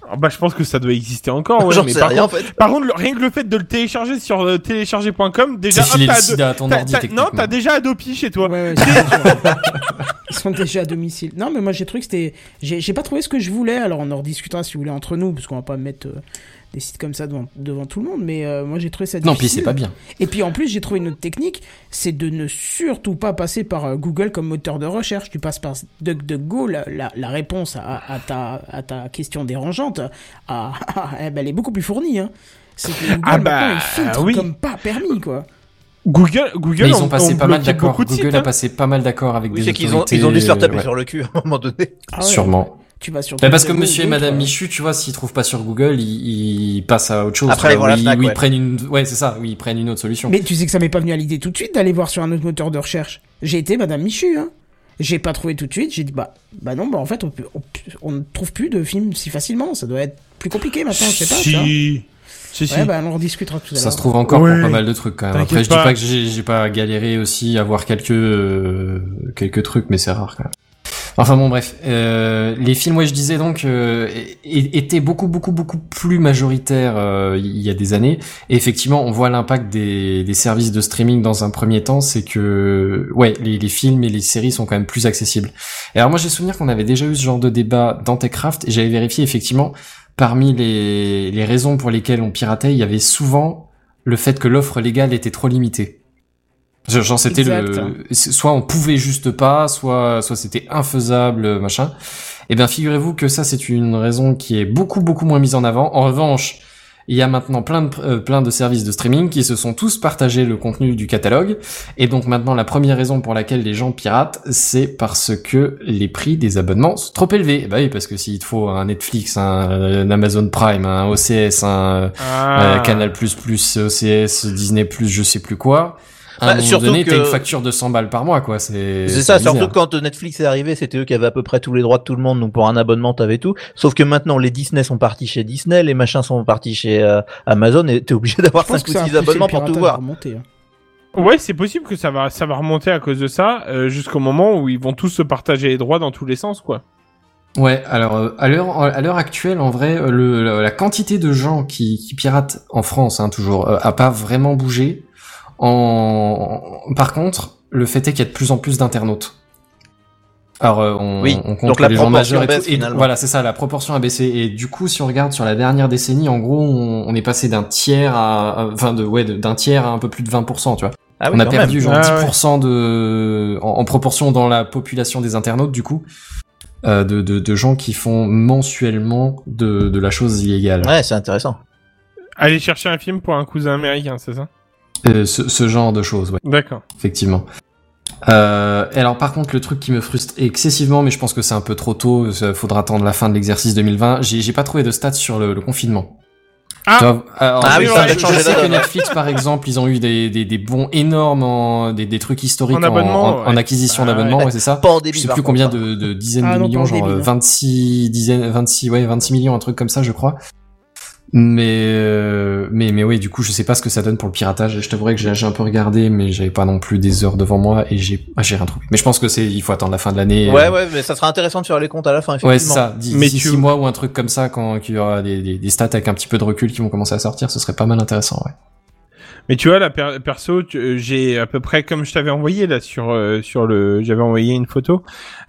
Ah Bah, je pense que ça doit exister encore. Ouais, J'en mais sais par, rien en contre, fait. par contre, le- rien que le fait de le télécharger sur euh, télécharger.com, déjà, t'as sida à ton t'as- ordi, t'as- techniquement. Non, t'as déjà Adopi chez toi. Ouais, ouais. Ils sont déjà à domicile. Non, mais moi j'ai trouvé que c'était. J'ai j'ai pas trouvé ce que je voulais, alors on en rediscutera si vous voulez entre nous, parce qu'on va pas mettre euh, des sites comme ça devant, devant tout le monde, mais euh, moi j'ai trouvé ça difficile. Non, puis c'est pas bien. Et puis en plus, j'ai trouvé une autre technique, c'est de ne surtout pas passer par euh, Google comme moteur de recherche. Tu passes par DuckDuckGo, la, la, la réponse à, à ta, à ta question dérangeante, à, eh ben, elle est beaucoup plus fournie. Hein. C'est que Google Ah bah, maintenant, il filtre oui. comme pas permis, quoi. Google, Google, Mais ils on- ont passé on pas mal d'accord. Google sites, a hein. passé pas mal d'accord avec Oui, des c'est qu'ils ont, autorités, ils ont dû se faire taper ouais. sur le cul à un moment donné. Ah ouais. Sûrement. Tu vas sur Bah, parce que monsieur et madame euh, Michu, tu vois, s'ils trouvent pas sur Google, ils, ils passent à autre chose. Après, ils prennent une, ouais, c'est ça, oui, ils prennent une autre solution. Mais tu sais que ça m'est pas venu à l'idée tout de suite d'aller voir sur un autre moteur de recherche. J'ai été Madame Michu, hein. J'ai pas trouvé tout de suite. J'ai dit bah bah non bah en fait on, peut- on, on ne trouve plus de films si facilement. Ça doit être plus compliqué maintenant. Je sais pas. Si. Si, si. Ouais bah on en rediscutera tout à l'heure. Ça se trouve encore Ouais. pour pas mal de trucs quand même. Après, je dis pas. pas que j'ai j'ai pas galéré aussi à voir quelques euh, quelques trucs, mais c'est rare quand même. Enfin bon bref, euh, les films, ouais je disais donc, euh, étaient beaucoup beaucoup beaucoup plus majoritaires euh, il y a des années. Et effectivement, on voit l'impact des, services de streaming dans un premier temps, c'est que ouais les, films et les séries sont quand même plus accessibles. Alors moi j'ai souvenir qu'on avait déjà eu ce genre de débat dans Techcraft et j'avais vérifié effectivement parmi les raisons pour lesquelles on piratait, il y avait souvent le fait que l'offre légale était trop limitée. Genre c'était le soit on pouvait juste pas, soit soit c'était infaisable machin. Eh bien figurez-vous que ça c'est une raison qui est beaucoup beaucoup moins mise en avant. En revanche, il y a maintenant plein de euh, plein de services de streaming qui se sont tous partagés le contenu du catalogue et donc maintenant la première raison pour laquelle les gens piratent, c'est parce que les prix des abonnements sont trop élevés. Bah oui, parce que s'il te faut un Netflix, un, un Amazon Prime, un OCS, un euh, Ah. Canal++, OCS, Disney+, je sais plus quoi. À Bah, un moment surtout donné, t'as que- une facture de 100 balles par mois, quoi. C'est C'est ça, bizarre. surtout quand Netflix est arrivé, c'était eux qui avaient à peu près tous les droits de tout le monde, donc pour un abonnement t'avais tout. Sauf que maintenant les Disney sont partis chez Disney, les machins sont partis chez euh, Amazon et t'es obligé d'avoir Je pense 5 que ou ça a 6 poussé abonnements pour tout voir. remonter, hein. Ouais, c'est possible que ça va, ça va remonter à cause de ça, euh, jusqu'au moment où ils vont tous se partager les droits dans tous les sens, quoi. Ouais, alors euh, à l'heure à l'heure actuelle, en vrai, euh, le, la quantité de gens qui, qui piratent en France, hein, toujours, euh, a pas vraiment bougé. En par contre, le fait est qu'il y a de plus en plus d'internautes. Alors euh, on, Oui, on compte donc la les gens proportion majeurs et, baisse, tout, et finalement. voilà, c'est ça, la proportion a baissé. Et du coup, si on regarde sur la dernière décennie, en gros, on, on est passé d'un tiers à, enfin de ouais, d'un tiers à un peu plus de 20%, tu vois. Ah oui, on a perdu même. genre Ah ouais. 10% de en, en proportion dans la population des internautes du coup euh, de, de, de gens qui font mensuellement de, de la chose illégale. Ouais, c'est intéressant. Aller chercher un film pour un cousin américain, c'est ça? Euh, ce, ce genre de choses, ouais, D'accord. effectivement. Euh, alors par contre le truc qui me frustre excessivement, mais je pense que c'est un peu trop tôt, ça faudra attendre la fin de l'exercice 2020. J'ai j'ai pas trouvé de stats sur le, le confinement. Ah alors, Ah oui, ça je- je changé sais que. Netflix par exemple, ils ont eu des, des, des bons énormes, en, des, des trucs historiques En en, abonnement, en- en ouais. acquisition Ah d'abonnement, ouais. ouais, c'est ça. Pas en je sais plus combien de, de dizaines Ah de non, millions, genre débit, euh, non. 26 dizaines, 26 ouais, 26 millions, un truc comme ça, je crois. Mais euh, mais mais oui, du coup, je sais pas ce que ça donne pour le piratage. Je t'avouerais que j'ai un peu regardé, mais j'avais pas non plus des heures devant moi et j'ai ah, j'ai rien trouvé. Mais je pense que c'est il faut attendre la fin de l'année. Ouais, euh, ouais, mais ça sera intéressant de faire les comptes à la fin, effectivement. Ouais, c'est ça. Mais d'ici tu- six mois ou un truc comme ça, quand qu'il y aura des, des, des stats avec un petit peu de recul qui vont commencer à sortir, ce serait pas mal intéressant, ouais. Mais tu vois, la per- perso, euh, j'ai à peu près, comme je t'avais envoyé là sur euh, sur le, j'avais envoyé une photo.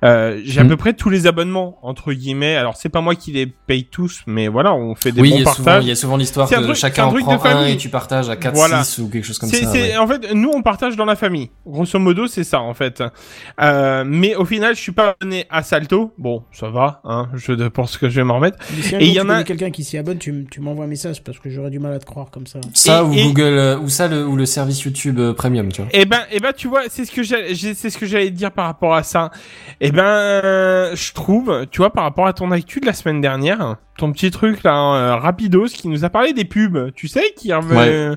Euh, j'ai à Mhm. peu près tous les abonnements entre guillemets. Alors c'est pas moi qui les paye tous, mais voilà, on fait des oui, il bons y, a souvent, partages. il y a souvent l'histoire C'est un que truc- chacun un en truc prend de famille. un et tu partages à 4, Voilà. 6 ou quelque chose comme ça. c'est- ouais. en fait, nous on partage dans la famille. Grosso modo, c'est ça en fait. Euh, mais au final, je suis pas abonné à Salto. Bon, ça va, hein. Je pense que je vais m'en remettre. Mais si un Et il y tu en a- quelqu'un qui s'y abonne, tu, m'envoies un message parce que j'aurais du mal à te croire comme ça. Ça Et- ou et- Google euh, ou ça le, ou le service YouTube euh, Premium, tu vois. Eh ben, eh ben, tu vois, c'est ce que j'ai, j'ai- c'est ce que j'allais te dire par rapport à ça. Eh ben, je trouve, tu vois, par rapport à ton actu de la semaine dernière, ton petit truc là, euh, rapidos, qui nous a parlé des pubs, tu sais, qui revenait. Ouais.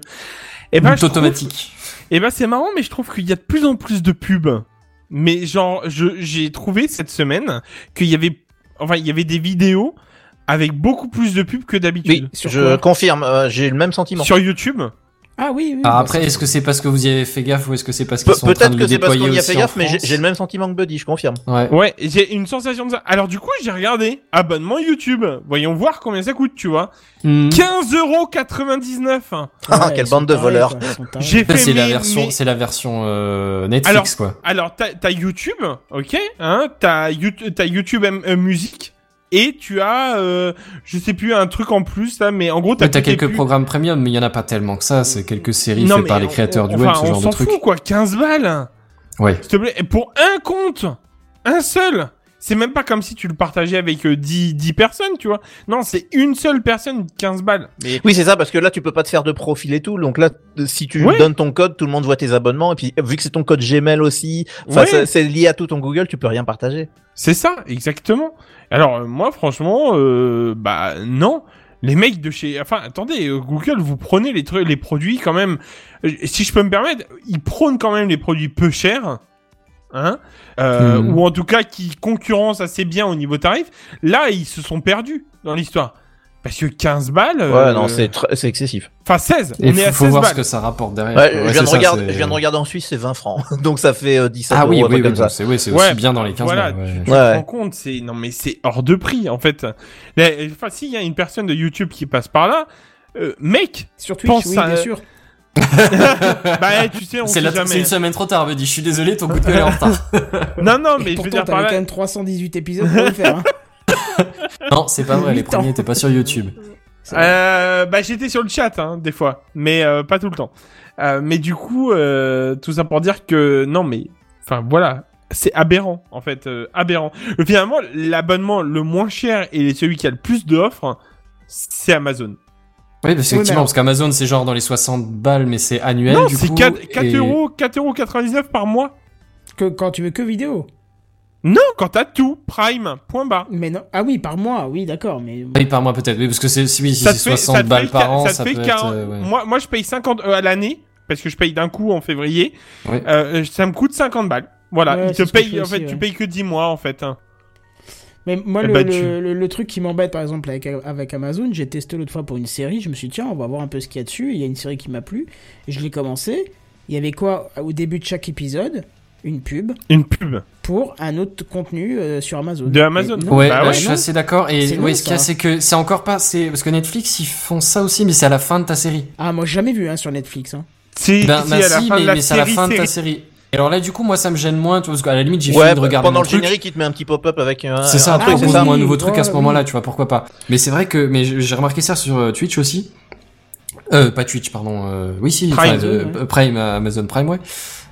Eh ben, trouve- automatique. Eh ben, c'est marrant, mais je trouve qu'il y a de plus en plus de pubs. Mais genre, je, j'ai trouvé cette semaine qu'il y avait, enfin, il y avait des vidéos avec beaucoup plus de pubs que d'habitude. Oui, je confirme, euh, j'ai le même sentiment. Sur YouTube. Ah oui, oui. Ah, bah, après, c'est- est-ce que c'est parce que vous y avez fait gaffe ou est-ce que c'est parce qu'ils Pe- sont en train Peut-être de que le c'est parce qu'on déployer y a fait en gaffe, mais j'ai le même sentiment que Buddy, je confirme. Ouais. Ouais, j'ai une sensation de ça. Alors du coup, j'ai regardé abonnement YouTube. Voyons voir combien ça coûte, tu vois. Hmm. 15,99€. Ah, Ouais, quelle bande de tarés, voleurs. J'ai fait C'est la version, c'est la version euh, Netflix quoi. Alors t'as t'as YouTube, ok, hein, t'as YouTube, t'as YouTube M- euh, musique et tu as, euh, je sais plus un truc en plus là, mais en gros t'as Ouais, quelques programmes premium, mais il y en a pas tellement que ça. C'est quelques séries Non, faites par les on- créateurs du enfin, web, ce on genre de s'en truc. fout quoi, 15 balles. Ouais. S'il te plaît, et pour un compte, un seul. C'est même pas comme si tu le partageais avec euh, 10, 10 personnes, tu vois. Non, c'est une seule personne, 15 balles. Mais Oui, c'est ça, parce que là, tu peux pas te faire de profil et tout. Donc là, si tu Ouais. donnes ton code, tout le monde voit tes abonnements. Et puis, vu que c'est ton code Gmail aussi, Ouais. c'est- lié à tout ton Google, tu peux rien partager. C'est ça, exactement. Alors euh, moi, franchement, euh, bah non. Les mecs de chez, enfin, attendez, euh, Google, vous prenez les trucs, les produits quand même. euh, Si je peux me permettre, ils prônent quand même les produits peu chers, hein, euh, Mhm. ou en tout cas qui concurrencent assez bien au niveau tarif. Là, ils se sont perdus dans l'histoire. Parce que 15 balles. Ouais, euh, non, c'est tr- c'est excessif. Enfin 16. Et on faut, est à faut 16 voir balles. ce que ça rapporte derrière. Ouais, quoi. je, Ouais, viens de ça, regarder, je viens de regarder en Suisse, c'est 20 francs. Donc ça fait euh, 17 Ah euros, oui, oui, truc oui, comme donc ça. c'est ouais, c'est Ouais, aussi bien dans les 15 voilà, balles, ouais. tu, tu Ouais. te rends compte, c'est non mais c'est hors de prix en fait. Enfin, s'il y a une personne de YouTube qui passe par là, euh, mec, Sur Twitch, Pense oui, à- bien sûr. Bah tu sais, on C'est sait la- c'est une semaine trop tard, me dit. Je suis désolé, ton coup de gueule est en retard. Non non, Et mais je veux pourtant, dire par t'avais là. quand même 318 épisodes pour le faire. hein. non, c'est pas vrai. Les premiers étaient pas sur YouTube. Euh, bah j'étais sur le chat hein, des fois, mais euh, pas tout le temps. Euh, mais du coup, euh, tout ça pour dire que non mais, enfin voilà, c'est aberrant en fait, euh, aberrant. Finalement, l'abonnement le moins cher et celui qui a le plus d'offres, c'est Amazon. Oui, parce Oui, mais effectivement, parce qu'Amazon c'est genre dans les 60 balles, mais c'est annuel non, du c'est coup. 4, 4 et- euros, 4 euros 99 par mois. Que, quand tu veux que vidéo. Non, quand t'as tout, Prime, point bas. Mais non. Ah oui, par mois, oui, d'accord. Mais Oui, par mois peut-être. Oui, parce que c'est si, oui, si ça c'est te fait, 60 ça te balles fait, par an, ça ça, te fait peut 40 être. euh, ouais. moi, moi, je paye 50 euh, à l'année parce que je paye d'un coup en février. Ouais. Euh, ça me coûte 50 balles. Voilà, Ouais, en fait, aussi, tu ouais. payes que 10 mois en fait. hein. Mais moi, Eh le, bah, le- tu- le- le truc qui m'embête, par exemple, avec, avec Amazon, j'ai testé l'autre fois pour une série. Je me suis dit, tiens, on va voir un peu ce qu'il y a dessus. Il y a une série qui m'a plu. Je l'ai commencé. Il y avait quoi au début de chaque épisode Une pub Une pub. pour un autre contenu euh, sur Amazon. De Amazon. Et non, Ouais, Bah ouais, je suis non. assez d'accord. Et non, ce qu'il y a, c'est que c'est encore pas. C'est parce que Netflix ils font ça aussi, mais c'est à la fin de ta série. Ah, moi, j'ai jamais vu hein, sur Netflix. Hein. C'est Ben, ben à la si, fin mais, de la mais c'est à la série. fin de ta série. Et alors là, du coup, moi, ça me gêne moins, tu vois, parce qu'à la limite, j'ai Ouais, fini de regarder pendant mon le truc. générique, il te met un petit pop-up avec un, C'est ça, un truc, truc, c'est oui, ça moi un nouveau truc à ce moment-là, oui. tu vois, pourquoi pas. Mais c'est vrai que, mais j'ai remarqué ça sur euh, Twitch aussi. Euh, pas Twitch, pardon. Euh, oui, si, Prime. enfin, euh, Ouais. Prime, Amazon Prime, ouais.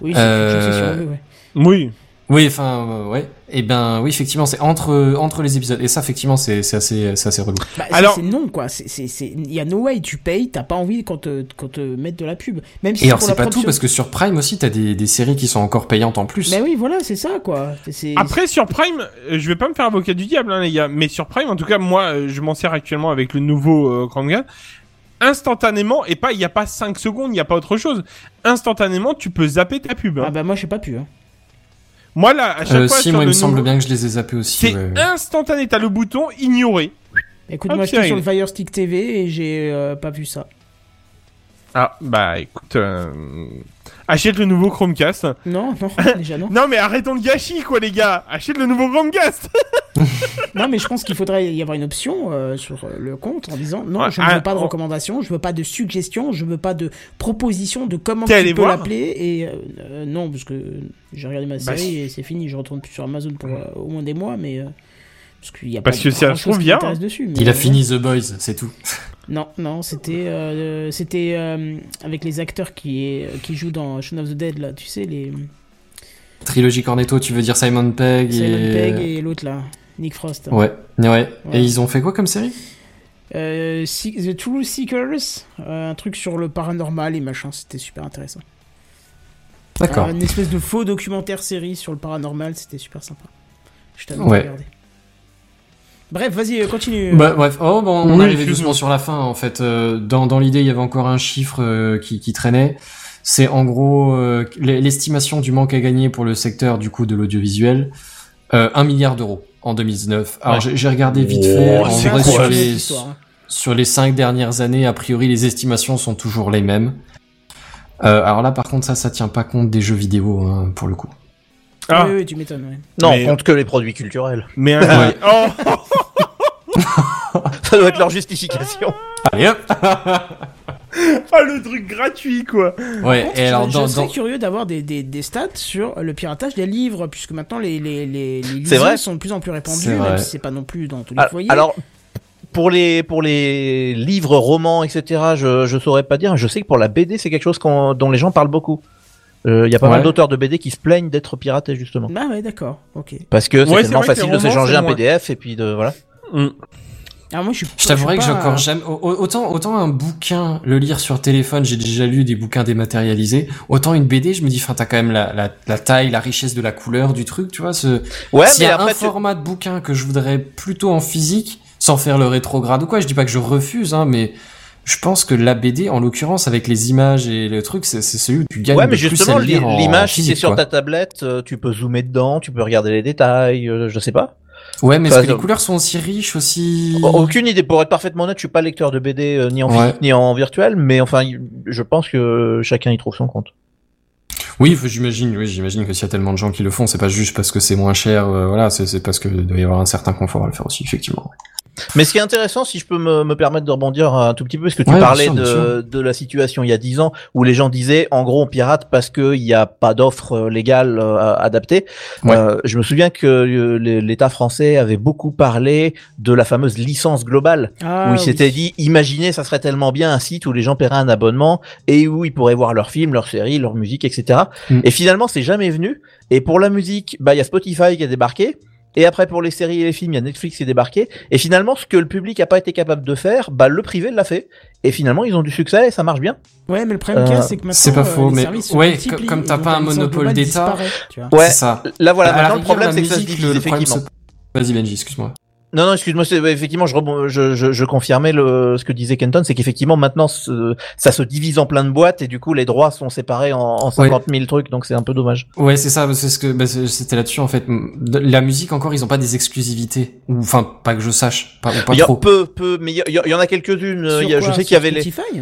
Oui, c'est Euh, je sais sur eux, ouais. Oui. Oui, enfin, euh, ouais. Et ben, oui, effectivement, c'est entre entre les épisodes. Et ça, effectivement, c'est c'est assez c'est assez relou. Bah, Alors- c'est non quoi. C'est c'est c'est il y a no way tu payes, t'as pas envie qu'on te qu'on te mette de la pub. Même si Et alors, c'est pas tout parce que sur Prime aussi, t'as des des séries qui sont encore payantes en plus. Mais oui, voilà, c'est ça quoi. C'est- Après sur Prime, euh, je vais pas me faire avocat du diable hein, les gars, mais sur Prime en tout cas moi euh, je m'en sers actuellement avec le nouveau euh, Chromecast. Instantanément et pas il y a pas 5 secondes, il y a pas autre chose. Instantanément, tu peux zapper ta pub. hein. Ah bah moi j'ai pas pu. Hein. Moi là, à chaque Euh, fois si, moi, il me semble nouveau- bien que je les ai zappés aussi. c'est ouais, ouais. instantané, t'as le bouton ignorer. Écoute, Hop, moi c'est j'étais sur le. Fire Stick TV et j'ai euh, pas vu ça. Ah bah écoute, euh, achète le nouveau Chromecast. Non, non, déjà non. Non mais arrêtons de gâchis quoi les gars, achète le nouveau Chromecast. Non, mais je pense qu'il faudrait y avoir une option euh, sur euh, le compte en disant non, Ouais, je ne ah, veux pas de recommandations, je veux pas de suggestions, je veux pas de propositions de comment tu peux l'appeler et euh, non parce que j'ai regardé ma Bah, série et c'est fini, je retourne plus sur Amazon pour euh, au moins des mois, mais parce qu'il y a Parce pas que ça se trouve qui bien. dessus. mais, Il a euh, fini The Boys, c'est tout. Non, non, c'était euh, c'était euh, avec les acteurs qui qui jouent dans Shaun of the Dead là, tu sais les Trilogie Cornetto, tu veux dire Simon Pegg Simon et... Pegg et l'autre là, Nick Frost. Ouais, ouais. Ouais. Et ils ont fait quoi comme série? Euh, The True Seekers, euh, un truc sur le paranormal et machin, c'était super intéressant. D'accord. Une espèce de faux documentaire série sur le paranormal, c'était super sympa. Je t'avais Ouais. regardé. Bref, vas-y, euh, continue. Bah, bref, oh, bon, on Oui, arrivait doucement sur la fin en fait. Euh, dans dans l'idée, il y avait encore un chiffre euh, qui, qui traînait. C'est en gros euh, l'e- l'estimation du manque à gagner pour le secteur du coup de l'audiovisuel, euh, 1 milliard d'euros en 2019. Alors Ouais. j'ai j'ai regardé vite Oh, fait. en vrai, sur les hein. sur les cinq dernières années, a priori, les estimations sont toujours les mêmes. Euh, alors là, par contre, ça, ça tient pas compte des jeux vidéo hein, pour le coup. Ah, Oui, oui, tu m'étonnes. ouais. Non, Mais- on compte que les produits culturels. mais un... Oh, Ça doit être leur justification. Allez hop. oh, le truc gratuit quoi. Ouais. Par contre, Et alors je, dans, je serais dans- curieux d'avoir des, des, des stats sur le piratage des livres, puisque maintenant les, les, les, les C'est vrai. sont de plus en plus répandues, C'est même si c'est pas non plus dans tous les Ah, foyers. Alors, pour les pour les livres, romans, etc., je je saurais pas dire. Je sais que pour la BD, c'est quelque chose qu'on- dont les gens parlent beaucoup. Il y a pas Ouais. mal d'auteurs de BD qui se plaignent d'être piratés justement. Ah ouais, d'accord, ok. Parce que c'est Ouais, tellement facile de s'échanger un. PDF et puis de voilà. Mm. Ah, moi, je suis Je t'avouerais je que j'ai encore jamais au- au- autant autant un bouquin le lire sur téléphone j'ai déjà lu des bouquins dématérialisés autant une BD je me dis enfin t'as quand même la, la, la taille la richesse de la couleur du truc tu vois ce Ouais, s'il y mais a après un tu- format de bouquin que je voudrais plutôt en physique sans faire le rétrograde ou quoi je dis pas que je refuse hein mais je pense que la BD en l'occurrence avec les images et le truc c'est celui où tu gagnes Ouais, le mais plus justement, à l'image, si c'est sur ta tablette, euh, tu peux zoomer dedans, tu peux regarder les détails, euh, je sais pas. Ouais, mais Enfin, est-ce que les couleurs sont aussi riches, aussi... Aucune idée. Pour être parfaitement honnête, je suis pas lecteur de BD euh, ni en Ouais. physique ni en virtuel, mais enfin, je pense que chacun y trouve son compte. Oui, j'imagine, oui, j'imagine que s'il y a tellement de gens qui le font, c'est pas juste parce que c'est moins cher, euh, voilà, c'est c'est parce que doit y avoir un certain confort à le faire aussi, effectivement. Mais ce qui est intéressant, si je peux me, me permettre de rebondir un tout petit peu, parce que tu Ouais, bien parlais sûr, bien de, sûr. de la situation il y a dix ans où les gens disaient, en gros, on pirate parce qu'il n'y a pas d'offre euh, légale euh, adaptée. Ouais. Euh, je me souviens que euh, l'État français avait beaucoup parlé de la fameuse licence globale, Ah, où il oui. s'était dit, imaginez, ça serait tellement bien un site où les gens paieraient un abonnement et où ils pourraient voir leurs films, leurs séries, leur musique, etc. Mm. Et finalement, c'est jamais venu. Et pour la musique, bah, il y a Spotify qui a débarqué. Et après, pour les séries et les films, il y a Netflix qui est débarqué. Et finalement, ce que le public a pas été capable de faire, bah, le privé l'a fait. Et finalement, ils ont du succès et ça marche bien. Ouais, mais le problème qu'il y a, Euh, c'est que maintenant, c'est pas euh, faux, les mais- ouais, comme t'as pas un monopole d'État. disparaît, tu vois. Ouais. C'est ça. Là, voilà. Maintenant, le problème, c'est que ça se divise, le problème effectivement. se- Vas-y Benji, excuse-moi. Non, non, excuse-moi, c'est- effectivement, je, rebond- je, je, je confirmais le, ce que disait Kenton, c'est qu'effectivement, maintenant, ce- ça se divise en plein de boîtes et du coup, les droits sont séparés en, en 50 000 trucs, donc c'est un peu dommage. Ouais, c'est ça, c'est ce que bah, c'était là-dessus en fait. La musique encore, ils ont pas des exclusivités ou enfin pas que je sache, pas, ou pas Il y a trop. peu, peu, mais il y, a- il y en a quelques-unes. Sur il y a- quoi je sais qu'il y avait les Spotify?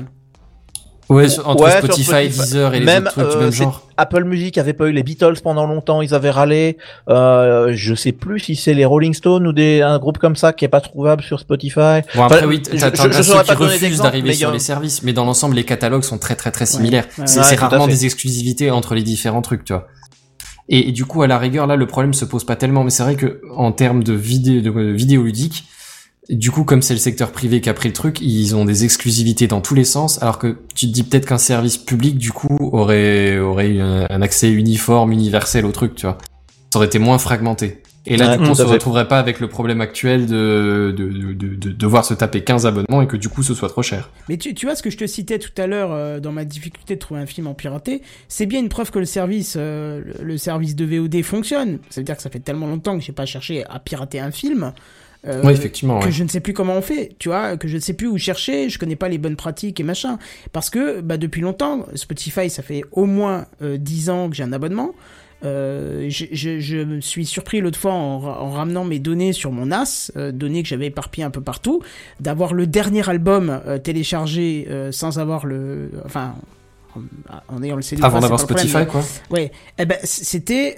Ouais, sur- entre Ouais, sur Spotify, Spotify. Deezer et les Même, autres trucs du euh, même genre. Apple Music avait pas eu les Beatles pendant longtemps, ils avaient râlé. Euh, je sais plus si c'est les Rolling Stones ou des un groupe comme ça qui est pas trouvable sur Spotify. Bon après Enfin, oui, je- t'as je- t'as je ceux saurais qui pas donner refusent d'arriver mais il y sur les services, mais dans l'ensemble les catalogues sont très très très similaires. ouais. C'est Ouais, rarement des exclusivités entre les différents trucs, tu vois. Et, et du coup à la rigueur là le problème se pose pas tellement, mais c'est vrai que en termes de vidéo de euh, vidéo ludique, du coup comme c'est le secteur privé qui a pris le truc, ils ont des exclusivités dans tous les sens, alors que tu te dis peut-être qu'un service public du coup aurait aurait eu un, un accès uniforme, universel au truc, tu vois. Ça aurait été moins fragmenté. Et là, Ouais, du coup, on se fait. retrouverait pas avec le problème actuel de, de, de, de, de devoir se taper 15 abonnements et que du coup, ce soit trop cher. Mais tu, tu vois ce que je te citais tout à l'heure euh, dans ma difficulté de trouver un film en piraté, c'est bien une preuve que le service, euh, le- le service de VOD fonctionne. Ça veut dire que ça fait tellement longtemps que j'ai pas cherché à pirater un film. Euh, effectivement, que ouais. je ne sais plus comment on fait, tu vois, que je ne sais plus où chercher, je connais pas les bonnes pratiques et machin. Parce que bah, depuis longtemps, Spotify, ça fait au moins euh, 10 ans que j'ai un abonnement. Euh, je, je, je me suis surpris l'autre fois en, ra- en ramenant mes données sur mon NAS, euh, données que j'avais éparpillées un peu partout, d'avoir le dernier album euh, téléchargé sans avoir le... Enfin... En, en ayant le CD. Avant d'avoir problème, Spotify, quoi. Ouais, eh ben c'était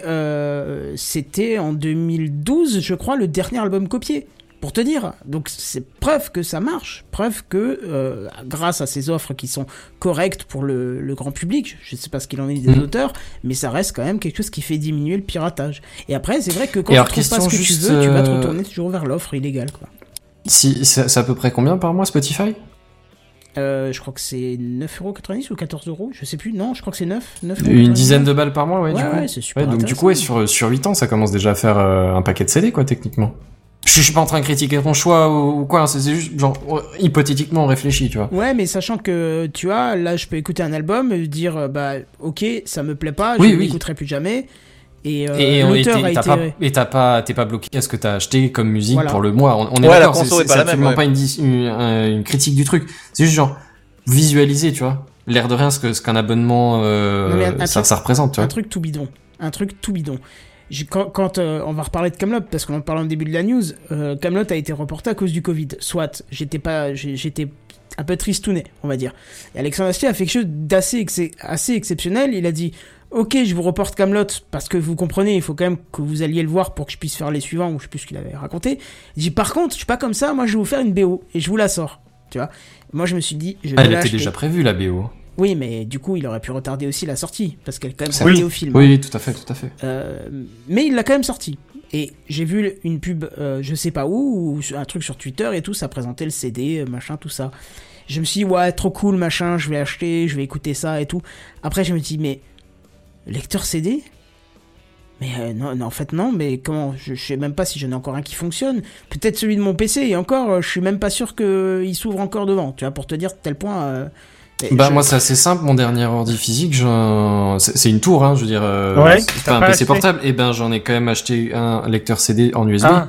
c'était en 2012, je crois, le dernier album copié. Pour te dire, donc c'est preuve que ça marche, preuve que euh, grâce à ces offres qui sont correctes pour le, le grand public, je sais pas ce qu'il en est des Mhm. auteurs, mais ça reste quand même quelque chose qui fait diminuer le piratage. Et après, c'est vrai que quand tu alors, trouves pas ce que tu veux, tu vas te euh, retourner toujours vers l'offre illégale, quoi. Si, c'est à peu près combien par mois Spotify? Euh, je crois que c'est 9,90€ ou 14€, je sais plus, non, je crois que c'est 9, 9 Une dizaine de balles par mois, ouais, Ouais, du coup. ouais, c'est super Ouais, donc du coup, ouais, sur, sur 8 ans, ça commence déjà à faire euh, un paquet de CD, quoi, techniquement. Je, suis pas en train de critiquer ton choix ou, quoi, c'est juste, genre, hypothétiquement, on réfléchit, tu vois. Ouais, mais sachant que, tu vois, là, je peux écouter un album, euh, dire, euh, bah, ok, ça me plaît pas, Oui, je oui. l'écouterai plus jamais. Et, euh, et et l'auteur a été... pas, et t'as pas, t'es pas bloqué à ce que t'as acheté comme musique Voilà. pour le mois. On, on est Ouais, la d'accord, c'est est pas c'est la même, absolument ouais. pas une, dis- une, un- une critique du truc. C'est juste genre visualiser, tu vois. L'air de rien, ce que ce qu'un abonnement, euh, Non, un- un ça, truc- ça représente, tu un vois. truc tout bidon. Un truc tout bidon. Quand, quand, euh, on va reparler de Camelot parce qu'on en parle au début de la news, euh, Camelot a été reporté à cause du Covid. Soit, j'étais pas, j'étais un peu tristouné, on va dire. Et Alexandre Astier a fait quelque chose d'assez ex- assez exceptionnel. Il a dit, ok, je vous reporte Camelot parce que vous comprenez, il faut quand même que vous alliez le voir pour que je puisse faire les suivants ou je sais plus ce qu'il avait raconté. Il dit, par contre, je suis pas comme ça, moi je vais vous faire une BO et je vous la sors. Tu vois? Moi je me suis dit, je vais Ah, elle était déjà prévue, la BO. Oui, mais du coup, il aurait pu retarder aussi la sortie parce qu'elle est quand même sortie vrai. au film. Oui, tout à fait, tout à fait. Euh, mais il l'a quand même sorti. Et j'ai vu une pub, euh, je sais pas où, ou un truc sur Twitter et tout, ça présentait le CD, euh, machin, tout ça. Je me suis dit, ouais, trop cool, machin, je vais acheter, je vais écouter ça et tout. Après, je me dis, mais lecteur CD Mais euh, non, non, en fait, non, mais comment je, je sais même pas si j'en ai encore un qui fonctionne. Peut-être celui de mon PC, et encore, je suis même pas sûr qu'il s'ouvre encore devant, tu vois, pour te dire de tel point. euh, Bah je- moi c'est assez simple, mon dernier ordi physique, j'en- c'est c'est une tour, hein, je veux dire, euh, Ouais, c'est pas un pas PC acheté portable. Et ben j'en ai quand même acheté un lecteur CD en USB. Ah.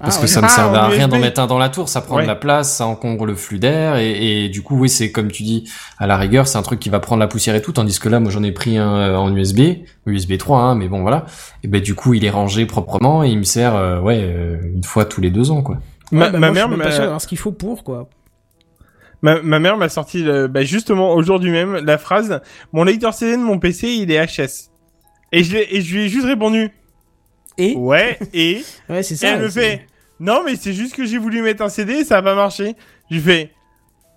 Parce Ah, que ça ne Ah, servait à en rien d'en mettre un dans la tour, ça prend Ouais. de la place, ça encombre le flux d'air, et, et du coup, oui, c'est comme tu dis, à la rigueur, c'est un truc qui va prendre la poussière et tout, tandis que là, moi, j'en ai pris un euh, en USB, USB 3, hein, mais bon, voilà. Et ben, du coup, il est rangé proprement, et il me sert, euh, ouais, euh, une fois tous les deux ans, quoi. Ma, Ouais, bah, ma moi, mère je suis pas sûr d'avoir ce qu'il faut pour, quoi. Ma, ma mère m'a sorti le- bah, justement aujourd'hui même la phrase mon lecteur CD de mon PC il est HS et je, l'ai- et je lui ai juste répondu. Et ouais et, Ouais, c'est et ça. elle me fait non mais c'est juste que j'ai voulu mettre un CD et ça a pas marché je lui fais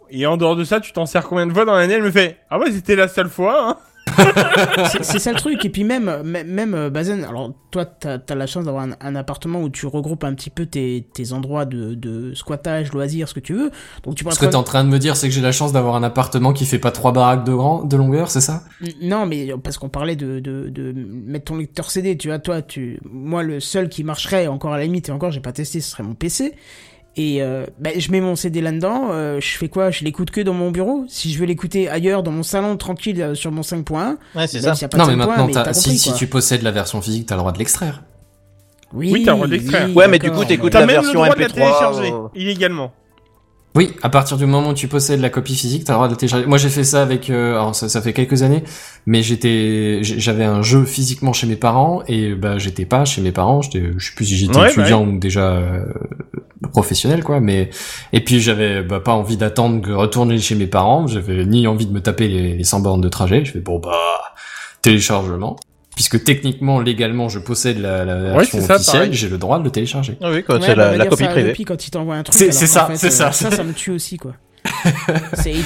et en dehors de ça tu t'en sers combien de fois dans l'année? Elle me fait ah ouais c'était la seule fois hein C'est- ça le truc. Et puis même, même, euh, Bazen, alors toi, t'as as la chance d'avoir un, un appartement où tu regroupes un petit peu tes, tes endroits de, de squattage, loisirs, ce que tu veux. Donc tu Ce que t'es en train de me dire, c'est que j'ai la chance d'avoir un appartement qui fait pas trois baraques de grand, de longueur, c'est ça? Non, mais parce qu'on parlait de, de, de mettre ton lecteur CD, tu vois, toi, tu, moi, le seul qui marcherait encore à la limite, et encore, j'ai pas testé, ce serait mon PC. Et euh, bah, je mets mon CD là-dedans, euh, je fais quoi? Je l'écoute que dans mon bureau Si je veux l'écouter ailleurs, dans mon salon, tranquille, euh, sur mon 5.1, Ouais, c'est même ça. pas Non, mais 5.1, maintenant, mais si, si tu possèdes la version physique, t'as le droit de l'extraire. Oui, Oui, t'as le droit de l'extraire. Ouais, mais du coup, t'écoutes t'as la même le version droit de la MP3, télécharger euh, illégalement Oui, à partir du moment où tu possèdes la copie physique, t'as le droit de la télécharger. Moi, j'ai fait ça avec, euh, alors ça, ça fait quelques années, mais j'étais, j'avais un jeu physiquement chez mes parents et bah j'étais pas chez mes parents. J'étais, je sais plus si j'étais Ouais, étudiant ou déjà euh, professionnel quoi, mais et puis j'avais bah, pas envie d'attendre de retourner chez mes parents. J'avais ni envie de me taper les, les 100 bornes de trajet. Je fais bon bah téléchargement. Puisque techniquement, légalement, je possède la, la version ça, officielle, j'ai le droit de le télécharger. Ah oui, quoi, Ouais, c'est bah, la, va la copie ça privée. Quand il t'envoie un truc. C'est- ça, c'est euh, ça. Ça, ça me tue aussi, quoi.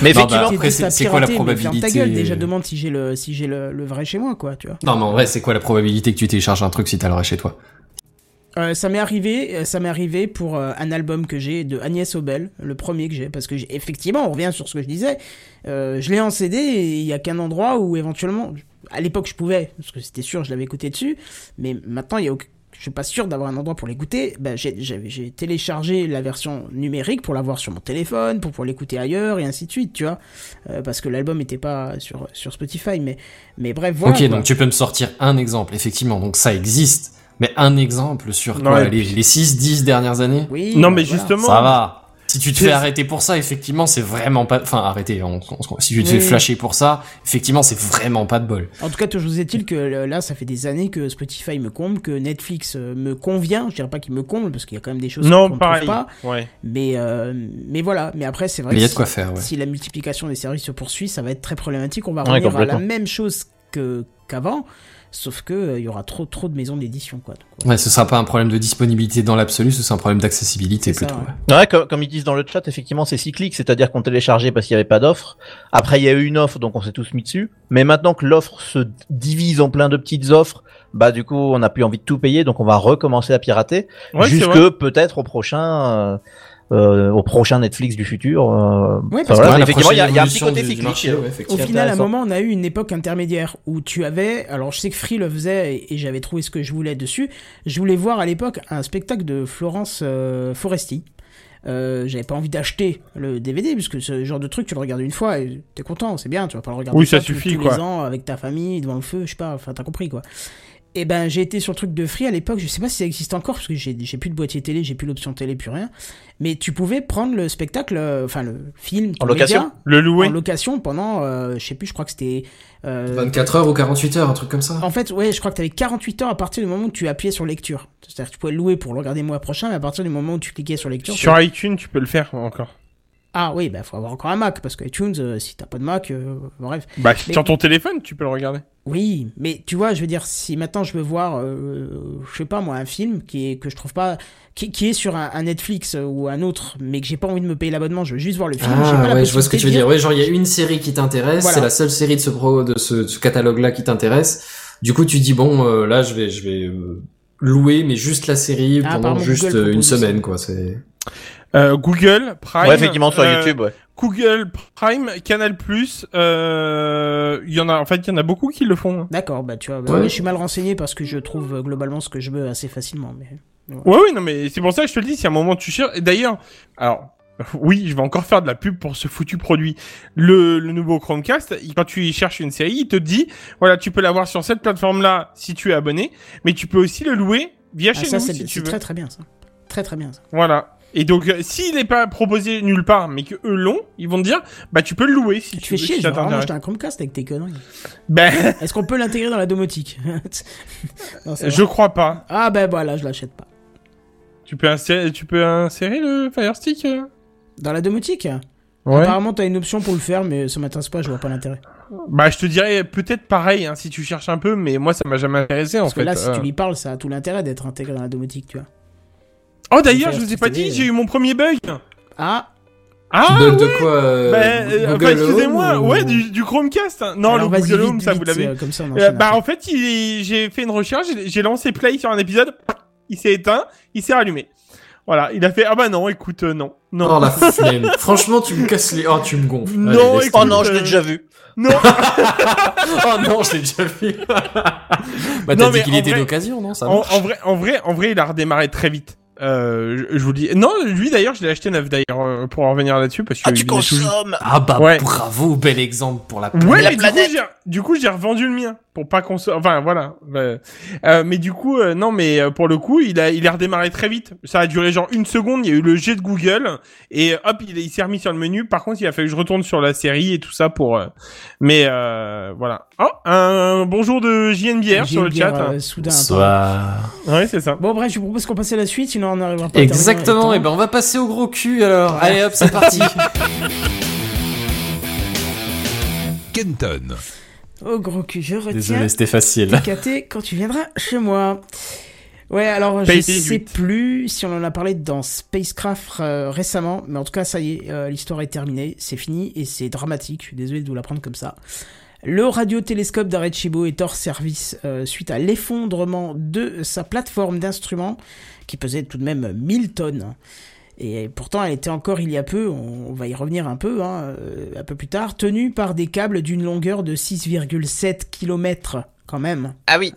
Mais effectivement, de c'est- quoi la ferme ta probabilité gueule, déjà demande si j'ai le, si j'ai le, le vrai chez moi, quoi, tu vois. Non, mais en vrai, c'est quoi la probabilité que tu télécharges un truc si t'as le vrai chez toi? Euh, ça m'est arrivé, euh, ça m'est arrivé pour euh, un album que j'ai de Agnès Obel, le premier que j'ai, parce que j'ai- effectivement, on revient sur ce que je disais. euh, je l'ai en CD et il y a qu'un endroit où éventuellement, à l'époque je pouvais, parce que c'était sûr, je l'avais écouté dessus, mais maintenant il y a aucun- je suis pas sûr d'avoir un endroit pour l'écouter. Ben, j'ai, téléchargé la version numérique pour l'avoir sur mon téléphone, pour pouvoir l'écouter ailleurs et ainsi de suite, tu vois, Euh, parce que l'album était pas sur sur Spotify, mais mais bref voilà. ok, donc tu peux me sortir un exemple, effectivement, donc ça existe, mais un exemple sur Non, quoi, les, les 6-10 dernières années Oui. non bah, mais voilà. justement Ça va si tu te fais arrêter pour ça, effectivement, c'est vraiment pas... Enfin, arrêter, on- on- si tu te Oui. fais flasher pour ça, effectivement, c'est vraiment pas de bol. En tout cas, toujours est-il que euh, là, ça fait des années que Spotify me comble, que Netflix euh, me convient. Je dirais pas qu'il me comble parce qu'il y a quand même des choses qu'on ne trouve pas. ouais Mais euh, mais voilà. Mais après, c'est vrai. Mais il y a que de quoi si- faire, ouais. Si la multiplication des services se poursuit, ça va être très problématique. On va Ouais, revenir à la même chose que qu'avant, sauf que euh, il y aura trop trop de maisons d'édition, quoi. Donc, ouais. Ouais, ce sera pas un problème de disponibilité dans l'absolu, ce sera un problème d'accessibilité plutôt. ouais. ouais. Ouais, comme, comme ils disent dans le chat, effectivement, c'est cyclique, c'est-à-dire qu'on téléchargeait parce qu'il n'y avait pas d'offre. Après, il y a eu une offre, donc on s'est tous mis dessus. Mais maintenant que l'offre se divise en plein de petites offres, bah du coup, on n'a plus envie de tout payer, donc on va recommencer à pirater ouais c'est jusque peut-être au prochain. euh, euh, au prochain Netflix du futur. Euh, Ouais, enfin, parce voilà, effectivement, il y, a- un petit côté cyclique. marché, ouais, Au final, à un moment, on a eu une époque intermédiaire où tu avais, alors je sais que Free le faisait et, et j'avais trouvé ce que je voulais dessus. Je voulais voir à l'époque un spectacle de Florence euh, Foresti. Euh, j'avais pas envie d'acheter le DVD puisque ce genre de truc tu le regardes une fois et t'es content, c'est bien, tu vas pas le regarder Oui, ça suffit, tous quoi. les ans avec ta famille devant le feu, je sais pas, enfin t'as compris quoi. Et ben j'ai été sur le truc de Free à l'époque, je sais pas si ça existe encore parce que j'ai j'ai plus de boîtier télé, j'ai plus l'option télé, plus rien. Mais tu pouvais prendre le spectacle, euh, enfin le film, En location média, le louer? en location pendant, euh, je sais plus, je crois que c'était. euh, 24 heures ou 48 heures, un truc comme ça. en fait, ouais, je crois que tu avais 48 heures à partir du moment où tu appuyais sur lecture. C'est-à-dire que tu pouvais le louer pour le regarder le mois prochain, mais à partir du moment où tu cliquais sur lecture. tu- sur iTunes tu peux le faire encore Ah oui, bah faut avoir encore un Mac, parce que iTunes, euh, si t'as pas de Mac, euh, bref. bah Mais- sur ton téléphone tu peux le regarder Oui, mais tu vois, je veux dire, si maintenant je veux voir, euh, je sais pas moi, un film qui est que je trouve pas, qui, qui est sur un, un Netflix euh, ou un autre, mais que j'ai pas envie de me payer l'abonnement, je veux juste voir le film. pas Ah la ouais, je vois ce que tu veux dire. Ouais, genre il y a une série qui t'intéresse, Voilà. c'est la seule série de ce pro, de ce, catalogue-là qui t'intéresse. Du coup, tu dis bon, euh, là, je vais, je vais euh, louer, mais juste la série Ah, pendant juste euh, une semaine, quoi. C'est. Euh, Google Prime Ouais, effectivement, sur euh, YouTube, ouais. Google Prime Canal Plus euh, il y en a en fait il y en a beaucoup qui le font hein. D'accord, bah tu vois, bah, Ouais. je suis mal renseigné parce que je trouve globalement ce que je veux assez facilement. Mais... Ouais, oui, non, mais c'est pour ça que je te le dis, si à un moment tu cherches. Et d'ailleurs, alors, oui, je vais encore faire de la pub pour ce foutu produit. Le, le nouveau Chromecast, il- quand tu y cherches une série, il te dit, voilà, tu peux l'avoir sur cette plateforme-là si tu es abonné, mais tu peux aussi le louer via Ah, chez ça, nous c'est si tu c'est veux. très très bien ça. Très très très bien. Ça. Voilà. Et donc, euh, s'il n'est pas proposé nulle part, mais que eux l'ont, ils vont te dire, bah tu peux le louer si tu, Tu fais veux, chier, si acheter un Chromecast avec tes conneries. Ben, Est-ce qu'on peut l'intégrer dans la domotique Non, je crois pas. Ah ben voilà, je l'achète pas. Tu peux insérer, tu peux insérer le Fire Stick euh Dans la domotique Ouais. Apparemment, t'as une option pour le faire, mais ça m'intéresse pas, je vois pas l'intérêt. Bah, je te dirais peut-être pareil, hein, si tu cherches un peu, mais moi, ça m'a jamais intéressé, en Parce que fait. là, si euh. tu lui parles, ça a tout l'intérêt d'être intégré dans la domotique, tu vois. Oh, d'ailleurs, je vous ai pas dit, j'ai eu mon premier bug. Ah Ah, ouais. de quoi euh, Bah, euh, enfin, excusez-moi, ou- ouais, du, du Chromecast. hein. Non, Alors, le Google vite, Home, ça, vite, vous l'avez. euh, Comme ça, on Euh, bah, en fait, il- j'ai fait une recherche, j'ai- lancé play sur un épisode, il s'est éteint, il s'est rallumé. Voilà, il a fait, ah bah non, écoute, euh, non. Non. Oh la flemme. Franchement, tu me casses les. Oh, tu me gonfles. Non, Allez, écoute, Oh non, je l'ai déjà vu. Non, Oh non, je l'ai déjà vu. bah t'as dit qu'il était d'occasion, non Ça en vrai, en vrai, en vrai, il a redémarré très vite. Euh, je, je vous dis. Non, lui d'ailleurs, je l'ai acheté neuf d'ailleurs euh, pour en revenir là-dessus parce que Ah, tu consommes Ah bah Ouais. bravo, bel exemple pour la Ouais, La mais du coup, planète. du coup, j'ai revendu le mien pour pas qu'on se, enfin voilà. Euh, euh, mais du coup, euh, non, mais euh, pour le coup, il a, il a redémarré très vite. Ça a duré genre une seconde. Il y a eu le jet de Google et hop, il, il s'est remis sur le menu. Par contre, il a fallu que je retourne sur la série et tout ça pour. euh, mais euh, voilà. Oh, un bonjour de JNBR sur le chat. euh, soudain, Bonsoir. Ouais, c'est ça. Bon, bref, je vous propose qu'on passe à la suite, sinon on n'arrivera pas à Exactement, et ben on va passer au gros cul alors. Allez hop, c'est parti. Kenton. Oh, gros cul, je retiens. Désolé, c'était facile. TKT quand tu viendras chez moi. Ouais, alors je Space sais 18. plus si on en a parlé dans Spacecraft euh, récemment, mais en tout cas ça y est, euh, l'histoire est terminée, c'est fini et c'est dramatique. Je suis désolé de vous l'apprendre comme ça. Le radiotélescope d'Arecibo est hors service euh, suite à l'effondrement de sa plateforme d'instruments qui pesait tout de même 1000 tonnes. Et pourtant, elle était encore il y a peu, on va y revenir un peu, hein, euh, un peu plus tard, tenue par des câbles d'une longueur de 6,7 km quand même. Ah oui.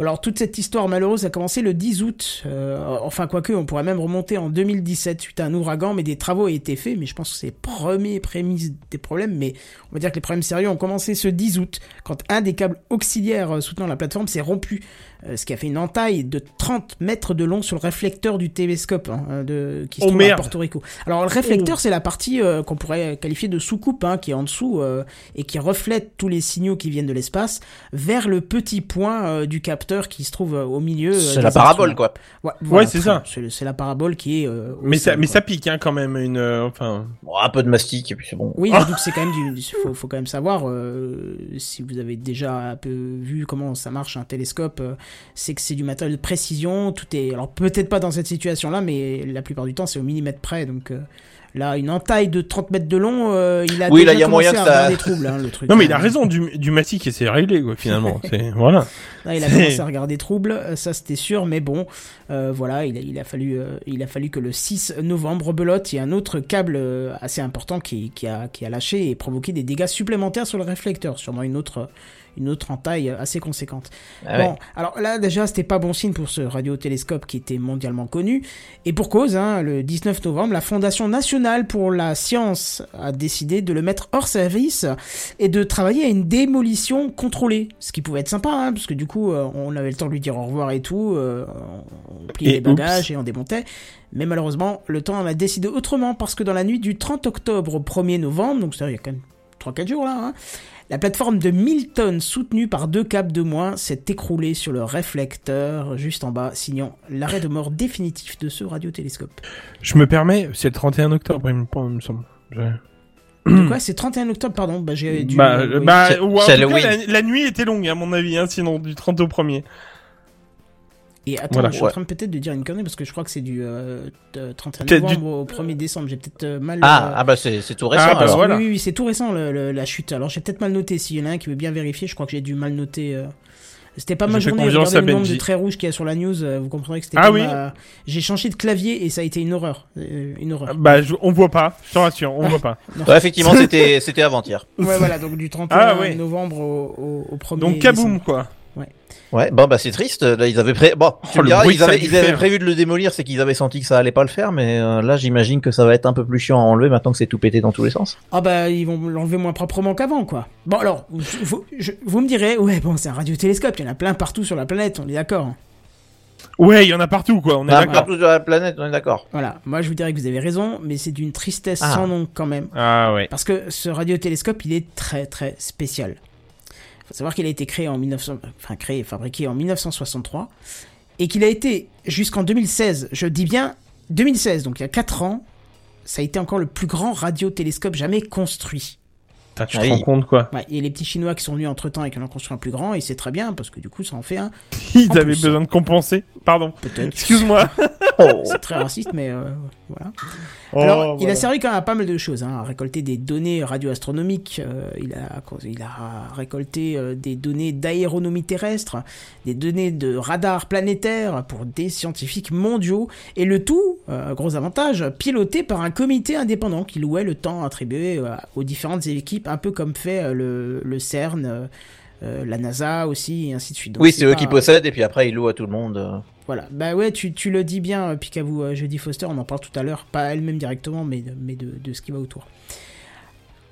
Alors toute cette histoire malheureuse a commencé le 10 août, euh, enfin quoique on pourrait même remonter en 2017 suite à un ouragan, mais des travaux ont été faits, mais je pense que c'est premiers prémices des problèmes, mais on va dire que les problèmes sérieux ont commencé ce 10 août, quand un des câbles auxiliaires euh, soutenant la plateforme s'est rompu, ce qui a fait une entaille de 30 mètres de long sur le réflecteur du télescope hein, euh, de, qui se Oh, trouve à. Porto Rico. Alors le réflecteur c'est la partie euh, qu'on pourrait qualifier de sous-coupe, hein, qui est en dessous euh, et qui reflète tous les signaux qui viennent de l'espace vers le petit point euh, du capteur qui se trouve euh, au milieu. euh, C'est la parabole, quoi. Ouais, voilà, c'est ça. C'est la parabole qui est. euh, Mais ça, mais quoi. ça pique hein, quand même une, euh, enfin. Bon, un peu de mastic, et puis c'est bon. Oui, que c'est quand même du. Faut, faut quand même savoir euh, si vous avez déjà un peu vu comment ça marche un télescope. euh, c'est que c'est du matériel de précision. Tout est. Alors peut-être pas dans cette situation-là, mais la plupart du temps c'est au millimètre près. Donc euh, là, une entaille de 30 mètres de long, euh, il a Oui, déjà là, il y a commencé moyen que ça- avoir des troubles, hein, le truc. Non, mais il a raison du, du mastic et c'est réglé quoi finalement. c'est voilà. Là, il a commencé à regarder trouble, euh, ça c'était sûr, mais bon, euh, voilà, il a, il a fallu, euh, il a fallu que le 6 novembre belote, il y a un autre câble assez important qui, qui a, qui a lâché et provoqué des dégâts supplémentaires sur le réflecteur, sûrement une autre, une autre entaille assez conséquente. Ah ouais. Bon, alors là déjà c'était pas bon signe pour ce radiotélescope qui était mondialement connu, et pour cause, hein, le 19 novembre, la Fondation nationale pour la science a décidé de le mettre hors service et de travailler à une démolition contrôlée, ce qui pouvait être sympa, hein, parce que du coup euh, on avait le temps de lui dire au revoir et tout, euh, on pliait Et les bagages et on démontait. Mais malheureusement, le temps en a décidé autrement parce que dans la nuit du 30 octobre au 1er novembre, donc ça il y a quand même 3-4 jours là, hein, la plateforme de 1000 tonnes soutenue par deux câbles de moins s'est écroulée sur le réflecteur juste en bas, signant l'arrêt de mort définitif de ce radiotélescope. Je me permets, c'est le 31 octobre, il me, semble. Je- De quoi? C'est 31 octobre, pardon. Bah, j'ai dû. Bah, oui. bah, C'est- ou en c'est tout cas, Halloween. la, la nuit était longue à mon avis, hein, sinon du 30 au 1er. Et attends, Voilà. je suis en train peut-être de dire une connerie parce que je crois que c'est du euh, de 31 Peut-être novembre au 1er décembre. J'ai peut-être euh, mal. Ah, euh, ah bah c'est c'est tout récent. Ah, bah, alors. voilà. Oui, oui, oui, c'est tout récent le- le- la chute. Alors j'ai peut-être mal noté. S'il y en a un qui veut bien vérifier, je crois que j'ai dû mal noter. euh, C'était pas ma journée. Regardez le nombre de traits rouges qu'il y a sur la news. euh, Vous comprendrez que c'était Ah pas oui. ma- J'ai changé de clavier et ça a été une horreur. Euh, une horreur. Bah, je- on voit pas, je te rassure, on voit pas. Ouais, effectivement, c'était c'était avant-hier. Ouais, voilà. Donc du 31 Ah, ouais. novembre au, au, au 1er Donc, décembre. kaboum, quoi. Ouais, bon bah c'est triste. Là, ils avaient pré... bon, tu Oh, diras, ils avaient, ils prévu de le démolir, c'est qu'ils avaient senti que ça allait pas le faire, mais euh, là j'imagine que ça va être un peu plus chiant à enlever maintenant que c'est tout pété dans tous les sens. Ah bah ils vont l'enlever moins proprement qu'avant quoi. Bon alors, vous, je- vous me direz, ouais bon c'est un radiotélescope, il y en a plein partout sur la planète, on est d'accord. Ouais, il y en a partout, quoi. On est Ah, partout sur la planète, on est d'accord. Voilà, moi je vous dirais que vous avez raison, mais c'est d'une tristesse Ah. sans nom quand même. Ah ouais. Parce que ce radiotélescope, il est très très spécial. Savoir qu'il a été créé en 1900, enfin créé, fabriqué en 1963, et qu'il a été jusqu'en 2016, je dis bien 2016, donc il y a 4 ans, ça a été encore le plus grand radiotélescope jamais construit. Putain, tu Ah te oui. rends compte, quoi. Ouais, et les petits Chinois qui sont venus entre temps et qui en ont construit un plus grand, et c'est très bien, parce que du coup ça en fait un, Ils En avaient plus. besoin de compenser. Pardon. peut-être. Excuse-moi. Oh. C'est très raciste, mais euh, voilà. Oh, Alors, il a servi quand même à pas mal de choses, hein, à récolter des données radioastronomiques, euh, il, a, il a récolté euh, des données d'aéronomie terrestre, des données de radar planétaire pour des scientifiques mondiaux, et le tout, gros avantage, piloté par un comité indépendant qui louait le temps attribué aux différentes équipes, un peu comme fait euh, le, le CERN, euh, euh, la NASA aussi, et ainsi de suite. Donc, Oui, c'est eux pas- qui possèdent et puis après ils louent à tout le monde. voilà, bah ouais, tu, tu le dis bien, Picaboo, euh, Jodie Foster, on en parle tout à l'heure, pas elle-même directement, mais, de- mais de, de ce qui va autour.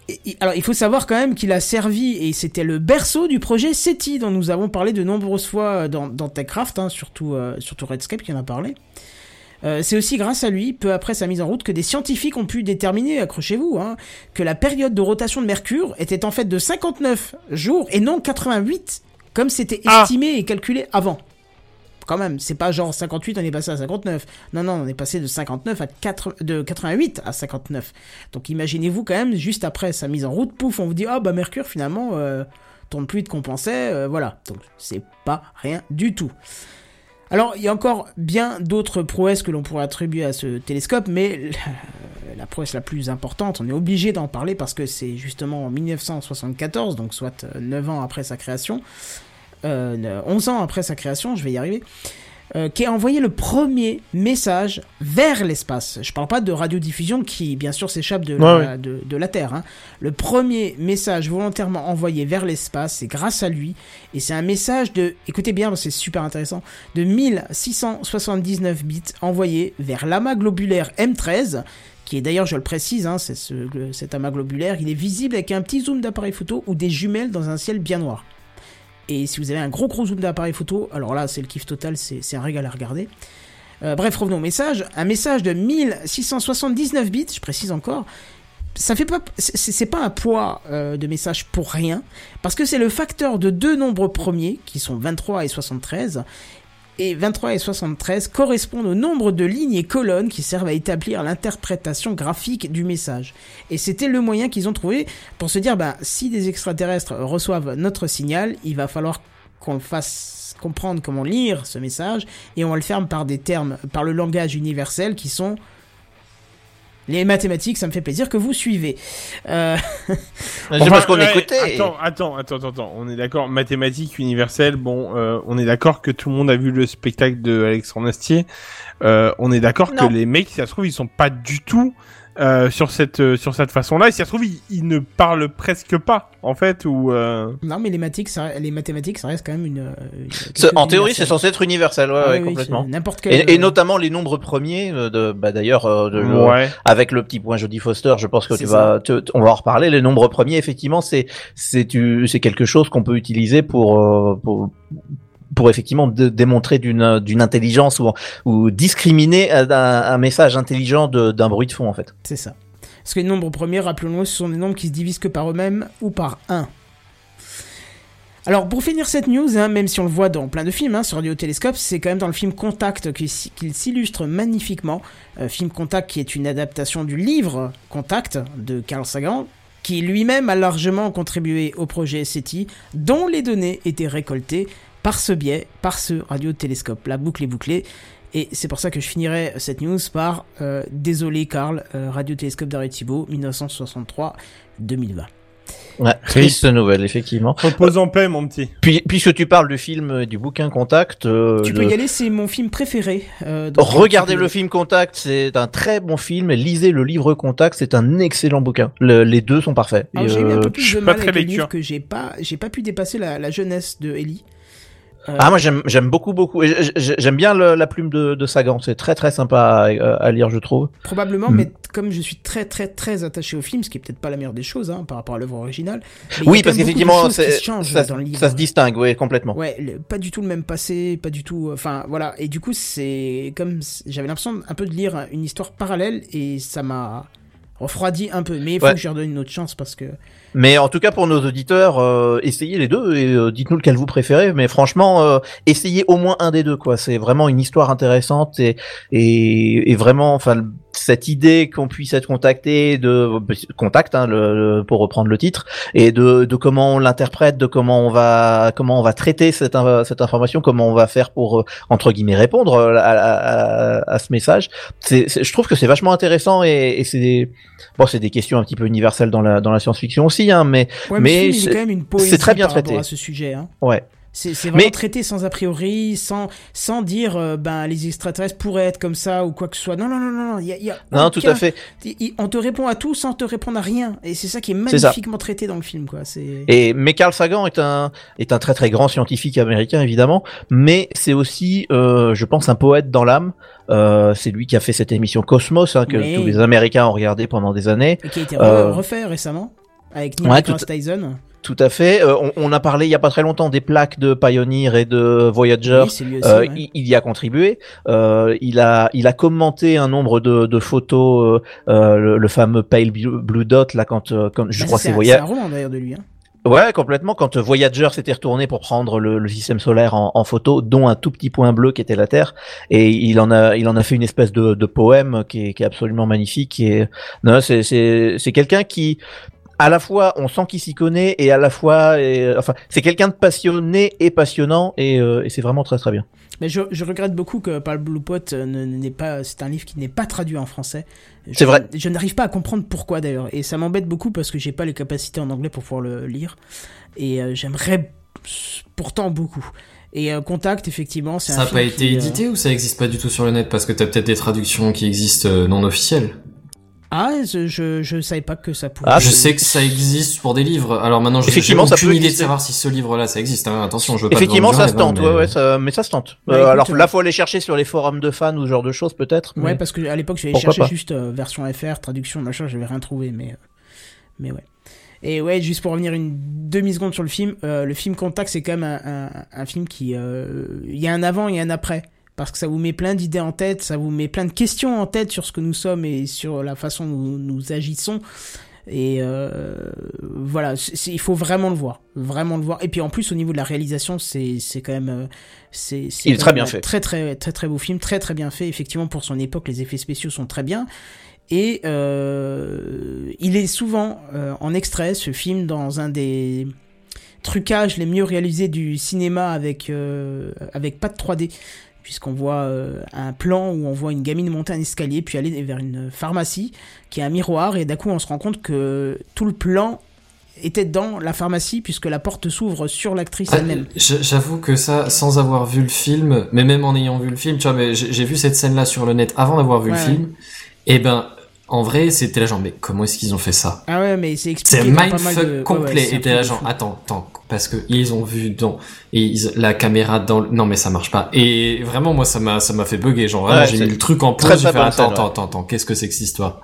Et- alors, il faut savoir quand même qu'il a servi, et c'était le berceau du projet SETI, dont nous avons parlé de nombreuses fois dans, dans TechCraft, hein, surtout, euh, surtout Redscape qui en a parlé. Euh, c'est aussi grâce à lui, peu après sa mise en route, que des scientifiques ont pu déterminer, accrochez-vous, hein, que la période de rotation de Mercure était en fait de 59 jours et non 88, comme c'était Ah. estimé et calculé avant quand même, c'est pas genre 58, on est passé à 59. Non, non, on est passé de 59 à 4, de 88 à 59. Donc imaginez-vous quand même, juste après sa mise en route, pouf, on vous dit, ah bah Mercure finalement, euh, tourne plus de compensait, euh, voilà. Donc c'est pas rien du tout. Alors, il y a encore bien d'autres prouesses que l'on pourrait attribuer à ce télescope, mais la, prouesse la plus importante, on est obligé d'en parler parce que c'est justement en 1974, donc soit euh, 9 ans après sa création, euh, 11 ans après sa création, je vais y arriver, euh, qui a envoyé le premier message vers l'espace. Je parle pas de radiodiffusion qui, bien sûr, s'échappe de, Ouais, la, de, de la Terre. hein. Le premier message volontairement envoyé vers l'espace, c'est grâce à lui. Et c'est un message de, écoutez bien, c'est super intéressant, de 1679 bits envoyé vers l'amas globulaire M13 qui est d'ailleurs, je le précise, hein, c'est ce, le- cet amas globulaire, il est visible avec un petit zoom d'appareil photo ou des jumelles dans un ciel bien noir. Et si vous avez un gros gros zoom d'appareil photo, alors là c'est le kiff total, c'est un régal à regarder. Euh, bref, revenons au message. Un message de 1679 bits, je précise encore. Ça fait pas, c'est pas un poids euh, de message pour rien, parce que c'est le facteur de deux nombres premiers, qui sont 23 et 73, et 23 et 73 correspondent au nombre de lignes et colonnes qui servent à établir l'interprétation graphique du message. Et c'était le moyen qu'ils ont trouvé pour se dire, ben, si des extraterrestres reçoivent notre signal, il va falloir qu'on fasse comprendre comment lire ce message, et on va le faire par des termes, par le langage universel qui sont les mathématiques, ça me fait plaisir que vous suivez. Euh, C'est Enfin, parce qu'on ouais, écoutait. Attends, attends, attends, attends. On est d'accord, mathématiques universelles. Bon, euh, on est d'accord que tout le monde a vu le spectacle de Alexandre Astier. Euh, on est d'accord que les mecs, si ça se trouve, ils sont pas du tout euh, sur cette euh, sur cette façon-là. Et si ça se trouve, ils, ils ne parlent presque pas, en fait, ou. Euh... non, mais les mathématiques, ça, les mathématiques, ça reste quand même une. quelque En théorie, c'est censé être universel, ouais, Ah ouais, oui, complètement. c'est N'importe quel. Et, et notamment les nombres premiers, euh, de, bah d'ailleurs, euh, de- Ouais. avec le petit point Jodie Foster, je pense que tu vas, te- te- on va en reparler. Les nombres premiers, effectivement, c'est c'est tu- c'est quelque chose qu'on peut utiliser pour euh, pour pour effectivement dé- démontrer d'une intelligence ou discriminer un, message intelligent d'un bruit de fond en fait. C'est ça. Parce que les nombres premiers, rappelons-le, ce sont des nombres qui se divisent que par eux-mêmes ou par 1. Alors, pour finir cette news, hein, même si on le voit dans plein de films, hein, sur Radiotélescope, c'est quand même dans le film Contact qu'il s'illustre magnifiquement. Euh, film Contact qui est une adaptation du livre Contact de Carl Sagan, qui lui-même a largement contribué au projet SETI, dont les données étaient récoltées par ce biais, par ce radiotélescope. La boucle est bouclée. Et c'est pour ça que je finirai cette news par euh, Désolé Karl, euh, radiotélescope d'Arecibo, 1963-2020. Ouais, triste nouvelle effectivement. Repose en paix, mon petit. Puis puisque tu parles du film euh, du bouquin Contact, euh, Tu peux y aller, c'est mon film préféré. euh, Regardez le film Contact, c'est un très bon film. Lisez le livre Contact, c'est un excellent bouquin. Le- les deux sont parfaits. Alors, j'ai eu un euh, peu plus de mal avec le livre que j'ai pas, j'ai pas pu dépasser la, la jeunesse de Ellie. Euh, Ah moi j'aime j'aime beaucoup beaucoup. J'aime bien le- la plume de, de Sagan. C'est très très sympa à, à lire je trouve. Probablement, Mm. mais comme je suis très très très attaché au film, ce qui est peut-être pas la meilleure des choses hein, par rapport à l'œuvre originale. Oui parce qu'effectivement ça, dans le livre. ça se distingue oui complètement. Ouais, le- pas du tout le même passé, pas du tout. Enfin, voilà. Et du coup, c'est comme j'avais l'impression un peu de lire une histoire parallèle et ça m'a refroidi un peu. Mais il faut Ouais. que je leur donne une autre chance parce que. Mais en tout cas pour nos auditeurs, euh, essayez les deux et euh, dites-nous lequel vous préférez. Mais franchement, euh, essayez au moins un des deux quoi. C'est vraiment une histoire intéressante et et, et vraiment, enfin cette idée qu'on puisse être contacté de contact hein, le, le- pour reprendre le titre et de, de comment on l'interprète, de comment on va comment on va traiter cette in- cette information, comment on va faire pour euh, entre guillemets répondre euh, à, à, à- ce message. C'est, je trouve que c'est vachement intéressant et, et c'est bon c'est des questions un petit peu universelles dans la dans la science-fiction hein, mais Ouais, c'est- est quand même une poésie très bien par traité. à ce sujet. Hein. ouais. C'est vraiment Mais- traité sans a priori, sans, sans dire euh, ben les extraterrestres pourraient être comme ça ou quoi que ce soit. Non, non, non, non, y a, il y a Non, tout à fait. on te répond à tout sans te répondre à rien. Et c'est ça qui est magnifiquement traité dans le film, quoi. Et mais Carl Sagan est un est un très très grand scientifique américain évidemment, mais c'est aussi euh, je pense un poète dans l'âme. Euh, c'est lui qui a fait cette émission Cosmos hein, que tous les Américains ont regardé pendant des années. Et qui a été re- Euh, refait récemment avec Neil Ouais, tout- Tyson. Tout à fait. Euh, on, on a parlé il y a pas très longtemps des plaques de Pioneer et de Voyager. Oui, aussi. Euh, ouais. il, il y a contribué. Euh, il a, il a commenté un nombre de, de photos, le, le fameux Pale Blue Dot là quand, quand je Bah, crois c'est Voyager. C'est un roman d'ailleurs de lui. Hein. Ouais, complètement. Quand Voyager s'était retourné pour prendre le, le système solaire en, en photo, dont un tout petit point bleu qui était la Terre, et il en a, il en a fait une espèce de, de poème qui est, qui est absolument magnifique. Et non, c'est, c'est, c'est quelqu'un qui, à la fois, on sent qu'il s'y connaît, et à la fois, et, enfin, c'est quelqu'un de passionné et passionnant, et, euh, et c'est vraiment très très bien. Mais je, je regrette beaucoup que Pal Blue Pot euh, ne- n'est pas. C'est un livre qui n'est pas traduit en français. C'est vrai. Je n'arrive pas à comprendre pourquoi d'ailleurs, et ça m'embête beaucoup parce que j'ai pas les capacités en anglais pour pouvoir le lire, et euh, j'aimerais pourtant beaucoup. Et euh, Contact, effectivement, c'est Ça un n'a film pas été qui, euh, édité ou ça existe pas du tout sur le net? Parce que t'as peut-être des traductions qui existent euh, non officielles Ah, je, je, je savais pas que ça pouvait. Ah, Je sais que ça existe pour des livres. Alors maintenant, je ça aucune peut idée de savoir si ce livre-là ça existe. Hein. Attention, je veux pas Effectivement, ça se tente, mais- ouais, ouais, ça, mais ça se tente. Bah, Euh, écoute, alors euh, là, faut aller chercher sur les forums de fans ou ce genre de choses, peut-être. Ouais, mais- parce que à l'époque, j'avais cherché pas juste euh, version FR, traduction, machin, j'avais rien trouvé, mais, euh, mais ouais. Et ouais, juste pour revenir une demi-seconde sur le film, euh, le film Contact, c'est quand même un, un, un film qui... euh, Il y a un avant et un après. Parce que ça vous met plein d'idées en tête, ça vous met plein de questions en tête sur ce que nous sommes et sur la façon dont nous agissons. Et euh, voilà, il faut vraiment le voir, vraiment le voir. Et puis en plus au niveau de la réalisation, c'est c'est quand même, euh, c'est Il est très bien fait. très très très très beau film, très très bien fait. Effectivement pour son époque, les effets spéciaux sont très bien. Et euh, il est souvent euh, en extrait ce film dans un des trucages les mieux réalisés du cinéma avec avec pas de 3D puisqu'on voit euh, un plan où on voit une gamine monter un escalier puis aller vers une pharmacie qui a un miroir et d'un coup on se rend compte que tout le plan était dans la pharmacie puisque la porte s'ouvre sur l'actrice Ah, elle-même. J'avoue que ça, sans avoir vu le film, mais même en ayant vu le film, tu vois, mais j'ai j'ai vu cette scène-là sur le net avant d'avoir vu Ouais, le film. Et ben, en vrai, c'était là genre, mais comment est-ce qu'ils ont fait ça Ah ouais mais c'est expliqué C'est mal de- mindfuck ouais, ouais, complet. et t'es là genre, attends, attends, parce que ils ont vu dans et ils- la caméra dans. le- Non mais ça marche pas. Et vraiment, moi, ça m'a, ça m'a fait bugger. Genre Ouais, j'ai mis le truc en pause. J'ai très fait, bonne attends, scène, attends, attends, attends, qu'est-ce que c'est que cette histoire?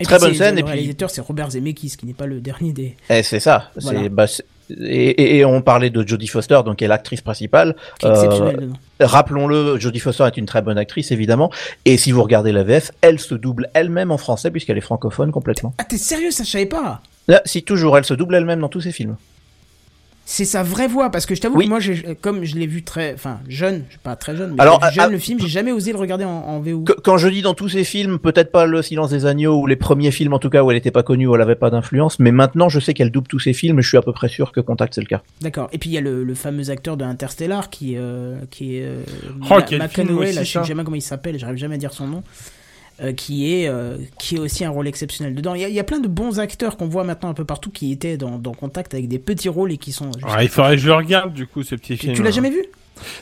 Et Très puis bonne c'est- scène, Le et puis- réalisateur c'est Robert Zemeckis qui n'est pas le dernier des. Eh, c'est ça. C'est- bah, c'est- et, et- et on parlait de Jodie Foster, donc qui est l'actrice principale. Euh. Rappelons-le, Jodie Foster est une très bonne actrice, évidemment. Et si vous regardez la VF, elle se double elle-même en français puisqu'elle est francophone complètement. Ah t'es sérieux ça je savais pas. Là, si toujours, elle se double elle-même dans tous ses films. C'est sa vraie voix parce que je t'avoue Oui. que moi comme je l'ai vu très enfin jeune, pas très jeune mais Alors, vu jeune à- le film, j'ai jamais osé le regarder en, en VO. Quand je dis dans tous ses films, peut-être pas Le Silence des Agneaux ou les premiers films en tout cas où elle n'était pas connue, où elle avait pas d'influence, mais maintenant je sais qu'elle double tous ses films et je suis à peu près sûr que Contact c'est le cas. D'accord. Et puis il y a le, le fameux acteur de Interstellar qui, euh, qui est euh, Oh, Ma- McConaughey, là, je sais jamais comment il s'appelle, j'arrive jamais à dire son nom, euh, qui est euh, qui est aussi un rôle exceptionnel dedans. Il y a, il y a plein de bons acteurs qu'on voit maintenant un peu partout qui étaient dans, dans Contact avec des petits rôles et qui sont. Ah, il faudrait que je le regarde, du coup, ce petit tu, film. tu l'as jamais vu?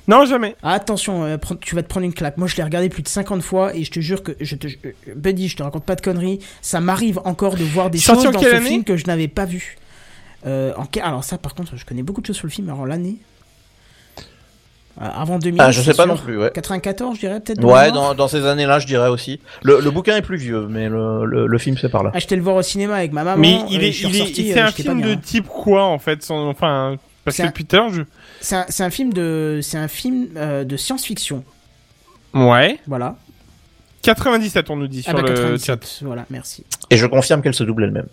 Non, jamais. Ah, Attention, euh, tu vas te prendre une claque. Moi, je l'ai regardé plus de 50 fois et je te jure que je te, je- Buddy, je te raconte pas de conneries. Ça m'arrive encore de voir des choses dans ce film que je n'avais pas vu. Euh, en Alors ça, par contre, je connais beaucoup de choses sur le film. Alors l'année. Euh, avant 2000. Ah, je sais pas sûr. non plus, ouais. 94, je dirais peut-être. Ouais, dans, dans ces années-là, je dirais aussi. Le, le bouquin est plus vieux, mais le, le, le film c'est par là. Ah, j'étais le voir au cinéma avec ma maman. Mais il euh, est, il est, c'est euh, un film de type quoi en fait Enfin, parce que un- depuis tout à l'heure, je. C'est un, un film de, c'est un film euh, de science-fiction. Ouais. Voilà. 97, on nous dit Ah sur bah, le 97. chat. Voilà, merci. Et je confirme qu'elle se double elle-même.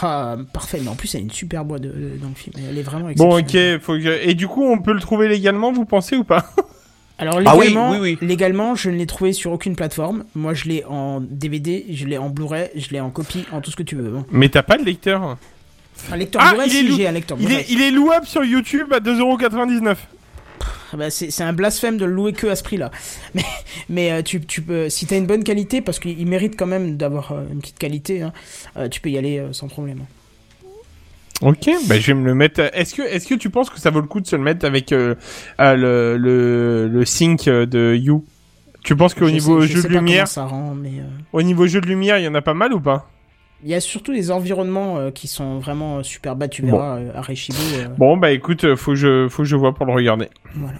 Ah, parfait. Mais en plus, elle a une super voix de, de- dans le film. Elle est vraiment Bon, ok. Faut que... Et du coup, on peut le trouver légalement, vous pensez ou pas Alors Ah oui, légalement, oui, oui. légalement, je ne l'ai trouvé sur aucune plateforme. Moi, je l'ai en DVD, je l'ai en Blu-ray, je l'ai en copie, en tout ce que tu veux. Bon. Mais t'as pas de lecteur. Un lecteur Ah, Blu-ray, si lou- j'ai un lecteur Il Blu-ray. est, il est louable sur YouTube à 2,99€. Ah bah, c'est un blasphème de le louer que à ce prix-là. Mais, mais euh, tu, tu peux, si t'as une bonne qualité, parce qu'il il mérite quand même d'avoir euh, une petite qualité, hein, euh, tu peux y aller sans problème. Ok, bah je vais me le mettre. Est-ce que, est-ce que tu penses que ça vaut le coup de se le mettre avec euh, euh, le, le, le sync de You? Tu penses qu'au niveau sais- jeu de lumière, rend, mais euh, au niveau jeu de lumière, il y en a pas mal ou pas? Il y a surtout des environnements euh, qui sont vraiment euh, super bas. Tu Bon. verras euh, à euh, Bon, bah écoute, faut que je, faut que je vois pour le regarder. Voilà.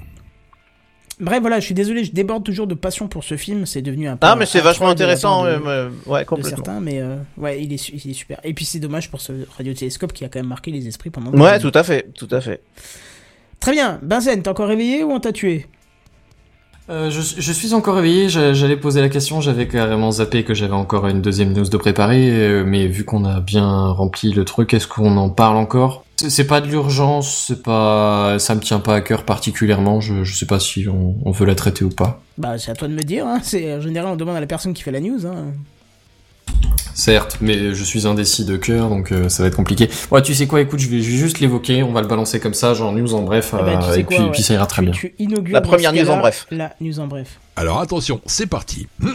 Bref, voilà, je suis désolé, je déborde toujours de passion pour ce film. C'est devenu un peu. Ah, mais c'est vachement intéressant, de- euh, euh, ouais, de complètement. certains, mais euh, ouais, il est, il est super. Et puis c'est dommage pour ce radiotélescope qui a quand même marqué les esprits pendant. Ouais, tout à fait, tout à fait. Très bien, Benzen, t'es encore réveillé ou on t'a tué? Euh, je, suis encore réveillé, j'a- j'allais poser la question, j'avais carrément zappé que j'avais encore une deuxième news de préparer, euh, mais vu qu'on a bien rempli le truc, est-ce qu'on en parle encore? C'est- pas de l'urgence, c'est pas, ça me tient pas à cœur particulièrement, je, sais pas si on, on veut la traiter ou pas. Bah, c'est à toi de me dire. Hein. C'est en général, on demande à la personne qui fait la news. Hein. Certes, mais je suis indécis de cœur, donc euh, ça va être compliqué. Ouais, tu sais quoi, écoute, je vais, juste l'évoquer, on va le balancer comme ça, genre news en bref, Eh ben, tu euh, sais et quoi, puis, ouais. puis ça ira très Tu- bien. Tu inaugures La première news en bref. La news en bref. Alors attention, c'est parti.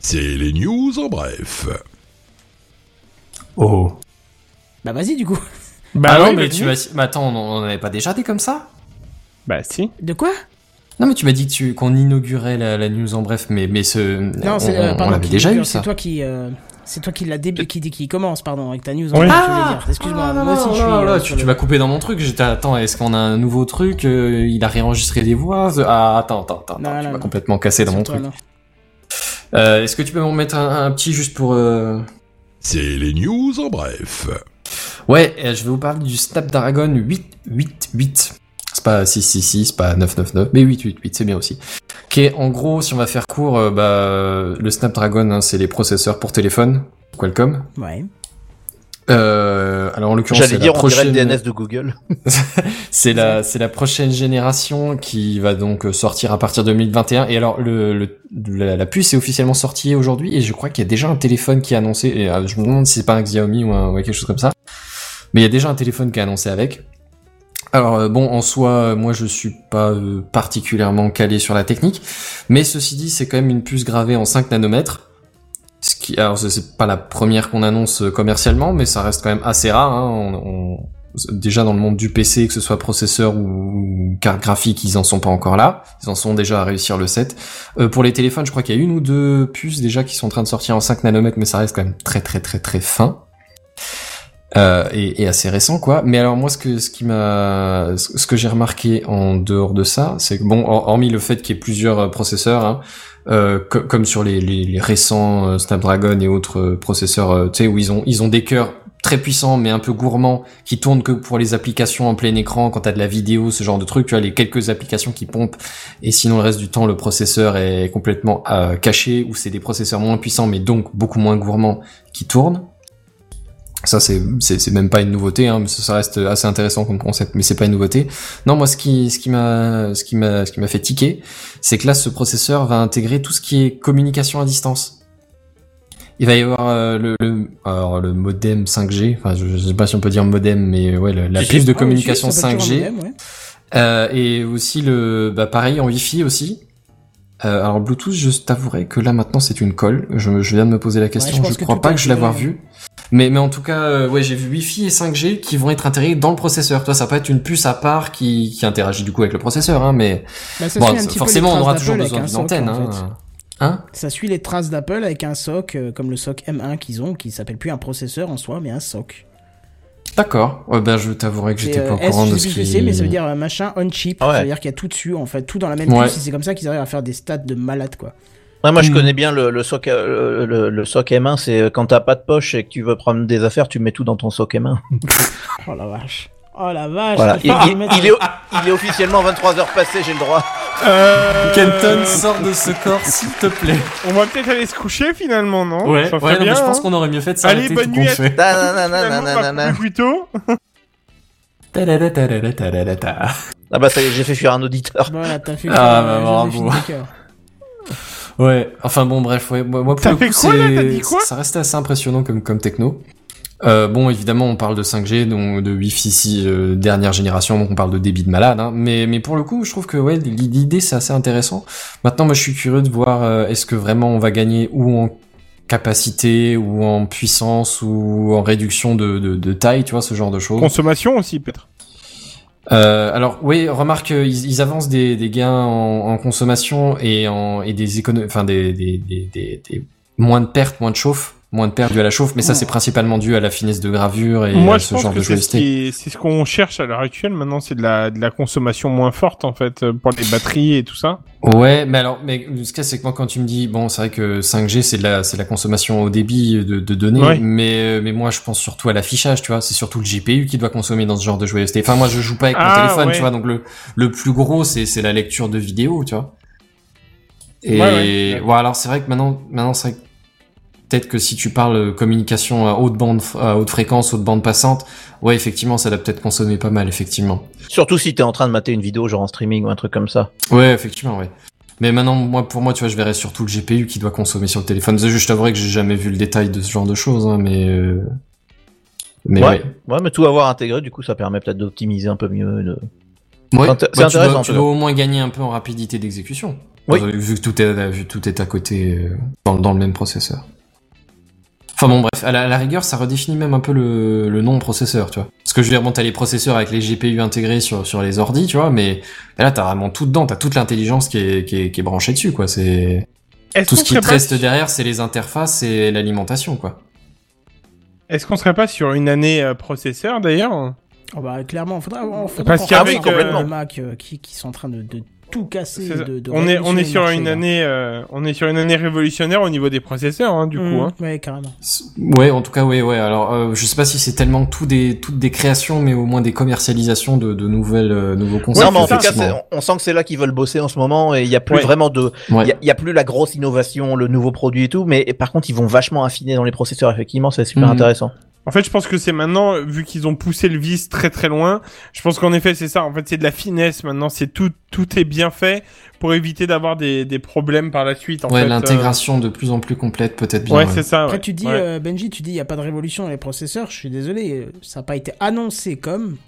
C'est les news en bref. Oh. Bah, vas-y, du coup. Bah ah non, oui, mais tu m'as, mais attends, on on en avait pas déjà des comme ça? Bah si. De quoi? Non, mais tu m'as dit que tu, qu'on inaugurait la, la news en bref, mais, mais ce, Non, on, c'est. on- euh, on l'avait déjà inaugure, eu ça. C'est toi qui. euh, C'est toi qui l'a début, qui, qui commence, pardon, avec ta news en Oui. bref, dire. Excuse-moi, Ah, non, moi aussi je suis. euh, tu, m'as coupé dans mon truc. J'étais, attends, est-ce qu'on a un nouveau truc euh, Il a réenregistré des voix Ah, attends, attends, attends, Non, tu m'as non. complètement cassé dans mon toi, truc. Euh, est-ce que tu peux m'en mettre un, un petit juste pour... euh, C'est les news en bref. Ouais, je vais vous parler du Snapdragon 888. C'est pas 666, c'est pas 999, mais 888, c'est bien aussi. Qui est, en gros, si on va faire court, euh, bah, le Snapdragon, hein, c'est les processeurs pour téléphone, Qualcomm. Ouais. Euh, alors en l'occurrence, J'allais c'est dire, la on dirait prochaine... le DNS de Google. C'est la, c'est la prochaine génération qui va donc euh, sortir à partir de 2021. Et alors, le, le- la, la puce est officiellement sortie aujourd'hui et je crois qu'il y a déjà un téléphone qui est annoncé. Et je me demande si c'est pas un Xiaomi ou, un, ou quelque chose comme ça. Mais il y a déjà un téléphone qui est annoncé avec. Alors euh, bon, en soi, euh, moi je suis pas euh, particulièrement calé sur la technique, mais ceci dit, c'est quand même une puce gravée en 5 nanomètres. Ce qui, alors c'est- pas la première qu'on annonce commercialement, mais ça reste quand même assez rare. Hein. Déjà dans le monde du PC, que ce soit processeur ou, carte graphique, ils en sont pas encore là. Ils en sont déjà à réussir le 7. Euh, pour les téléphones, je crois qu'il y a une ou deux puces déjà qui sont en train de sortir en 5 nanomètres, mais ça reste quand même très très très très fin. Euh, et, assez récent quoi. Mais alors moi ce que ce qui m'a ce que j'ai remarqué en dehors de ça, c'est que bon hor- hormis le fait qu'il y ait plusieurs euh, processeurs, hein, euh, co- comme sur les, les, les récents euh, Snapdragon et autres euh, processeurs, tu sais où ils ont ils ont des cœurs très puissants mais un peu gourmands qui tournent que pour les applications en plein écran quand t'as de la vidéo ce genre de truc tu vois les quelques applications qui pompent et sinon le reste du temps le processeur est complètement euh, caché ou c'est des processeurs moins puissants mais donc beaucoup moins gourmands qui tournent ça c'est même pas une nouveauté hein, mais ça, ça reste assez intéressant comme concept mais c'est pas une nouveauté. Non moi ce qui ce qui m'a ce qui m'a ce qui m'a fait tiquer c'est que là ce processeur va intégrer tout ce qui est communication à distance. Il va y avoir euh, le, le alors le modem 5G enfin je, je sais pas si on peut dire modem mais ouais le- la puce de oui, communication si, ça s'appelle toujours 5G un modem, ouais. euh, et aussi le bah pareil en Wi-Fi aussi. Euh, alors Bluetooth je t'avouerai que là maintenant c'est une colle. Je, je viens de me poser la question je je, crois pas que je l'avoir vu mais mais en tout cas euh, ouais j'ai vu Wi-Fi et 5G qui vont être intégrés dans le processeur toi ça peut être une puce à part qui, qui interagit du coup avec le processeur hein mais Bah, ça bon un petit forcément les on aura traces toujours d'Apple besoin avec d'une un soc, antenne en hein fait. hein? Ça suit les traces d'Apple avec un SOC, euh, comme le SOC M1 qu'ils ont, qui s'appelle plus un processeur en soi, mais un SOC. D'accord. Ouais, ben je t'avouerai que j'étais pas euh, au S, courant de sais ce qui. c'est, mais ça veut dire euh, machin on chip. Ah ouais. Ça veut dire qu'il y a tout dessus, en fait, tout dans la même Ouais. puce. et C'est comme ça qu'ils arrivent à faire des stats de malade, quoi. Ouais, moi je Hmm. connais bien le, le soc euh, le, le soc M1, c'est euh, quand t'as pas de poche et que tu veux prendre des affaires, tu mets tout dans ton soc M1. Oh la vache. Oh la vache. Voilà. il Il, il- y mettre- il est, il est officiellement 23 heures passées, j'ai le droit. Euh, Kenton, sors de ce corps, s'il te plaît. On va peut-être aller se coucher finalement, non? Ouais, Ça ouais, non, mais bien, je pense hein? qu'on aurait mieux fait de Allez, s'arrêter bonne tout nuit plus tôt. Ah bah ça y est, j'ai fait fuir un auditeur. Voilà, t'as fait Ah, bah, bravo. Ouais, enfin bon, bref, ouais, moi, pour le coup, fait quoi, là T'as dit c'est, quoi ça restait assez impressionnant comme, comme techno. Euh, bon, évidemment, on parle de 5G, donc de Wi-Fi 6 euh, dernière génération, donc on parle de débit de malade. Hein, mais, mais pour le coup, je trouve que ouais, l'idée c'est assez intéressant. Maintenant, moi, je suis curieux de voir euh, est-ce que vraiment on va gagner ou en capacité, ou en puissance, ou en réduction de, de, de taille, tu vois, ce genre de choses. Consommation aussi, peut-être. Euh, alors oui, remarque, euh, ils, ils avancent des, gains en, en consommation et en et des économies, enfin des, des, des- moins de pertes, moins de chauffe, moins de pertes dues à la chauffe, mais ça c'est principalement dû à la finesse de gravure et Moi, à ce genre que de est- c'est ce qu'on cherche à l'heure actuelle. Maintenant, c'est de la, de la consommation moins forte, en fait, pour les batteries et tout ça. Ouais, mais alors, mais ce a, c'est que moi quand tu me dis bon, c'est vrai que 5G c'est de la c'est de la consommation au débit de, de données, Ouais. mais euh, mais moi je pense surtout à l'affichage, tu vois, c'est surtout le GPU qui doit consommer dans ce genre de joystick. Enfin moi je joue pas avec Ah, mon téléphone, ouais. tu vois, donc le le plus gros c'est c'est la lecture de vidéo, tu vois. Et Ouais, ouais. ouais, alors c'est vrai que maintenant maintenant c'est vrai que peut-être que si tu parles euh, communication à haute bande à haute fréquence, haute bande passante, ouais effectivement ça doit peut-être consommer pas mal effectivement. Surtout si t'es en train de mater une vidéo genre en streaming ou un truc comme ça. Ouais, effectivement, ouais. Mais maintenant, moi, pour moi, tu vois, je verrais surtout le GPU qui doit consommer sur le téléphone. Je je t'avouerai que j'ai jamais vu le détail de ce genre de choses, hein, mais euh, mais ouais. ouais. ouais, mais tout avoir intégré, du coup ça permet peut-être d'optimiser un peu mieux. De... Ouais, C'est bah, c'est tu intéressant, dois, tu dois au moins gagner un peu en rapidité d'exécution. Oui. Vu que tout est, vu que tout est à côté euh, dans, dans le même processeur. Enfin bon, bref, à la, à la rigueur, ça redéfinit même un peu le, le nom de processeur, tu vois. Parce que je veux dire, bon, t'as les processeurs avec les GPU intégrés sur, sur les ordis, tu vois, mais là, t'as vraiment tout dedans, t'as toute l'intelligence qui est, qui, est, qui est branchée dessus, quoi. C'est Est-ce tout ce qui te reste sur- derrière, c'est les interfaces et l'alimentation, quoi. Est-ce qu'on serait pas sur une année euh, processeur, d'ailleurs? Oh bah clairement, faudra, on faudra Parce qu'on qu'avec, regarde, euh, les Mac euh, qui, qui sont en train de, de tout casser, C'est ça. de, de on est on est sur une année euh, on est sur une année révolutionnaire au niveau des processeurs hein, du coup Mmh, hein. Ouais, carrément. Ouais, en tout cas, ouais, ouais. Alors, euh, je sais pas si c'est tellement tout des, toutes des créations, mais au moins des commercialisations de, de nouvelles, euh, nouveaux concepts. non, mais en tout cas, on sent que c'est là qu'ils veulent bosser en ce moment et il y a plus Ouais. vraiment de, il Ouais. y, a, il y a plus la grosse innovation, le nouveau produit et tout, mais par contre ils vont vachement affiner dans les processeurs. Effectivement, c'est super Mhm. intéressant. En fait, je pense que c'est maintenant, vu qu'ils ont poussé le vice très très loin, je pense qu'en effet c'est ça. En fait, c'est de la finesse maintenant. C'est tout, tout est bien fait pour éviter d'avoir des, des problèmes par la suite. En ouais, fait, l'intégration de plus en plus complète, peut-être euh, bien. Ouais, ouais. c'est ça. Après, ouais. tu dis, Ouais. euh, Benji, tu dis, il n'y a pas de révolution dans les processeurs. Je suis désolé, euh, ça n'a pas été annoncé comme.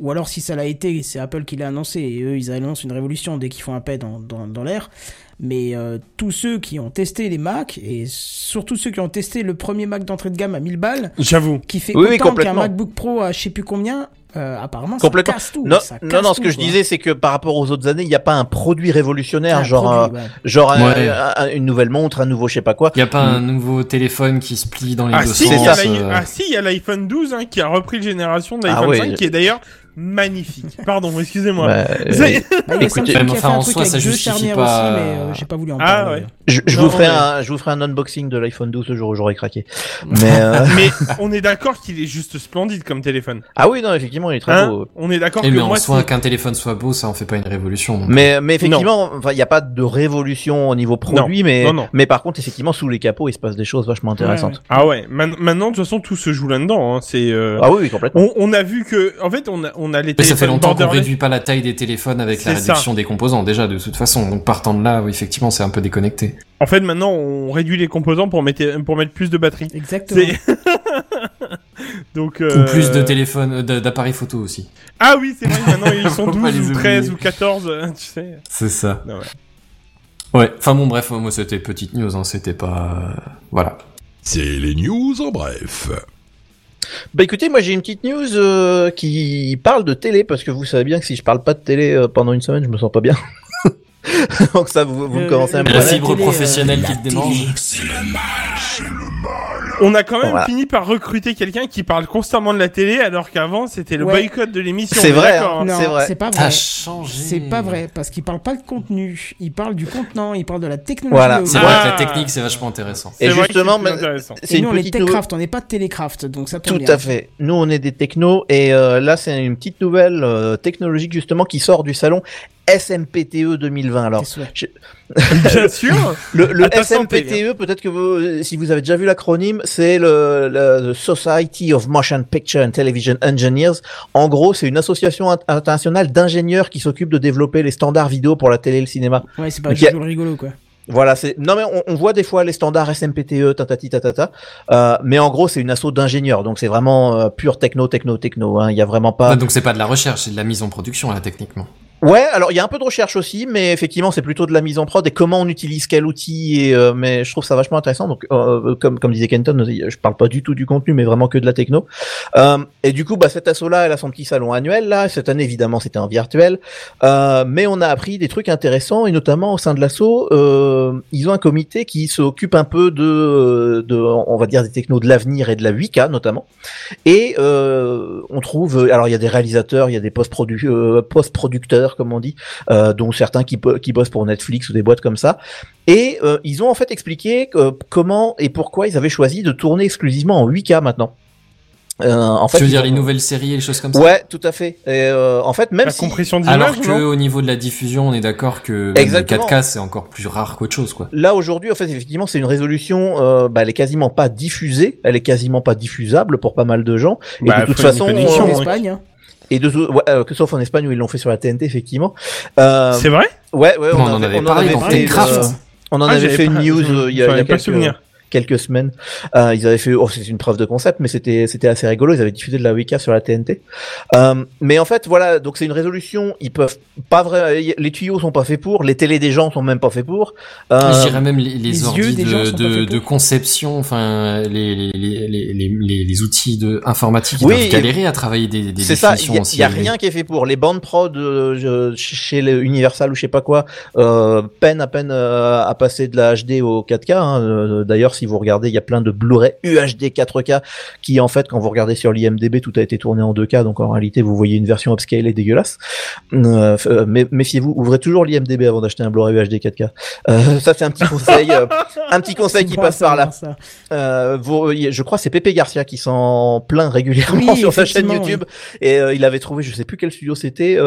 Ou alors, si ça l'a été, c'est Apple qui l'a annoncé. Et eux, ils annoncent une révolution dès qu'ils font un paix dans, dans, dans l'air. Mais euh, tous ceux qui ont testé les Mac, et surtout ceux qui ont testé le premier Mac d'entrée de gamme à 1000 balles, J'avoue. qui fait Oui, oui, autant qu'un. MacBook Pro à je sais plus combien, euh, apparemment, Complètement. ça casse tout. Non, ça non, casse non, ce tout, que je disais, c'est que par rapport aux autres années, il n'y a pas un produit révolutionnaire, Un genre, produit, un- ouais. genre un- Ouais. un- un- une nouvelle montre, un nouveau je sais pas quoi. Il y a pas un nouveau téléphone qui se plie dans les Ah deux si, sens. euh, ah si, il y a l'iPhone 12 hein, qui a repris la génération de l'iPhone Ah ouais. 5 qui est d'ailleurs magnifique. Pardon, excusez-moi. Bah, C'est- Bah, il y a Écoutez, même qui a enfin, fait un en truc soi, avec ça deux justifie charnières pas- aussi, mais euh, j'ai pas voulu en Ah, parler. ouais. je, je Non, vous ferai un, je vous ferai un unboxing de l'iPhone 12 le jour où j'aurai craqué. Mais euh, Mais on est d'accord qu'il est juste splendide comme téléphone. ah oui, non, effectivement, il est très Hein beau. on est d'accord Et que mais en moi soi, qu'un téléphone soit beau, ça en fait pas une révolution. donc. Mais, mais effectivement, enfin, il n'y a pas de révolution au niveau produit, mais, non, non. mais par contre, effectivement, sous les capots, il se passe des choses vachement intéressantes. Ah ouais, maintenant de toute façon tout se joue là-dedans. Hein. C'est euh, Ah oui, complètement. on, on a vu que en fait on a on a les Mais ça fait longtemps qu'on réduit pas la taille des téléphones avec la ça. réduction des composants déjà de toute façon. Donc partant de là, oui, effectivement, c'est un peu déconnecté. En fait maintenant on réduit les composants pour mettre pour mettre plus de batterie. Exactement. Donc Ou euh, plus de téléphones, euh, d'appareils photo aussi. Ah oui, c'est vrai maintenant ils sont Faut pas 12 les ou 13 oublier. ou 14, euh, tu sais. C'est ça. Non, ouais. Ouais. Enfin bon, bref, moi c'était petite news, hein, c'était pas, euh, voilà. C'est les news en bref. Bah écoutez, moi j'ai une petite news euh, qui parle de télé, parce que vous savez bien que si je parle pas de télé euh, pendant une semaine, je me sens pas bien. Donc ça, vous, vous Euh, commencez à me La fibre télé, euh, professionnelle qui te démange. C'est le mal. On a quand même Voilà. fini par recruter quelqu'un qui parle constamment de la télé, alors qu'avant c'était le Ouais. boycott de l'émission. C'est vrai, hein. Non, c'est vrai. c'est pas vrai. changé. C'est pas vrai, parce qu'il parle pas de contenu, il parle du contenant, il parle de la technologie. Voilà. C'est Ah. vrai que la technique, c'est vachement intéressant. Et justement, c'est une nous, on est Techcraft, on n'est pas Télécraft, donc ça tombe Tout bien. à fait. Nous, on est des technos et euh, là, c'est une petite nouvelle euh, technologique justement qui sort du salon SMPTE 2020. Alors, Tes souhaits. Bien sûr. le, SMPTE, peut-être que vous, si vous avez déjà vu l'acronyme, c'est le, le the Society of Motion Picture and Television Engineers. En gros, c'est une association int- internationale d'ingénieurs qui s'occupe de développer les standards vidéo pour la télé et le cinéma. Ouais, c'est pas tout rigolo, quoi. Voilà, c'est non mais on, on voit des fois les standards SMPTE, tatati tatata, euh, mais en gros c'est une asso d'ingénieurs, donc c'est vraiment euh, pur techno, techno, techno. hein. Il y a vraiment pas. Donc c'est pas de la recherche, c'est de la mise en production là techniquement. Ouais, alors il y a un peu de recherche aussi, mais effectivement c'est plutôt de la mise en prod et comment on utilise quel outil. Et, euh, mais je trouve ça vachement intéressant. Donc euh, comme comme disait Kenton, je parle pas du tout du contenu, mais vraiment que de la techno. Euh, et du coup, bah cette asso là, elle a son petit salon annuel là. Cette année évidemment c'était en virtuel, euh, mais on a appris des trucs intéressants et notamment au sein de l'asso, euh, ils ont un comité qui s'occupe un peu de de on va dire des technos de l'avenir et de la 8K notamment. Et euh, on trouve, alors il y a des réalisateurs, il y a des post-produ- euh, comme on dit, euh, dont certains qui, qui bossent pour Netflix ou des boîtes comme ça. Et euh, ils ont en fait expliqué euh, comment et pourquoi ils avaient choisi de tourner exclusivement en 8K maintenant. Euh, en fait, tu veux dire ont- les nouvelles séries et les choses comme ça? Ouais, tout à fait. Et, euh, en fait, même La si compression Alors que au niveau de la diffusion, on est d'accord que Exactement. le 4K c'est encore plus rare qu'autre chose quoi. Là aujourd'hui, en fait, effectivement, c'est une résolution. Euh, bah, elle est quasiment pas diffusée, elle est quasiment pas diffusable pour pas mal de gens. Et Bah, de toute façon, connexion, En euh. Espagne, hein. Et de ouais, euh, que sauf en Espagne où ils l'ont fait sur la TNT, effectivement. Euh, C'est vrai? Ouais, ouais, on en avait parlé dans fait, euh, on en Ah, avait fait une news euh, il y a, il y a avais pas quelques, souvenir. Quelques semaines. Euh, ils avaient fait, oh, c'est une preuve de concept, mais c'était c'était assez rigolo. Ils avaient diffusé de la 8K sur la TNT. Euh, mais en fait, voilà, donc c'est une résolution. Ils peuvent pas vrai, les tuyaux sont pas faits pour, les télés des gens sont même pas faits pour. Euh, Je dirais même les, les, les ordi yeux des gens de, de, de conception, enfin les, les, les, les, les, les outils de informatique ils Oui, galérer à travailler des, des C'est ça, il y a, aussi il y a rien qui est fait pour. Les bandes prod euh, chez les Universal ou je sais pas quoi, euh, peine à peine euh, à passer de la HD au 4K. hein. Euh, D'ailleurs, si vous regardez, il y a plein de Blu-ray UHD 4K qui, en fait, quand vous regardez sur l'IMDb, tout a été tourné en 2K, donc en réalité, vous voyez une version upscale et dégueulasse. Euh, euh, mais méfiez-vous, ouvrez toujours l'IMDb avant d'acheter un Blu-ray UHD 4K. Euh, ça, c'est un petit conseil, euh, un petit conseil qui passe par là. Euh, vous- je crois c'est Pepe Garcia qui s'en plaint régulièrement Oui, sur sa chaîne YouTube et il avait trouvé je sais plus quel studio c'était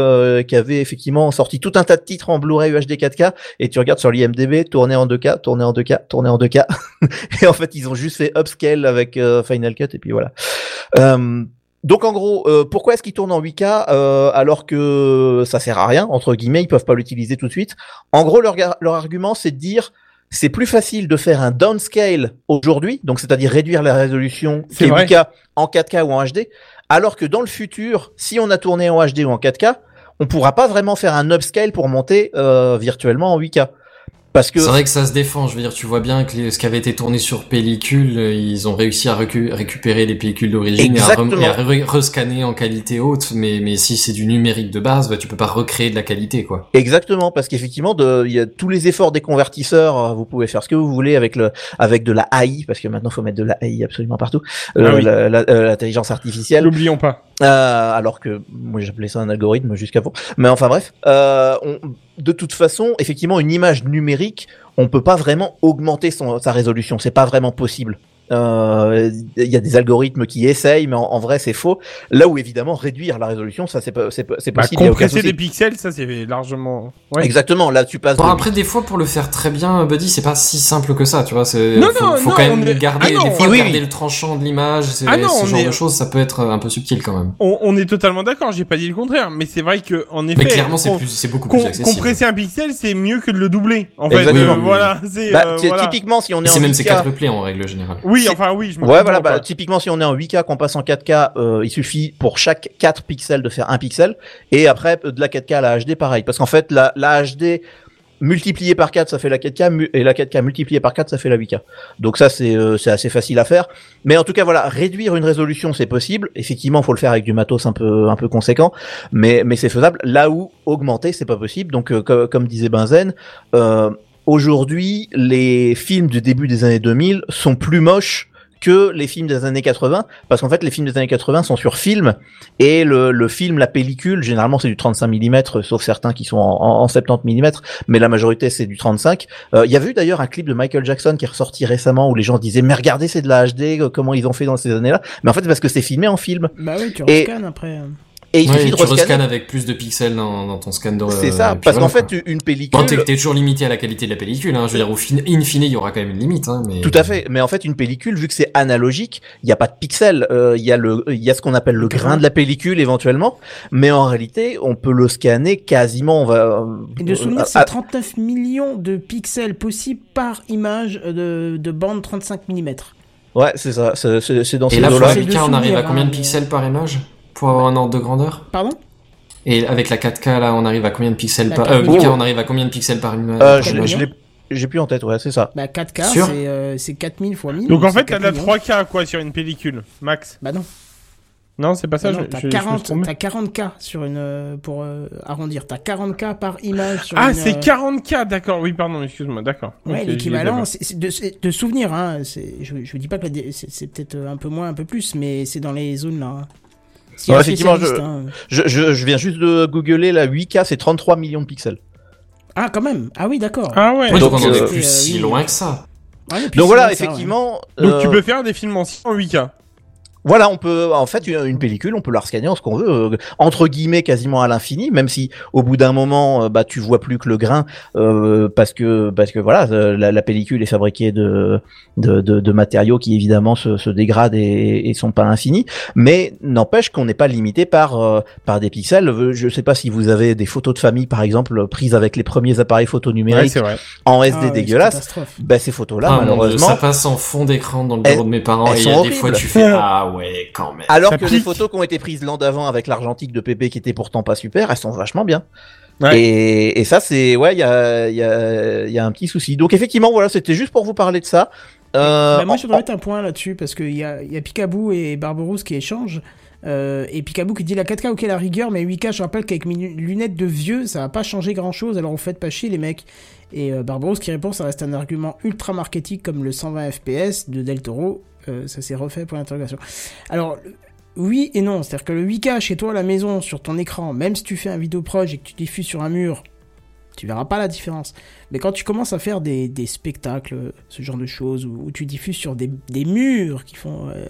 qui avait effectivement sorti tout un tas de titres en Blu-ray UHD 4K et tu regardes sur l'IMDb tourné en 2K tourné en 2K tourné en 2K et en fait ils ont juste fait upscale avec euh, Final Cut et puis voilà euh, donc en gros, euh, pourquoi est-ce qu'ils tournent en 8K euh, alors que ça sert à rien entre guillemets, ils peuvent pas l'utiliser tout de suite? En gros, leur, leur argument c'est de dire c'est plus facile de faire un downscale aujourd'hui, donc c'est-à-dire réduire la résolution C'est qui est vrai. 8K en 4K ou en HD, alors que dans le futur, si on a tourné en HD ou en 4K, on pourra pas vraiment faire un upscale pour monter euh, virtuellement en 8K. Parce que C'est vrai que ça se défend, je veux dire, tu vois bien que les- ce qui avait été tourné sur pellicule, ils ont réussi à récu- récupérer les pellicules d'origine et à, à re- rescanner en qualité haute, mais, mais si c'est du numérique de base, bah, tu peux pas recréer de la qualité, quoi. Exactement, parce qu'effectivement, de, il y a tous les efforts des convertisseurs, euh, vous pouvez faire ce que vous voulez avec le, avec de la AI, parce que maintenant faut mettre de la AI absolument partout, Ah euh, oui. la- euh, l'intelligence artificielle. N'oublions pas. Euh, alors que moi j'appelais ça un algorithme jusqu'avant. Mais enfin bref, euh, on- de toute façon, effectivement, une image numérique, on peut pas vraiment augmenter sa résolution. C'est pas vraiment possible. Euh, Il y a des algorithmes qui essayent, mais en, en vrai c'est faux. Là où évidemment réduire la résolution, ça c'est pas- c'est pas- c'est Bah, possible. aucun compresser des pixels, ça c'est largement. Ouais. Exactement. Là tu passes. Bon, de- après, des fois, pour le faire très bien, Buddy, c'est pas si simple que ça, tu vois, c'est, Non, faut, non, faut non, quand même est- garder, Ah non, fois, oui, garder oui. le tranchant de l'image, c'est- Ah non, ce genre est- de choses, ça peut être un peu subtil quand même. On, on est totalement d'accord, j'ai pas dit le contraire, mais c'est vrai que en effet, Mais clairement, c'est c'est beaucoup plus accessible. compresser un pixel, c'est mieux que de le doubler. En fait. Euh, voilà, c'est Bah, euh, voilà. typiquement si on est C'est en même, c'est 8K, quadruplé en règle générale. Oui, c'est- enfin oui, je me Ouais, voilà, bah, typiquement, si on est en 8K, qu'on passe en 4K, euh, il suffit pour chaque 4 pixels de faire un pixel. Et après, euh, de la 4K à la HD, pareil. Parce qu'en fait, la, la HD multipliée par 4, ça fait la 4K, mu- et la 4K multipliée par 4, ça fait la 8K. Donc ça, c'est euh, c'est assez facile à faire. Mais en tout cas, voilà, réduire une résolution, c'est possible. Effectivement, faut le faire avec du matos un peu, un peu conséquent. Mais, mais c'est faisable. Là où augmenter, c'est pas possible. Donc, euh, co- comme disait Benzen, euh, aujourd'hui, les films du début des années 2000 sont plus moches que les films des années 80, parce qu'en fait les films des années 80 sont sur film et le, le film, la pellicule, généralement c'est du 35 mm, sauf certains qui sont en, en, en 70 mm, mais la majorité c'est du 35. Euh, Il y avait eu d'ailleurs un clip de Michael Jackson qui est ressorti récemment où les gens disaient mais regardez c'est de la HD, euh, comment ils ont fait dans ces années-là, mais en fait c'est parce que c'est filmé en film Bah oui, tu Et- après. Et il Ouais, suffit de tu rescanner. avec plus de pixels dans, dans ton scan de. C'est ça, parce qu'en fait une pellicule. Bon, t'es toujours limité à la qualité de la pellicule, hein. Je veux dire, au fin, in fine, il y aura quand même une limite, hein, mais. Tout à fait, mais en fait une pellicule, vu que c'est analogique, il n'y a pas de pixels, euh, il y a le, il y a ce qu'on appelle le grain de la pellicule éventuellement, mais en réalité on peut le scanner quasiment. On va. Et de souvenir, euh, c'est à- 39 millions de pixels possibles par image de, de bande 35 mm. Ouais, c'est ça, c'est c'est- c'est dans Et ces là, pour eaux-là. c'est la de 8K, on arrive à souvenir, combien de hein, pixels par image Pour avoir un ordre de grandeur Pardon? Et avec la 4K, là, on arrive à combien de pixels par... 4K. Euh, 8K, Oh. on arrive à combien de pixels par image Euh, je, l'ai, j'ai plus en tête, ouais, c'est ça. Bah 4K, Sûr c'est euh, c'est 4000 fois 1000. Donc en fait, t'as de la 4 millions. 3K quoi sur une pellicule, max. Bah non, Non, c'est pas ça. je- t'as je- je me 40, trompe. t'as 40K sur une euh, pour euh, arrondir. T'as 40K par image sur Ah, c'est euh, 40K, d'accord. Oui, pardon, excuse-moi, d'accord. Ouais, l'équivalent, c'est de, de souvenir, hein. c'est- Je, je dis pas que c'est peut-être un peu moins, un peu plus, mais c'est dans les zones là. hein. Un effectivement, je- hein. Je, je, je viens juste de googler la 8K, c'est 33 millions de pixels. Ah, quand même. Ah oui, d'accord. Ah ouais. Oui, donc Donc, on en est euh, plus euh, si loin que ça. Ouais, puis Donc voilà, sinon, ça, ouais. effectivement. Donc tu euh, peux faire des films anciens en 8K. Voilà, on peut, en fait, une, une pellicule, on peut la rescanner en ce qu'on veut, euh, entre guillemets, quasiment à l'infini, même si au bout d'un moment, euh, bah, tu vois plus que le grain, euh, parce que, parce que voilà, euh, la, la pellicule est fabriquée de, de, de, de matériaux qui évidemment se, se dégradent et, et sont pas infinis, mais n'empêche qu'on n'est pas limité par, euh, par des pixels. Euh, Je sais pas si vous avez des photos de famille, par exemple, prises avec les premiers appareils photo Ouais, numériques c'est vrai. en Ah SD ouais, c'est dégueulasse. catastrophe. Bah, ces photos-là, Ah, Dieu, malheureusement. ça passe en fond d'écran dans le bureau Elles- de mes parents et il y sont a des fois tu fais ah ouais quand même. Alors Ça que les photos qui ont été prises l'an d'avant avec l'argentique de Pépé qui était pourtant pas super, elles sont vachement bien. Ouais. Et, et ça c'est ouais, il y a, il y, a, il y a un petit souci. Donc effectivement voilà, c'était juste pour vous parler de ça. Euh, Bah, moi, je voudrais mettre un point là-dessus parce qu'il y a, il y a Picaboo et Barberousse qui échangent. Euh, et Picaboo qui dit la 4K, ok, la rigueur, mais 8K, je rappelle qu'avec mes lu- lunettes de vieux, ça va pas changer grand chose, alors vous faites pas chier les mecs. Et euh, Barberousse qui répond, ça reste un argument ultra marketing comme le 120 FPS de Del Toro. Ça s'est refait pour l'interrogation. Alors, oui et non, c'est-à-dire que le 8K chez toi à la maison, sur ton écran, même si tu fais un vidéo proche et que tu diffuses sur un mur, tu verras pas la différence. Mais quand tu commences à faire des, spectacles, ce genre de choses, où, tu diffuses sur des, des murs qui font euh,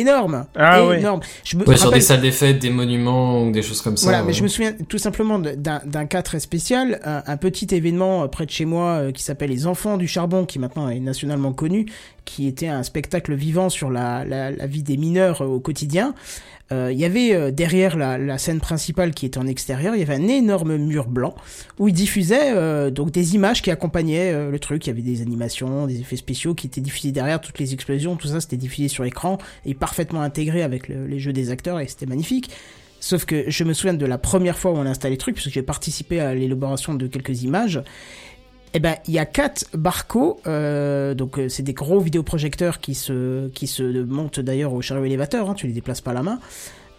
énormes, Ah ouais. énormes. Je me Ouais, sur des salles des fêtes, des monuments ou des choses comme ça. voilà, mais ouais. je me souviens tout simplement d'un d'un cas très spécial, un, un petit événement euh, près de chez moi euh, qui s'appelle Les Enfants du Charbon, qui maintenant est nationalement connu, qui était un spectacle vivant sur la, la, la vie des mineurs euh, au quotidien. Euh, Il y avait euh, derrière la, scène principale qui était en extérieur, il y avait un énorme mur blanc où ils diffusaient euh, donc des images qui accompagnaient le truc. Il y avait des animations, des effets spéciaux qui étaient diffusés derrière, toutes les explosions, tout ça c'était diffusé sur écran et parfaitement intégré avec le- les jeux des acteurs et c'était magnifique. Sauf que je me souviens de la première fois où on a installé le truc, puisque j'ai participé à l'élaboration de quelques images. Eh ben, il y a quatre Barco, euh, donc euh, c'est des gros vidéoprojecteurs qui se, qui se montent d'ailleurs au chariot élévateur, hein, tu les déplaces pas la main.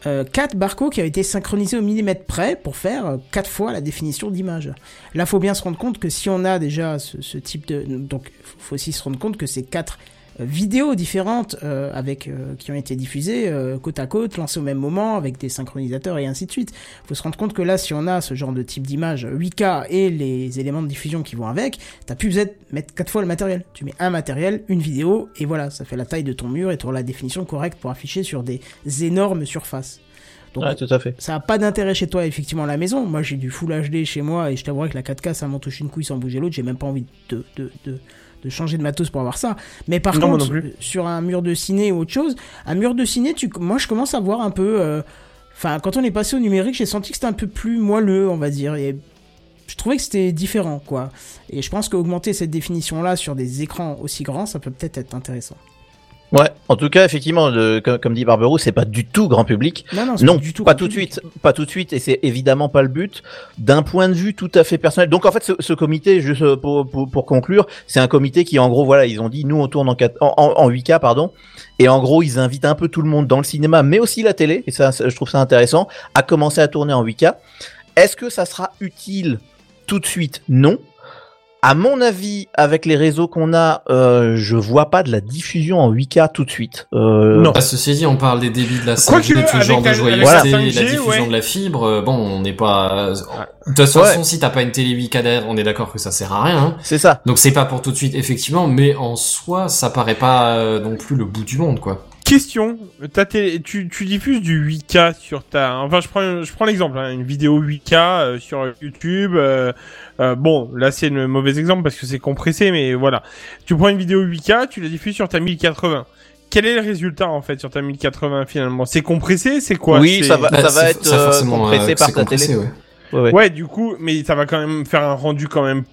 Euh, quatre Barco qui ont été synchronisés au millimètre près pour faire euh, quatre fois la définition d'image. Là, faut bien se rendre compte que si on a déjà ce, type de, donc faut aussi se rendre compte que ces quatre vidéos différentes euh, avec euh, qui ont été diffusées euh, côte à côte, lancées au même moment avec des synchronisateurs et ainsi de suite. Faut se rendre compte que là, si on a ce genre de type d'image 8K et les éléments de diffusion qui vont avec, t'as plus besoin de mettre quatre fois le matériel. Tu mets un matériel, une vidéo et voilà, ça fait la taille de ton mur et tu la définition correcte pour afficher sur des énormes surfaces. Donc, Ouais, tout à fait. ça a pas d'intérêt chez toi, effectivement, à la maison. Moi, j'ai du Full HD chez moi et je t'avouerai que la 4K, ça m'en touche une couille sans bouger l'autre. J'ai même pas envie de, de, de, de changer de matos pour avoir ça. Mais par Non, contre, sur un mur de ciné ou autre chose, un mur de ciné, tu, moi, je commence à voir un peu. euh, Enfin, quand on est passé au numérique, j'ai senti que c'était un peu plus moelleux, on va dire. Et je trouvais que c'était différent, quoi. Et je pense qu'augmenter cette définition-là sur des écrans aussi grands, ça peut peut-être être intéressant. Ouais, en tout cas, effectivement, le- comme, comme dit Barberou, c'est pas du tout grand public. Non, non, c'est Non, du tout pas tout de suite, pas tout de suite, et c'est évidemment pas le but. D'un point de vue tout à fait personnel. Donc en fait, ce, ce comité, juste pour, pour, pour conclure, c'est un comité qui, en gros, voilà, ils ont dit, nous on tourne en, 4, en, en, en 8K, pardon, et en gros, ils invitent un peu tout le monde dans le cinéma, mais aussi la télé, et ça, ça, je trouve ça intéressant, à commencer à tourner en 8K. Est-ce que ça sera utile tout de suite? Non. À mon avis, avec les réseaux qu'on a, euh, je vois pas de la diffusion en 8K tout de suite. Euh, Non. Ceci dit, on parle des débits de la 5G, Quoique, tout ce genre la- de joyeuseté, 5G, la diffusion ouais. de la fibre. euh, Bon, on n'est pas. De toute façon, Ouais. si t'as pas une télé 8K derrière, on est d'accord que ça sert à rien. hein. C'est ça. Donc c'est pas pour tout de suite, effectivement, mais en soi, ça paraît pas euh, non plus le bout du monde, quoi. Question, ta télé- tu, tu diffuses du 8K sur ta... Enfin, je prends, je prends l'exemple, hein, une vidéo 8K euh, sur YouTube. euh, euh, bon, là c'est le mauvais exemple parce que c'est compressé, mais voilà. Tu prends une vidéo 8K, tu la diffuses sur ta 1080. Quel est le résultat en fait sur ta 1080 finalement? C'est compressé? C'est quoi? Oui, ça va- Bah, va être, ça, euh, forcément, compressé euh, par ta compressé, télé. ouais. Ouais, ouais. Ouais, du coup, mais ça va quand même faire un rendu quand même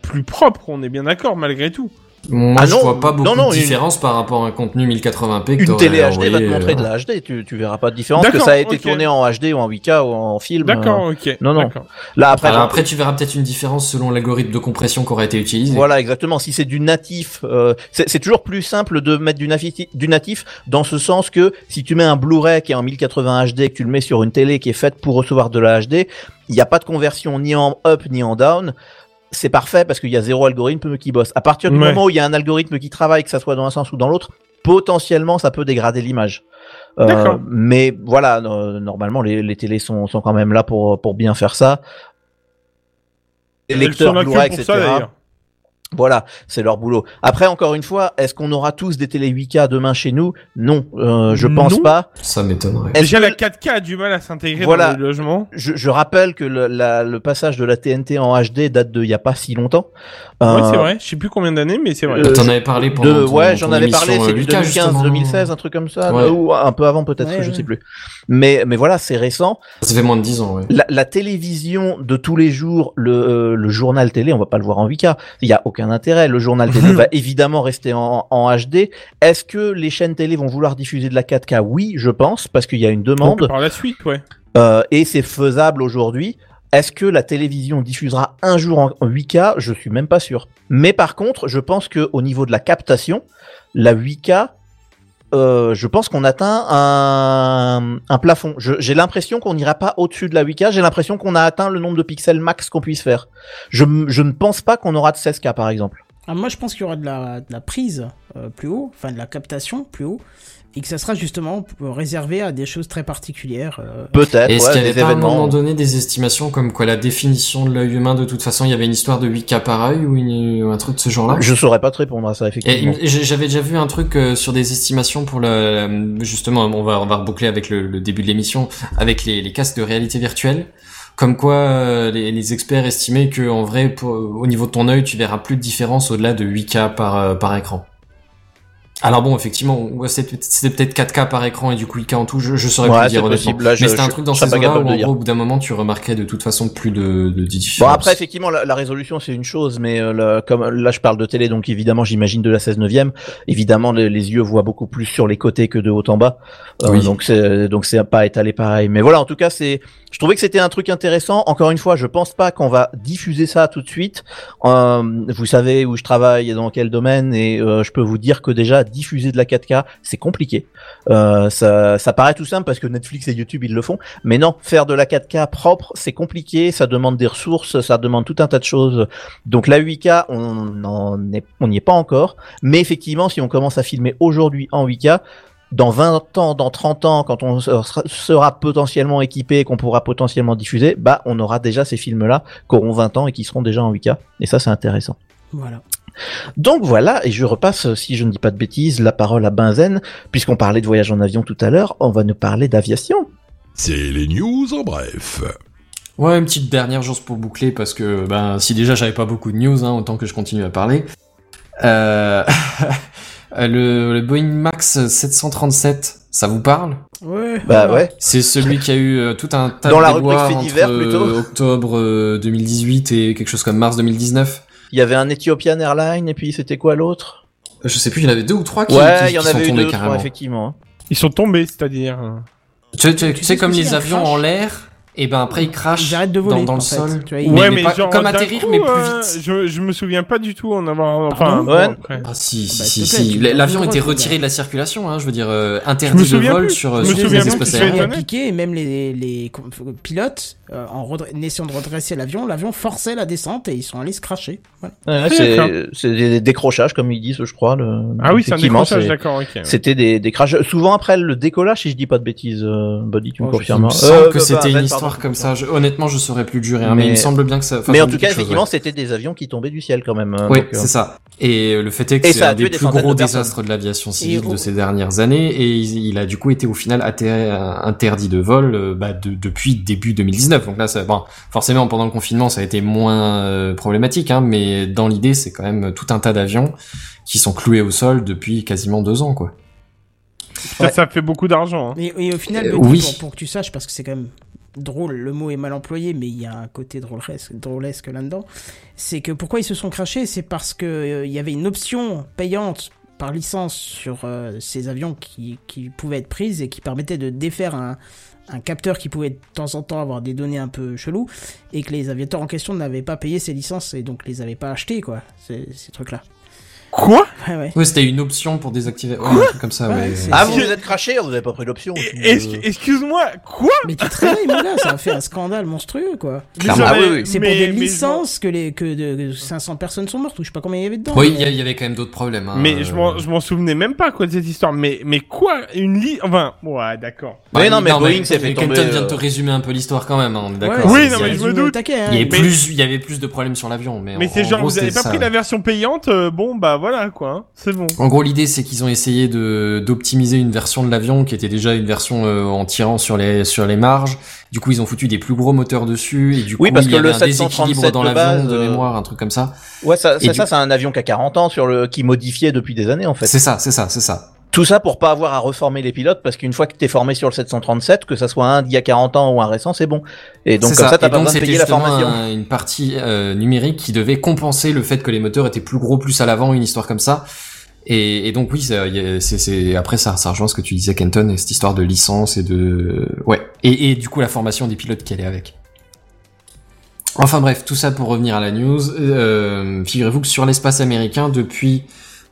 plus propre, on est bien d'accord malgré tout. Moi, Ah je non, vois pas beaucoup non, non, de une- différence par rapport à un contenu 1080p que Une télé HD va te envoyé, montrer de euh, la HD, tu, tu verras pas de différence que ça a été tourné en HD ou en 8K ou en film. D'accord, euh. ok. non, non. Là après, Alors après, tu verras peut-être une différence selon l'algorithme de compression qui aurait été utilisé. Voilà, exactement. Si c'est du natif, euh, c'est c'est toujours plus simple de mettre du natif, du natif dans ce sens que si tu mets un Blu-ray qui est en 1080 HD et que tu le mets sur une télé qui est faite pour recevoir de la HD, il n'y a pas de conversion ni en up ni en down. C'est parfait parce qu'il y a zéro algorithme qui bosse. À partir du Ouais. moment où il y a un algorithme qui travaille, que ça soit dans un sens ou dans l'autre, potentiellement ça peut dégrader l'image. Euh, D'accord. mais voilà, euh, normalement les, les télés sont, sont quand même là pour, pour bien faire ça. Les lecteurs Blu-ray, etc. Voilà, c'est leur boulot. Après, encore une fois, est-ce qu'on aura tous des télé 8K demain chez nous? Non, euh, je pense Non. pas. Ça m'étonnerait. Déjà, que- la 4K a du mal à s'intégrer Voilà. dans le logement. Je, je rappelle que le, la- le passage de la TNT en HD date de il y a pas si longtemps. Euh, c'est vrai. Je sais plus combien d'années, mais c'est vrai. Euh, T'en avais parlé pendant de, ton- ouais, j'en avais parlé, c'est euh, du Lucas, justement. 2015-2016, un truc comme ça, Ouais. ou un peu avant peut-être, Ouais, je ouais. sais plus. Mais, mais voilà, c'est récent. Ça fait moins de 10 ans, ouais. La, la télévision de tous les jours, le, euh, le journal télé, on va pas le voir en 8K. Il y a aucun intérêt. Le journal télé va évidemment rester en, en HD. Est-ce que les chaînes télé vont vouloir diffuser de la 4K Oui, je pense, parce qu'il y a une demande par la suite, ouais. euh, et c'est faisable aujourd'hui. Est-ce que la télévision diffusera un jour en en 8K Je suis même pas sûr. Mais par contre, je pense que au niveau de la captation, la 8K, euh, je pense qu'on atteint un, plafond. J'ai l'impression qu'on n'ira pas au-dessus de la 8K. J'ai l'impression qu'on a atteint le nombre de pixels max qu'on puisse faire. Je, ne pense pas qu'on aura de 16K par exemple. Ah, moi, je pense qu'il y aura de la, de la prise euh, plus haut, enfin de la captation plus haut, et que ça sera justement réservé à des choses très particulières. euh. Peut-être. Est-ce ouais, qu'il y avait pas à un moment donné des estimations comme quoi la définition de l'œil humain, de toute façon, il y avait une histoire de 8K par œil ou, une- ou un truc de ce genre-là? Je saurais pas te répondre à ça effectivement. j'avais déjà vu un truc euh, sur des estimations pour le justement on va on va reboucler avec le, le début de l'émission avec les, les casques de réalité virtuelle comme quoi euh, les, les experts estimaient que en vrai pour- au niveau de ton œil tu verras plus de différence au-delà de 8K par euh, par écran. Alors bon effectivement c'est c'était peut-être 4K par écran et du coup 8K en tout je, je saurais Ouais, plus c'est dire honnêtement. Là, je- Mais c'était un truc dans ces capable où en gros au bout d'un moment tu remarquerais de toute façon plus de, de Bon différence. après effectivement la, la résolution c'est une chose mais euh, le- comme là je parle de télé donc évidemment j'imagine de la 16 neuvième évidemment les, les yeux voient beaucoup plus sur les côtés que de haut en bas. Euh, Oui. donc c'est donc c'est pas étalé pareil. Mais voilà en tout cas c'est je trouvais que c'était un truc intéressant. Encore une fois je pense pas qu'on va diffuser ça tout de suite. Euh, vous savez où je travaille et dans quel domaine et euh, je peux vous dire que déjà diffuser de la 4K c'est compliqué euh, ça ça paraît tout simple parce que Netflix et YouTube ils le font mais non, faire de la 4K propre, c'est compliqué, ça demande des ressources, ça demande tout un tas de choses. Donc la 8K, on n'en est, n'y est pas encore. Mais effectivement, si on commence à filmer aujourd'hui en 8K, dans 20 ans, dans 30 ans, quand on sera potentiellement équipé et qu'on pourra potentiellement diffuser, bah, on aura déjà ces films-là qui auront 20 ans et qui seront déjà en 8K. Et ça, c'est intéressant. Voilà. Donc voilà, et je repasse, si je ne dis pas de bêtises, la parole à Benzen, puisqu'on parlait de voyage en avion tout à l'heure, on va nous parler d'aviation. C'est les news en bref. Ouais, une petite dernière chose pour boucler parce que ben si déjà j'avais pas beaucoup de news, hein, autant que je continue à parler. Euh... le, le Boeing Max 737, ça vous parle? Ouais. Bah ouais. C'est celui qui a eu euh, tout un tas Dans de la rubrique fait divers, entre, plutôt. euh, octobre euh, 2018 et quelque chose comme mars 2019. Il y avait un Ethiopian Airlines, et puis c'était quoi l'autre? Je sais plus, il y en avait deux ou trois qui, Ouais, qui- il y en qui sont avait eu tombés deux, carrément. trois, effectivement. Ils sont tombés, c'est-à-dire. Tu, tu- tu Tu sais sais comme les avions en l'air, Et ben après, de voler, dans, le fait. sol. Tu vois, ils- mais, ouais, mais mais, pas- genre, comme atterrir, coup, mais plus euh, vite. Je, je me souviens pas du tout en avoir. Enfin, Pardon bon, Ouais. après. Ah si, si, bah, si, si. L'avion était retiré de la circulation, hein, je veux dire, euh, interdit de vol plus. sur, Je me sur souviens les espaces aériens. piqué et même les, les pilotes, euh, en essayant de redresser l'avion, l'avion forçait la descente et ils sont allés se cracher. Voilà. Ouais, D'accord. c'est des décrochages, comme ils disent, je crois. Le... Ah oui, c'est un décrochage, d'accord. C'était des, des crashs. Souvent après le décollage, si je dis pas de bêtises, Buddy, tu me Oh, Il confirmes. me hein. que bah, c'était une histoire comme ça. Je- honnêtement, je saurais plus le jurer, hein, mais, Mais- il me semble bien que ça. Mais en tout cas, chose, effectivement, ouais. c'était des avions qui tombaient du ciel quand même. hein, Oui, euh, c'est ça. Et euh, le fait est que c'est un des des plus gros de désastres de l'aviation civile de ces dernières années, et il, il a du coup été au final atter- interdit de vol euh, bah, de- depuis début 2019. Donc là, ça, bon, forcément, pendant le confinement, ça a été moins euh, problématique, hein, mais dans l'idée, c'est quand même tout un tas d'avions qui sont cloués au sol depuis quasiment deux ans, quoi. Ça, ça fait beaucoup d'argent. hein. Et, et au final, Euh, oui. pour, pour que tu saches, parce que c'est quand même drôle, le mot est mal employé, mais il y a un côté drôlesque, drôlesque là-dedans, c'est que pourquoi ils se sont crachés, c'est parce que euh, y avait une option payante par licence sur euh, ces avions qui, qui pouvaient être prises et qui permettait de défaire un, capteur qui pouvait de temps en temps avoir des données un peu cheloues et que les aviateurs en question n'avaient pas payé ces licences et donc les avaient pas achetées quoi ces, ces trucs là Quoi ouais ouais Oui, c'était une option pour désactiver. Ouais, un truc comme ça, Ouais, Ah, vous vous êtes craché, vous avez pas pris l'option. Excuse-moi, quoi mais tu te réveilles gars ça a fait un scandale monstrueux quoi Ah ai- oui, oui. C'est pour des mais licences que, les, que de, 500 personnes sont mortes, ou je sais pas combien il y avait dedans. Oui, il mais- y, avait quand même d'autres problèmes. hein, Mais je euh, m'en, je m'en souvenais même pas quoi de cette histoire. Mais, mais quoi Une li... Enfin, ouais, d'accord. Mais non, mais Bah, Boeing s'est fait Kenton tomber, vient de euh, te résumer un peu l'histoire quand même, hein, on est d'accord. Oui, non, mais je me doute. hein. Il y avait plus, de problèmes sur l'avion, mais. Mais c'est en genre, vous avez pas pris la version payante euh, Bon, bah voilà quoi. hein, C'est bon. En gros, l'idée, c'est qu'ils ont essayé de d'optimiser une version de l'avion qui était déjà une version euh, en tirant sur les sur les marges. Du coup, ils ont foutu des plus gros moteurs dessus et du Oui, coup, parce il y que avait le un déséquilibre 737 dans de l'avion base, de euh, mémoire, un truc comme ça. Ouais, ça, Et c'est du- ça, c'est un avion qui a 40 ans sur le, qui modifiait depuis des années, en fait. C'est ça, c'est ça, c'est ça. Tout ça pour pas avoir à reformer les pilotes, parce qu'une fois que t'es formé sur le 737, que ça soit un d'il y a 40 ans ou un récent, c'est bon. Et donc, comme ça, t'as Et pas besoin de payer la formation. un- une partie euh, numérique qui devait compenser le fait que les moteurs étaient plus gros, plus à l'avant, une histoire comme ça. Et, et donc oui, ça, c'est après ça, ça rejoint ce que tu disais, Kenton, et cette histoire de licence et de ouais, et, et du coup la formation des pilotes qui allait avec. Enfin bref, tout ça pour revenir à la news. Euh, figurez-vous que sur l'espace américain, depuis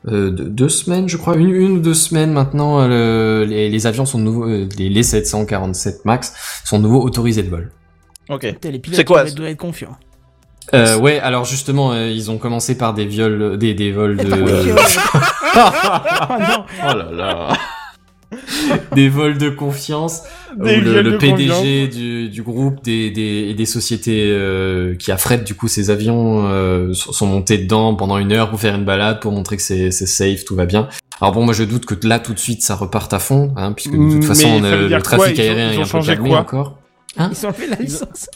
euh, deux, deux semaines, je crois, une, une ou deux semaines maintenant, euh, le- les, les avions sont de nouveau, euh, les, les 747 Max sont de nouveau autorisés de vol. Ok. Putain, les pilotes C'est quoi, doivent, doivent être confiants. Euh, ouais, alors justement, euh, ils ont commencé par des viols, des, des vols de, oh non oh là là, des vols de confiance. Des où le, PDG du, du groupe des, des, et des sociétés euh, qui affrètent du coup ces avions euh, sont montés dedans pendant une heure pour faire une balade pour montrer que c'est safe, tout va bien. Alors bon, moi je doute que là tout de suite ça reparte à fond, hein, puisque de toute façon on le trafic quoi? Ils ont- aérien ils est ont un peu changé calmé quoi? encore. Ils ont fait la licence.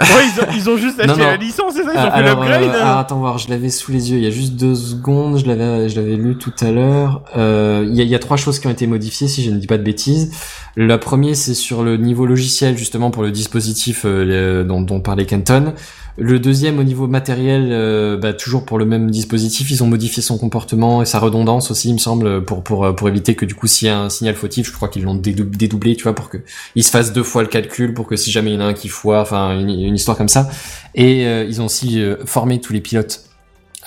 Ouais, ils, ont, ils ont juste acheté Non, non. la licence, c'est ça Ils ont Ah, fait l'upgrade euh, ah, attends voir, je l'avais sous les yeux il y a juste deux secondes, je l'avais, je l'avais lu tout à l'heure. Euh, Il y, a, il y a trois choses qui ont été modifiées, si je ne dis pas de bêtises. La première, c'est sur le niveau logiciel, justement pour le dispositif euh, dont, dont parlait Kenton. Le deuxième, au niveau matériel, euh, bah, toujours pour le même dispositif, ils ont modifié son comportement et sa redondance aussi, il me semble, pour pour pour éviter que du coup, s'il y a un signal fautif, je crois qu'ils l'ont dédou- dédoublé, tu vois, pour que il se fasse deux fois le calcul, pour que si jamais il y en a un qui foire, enfin une, une histoire comme ça. Et euh, ils ont aussi euh, formé tous les pilotes.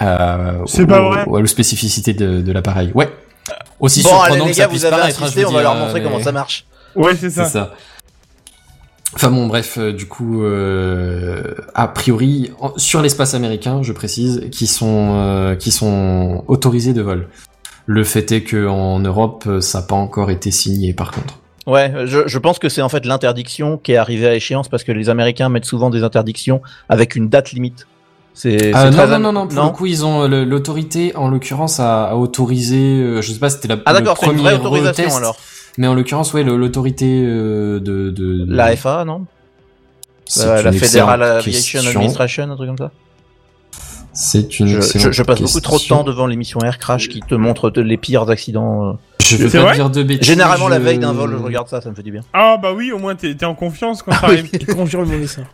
Euh, C'est pas vrai Aux spécificités de, de l'appareil. Ouais. Aussi Bon, allez, surprenant les que gars, ça vous puisse avez paraître. hein, on va leur montrer euh, comment mais- ça marche. Ouais, c'est C'est ça. ça. Enfin bon, bref, euh, du coup, euh, a priori, sur l'espace américain, je précise, qui sont euh, qui sont autorisés de vol. Le fait est que en Europe, ça n'a pas encore été signé, par contre. Ouais, je, je pense que c'est en fait l'interdiction qui est arrivée à échéance parce que les Américains mettent souvent des interdictions avec une date limite. C'est Ah, non, non, non, non, pour le coup, ils ont l'autorité, en l'occurrence, à, à autoriser, je sais pas, c'était la Ah le d'accord, c'est une premier vraie autorisation retest, alors. Mais en l'occurrence, ouais, l'autorité euh, de, de, de- La FA, non? C'est Euh, La une Federal Aviation. Administration, un truc comme ça? C'est une je, je, excellente je passe beaucoup trop de temps devant l'émission Air Crash qui te montre de- les pires accidents. euh. Je veux pas dire de bêtises. Généralement la veille d'un vol, je regarde ça, ça me fait du bien. Ah bah oui, au moins t'es en confiance quand ça Ah oui. arrive.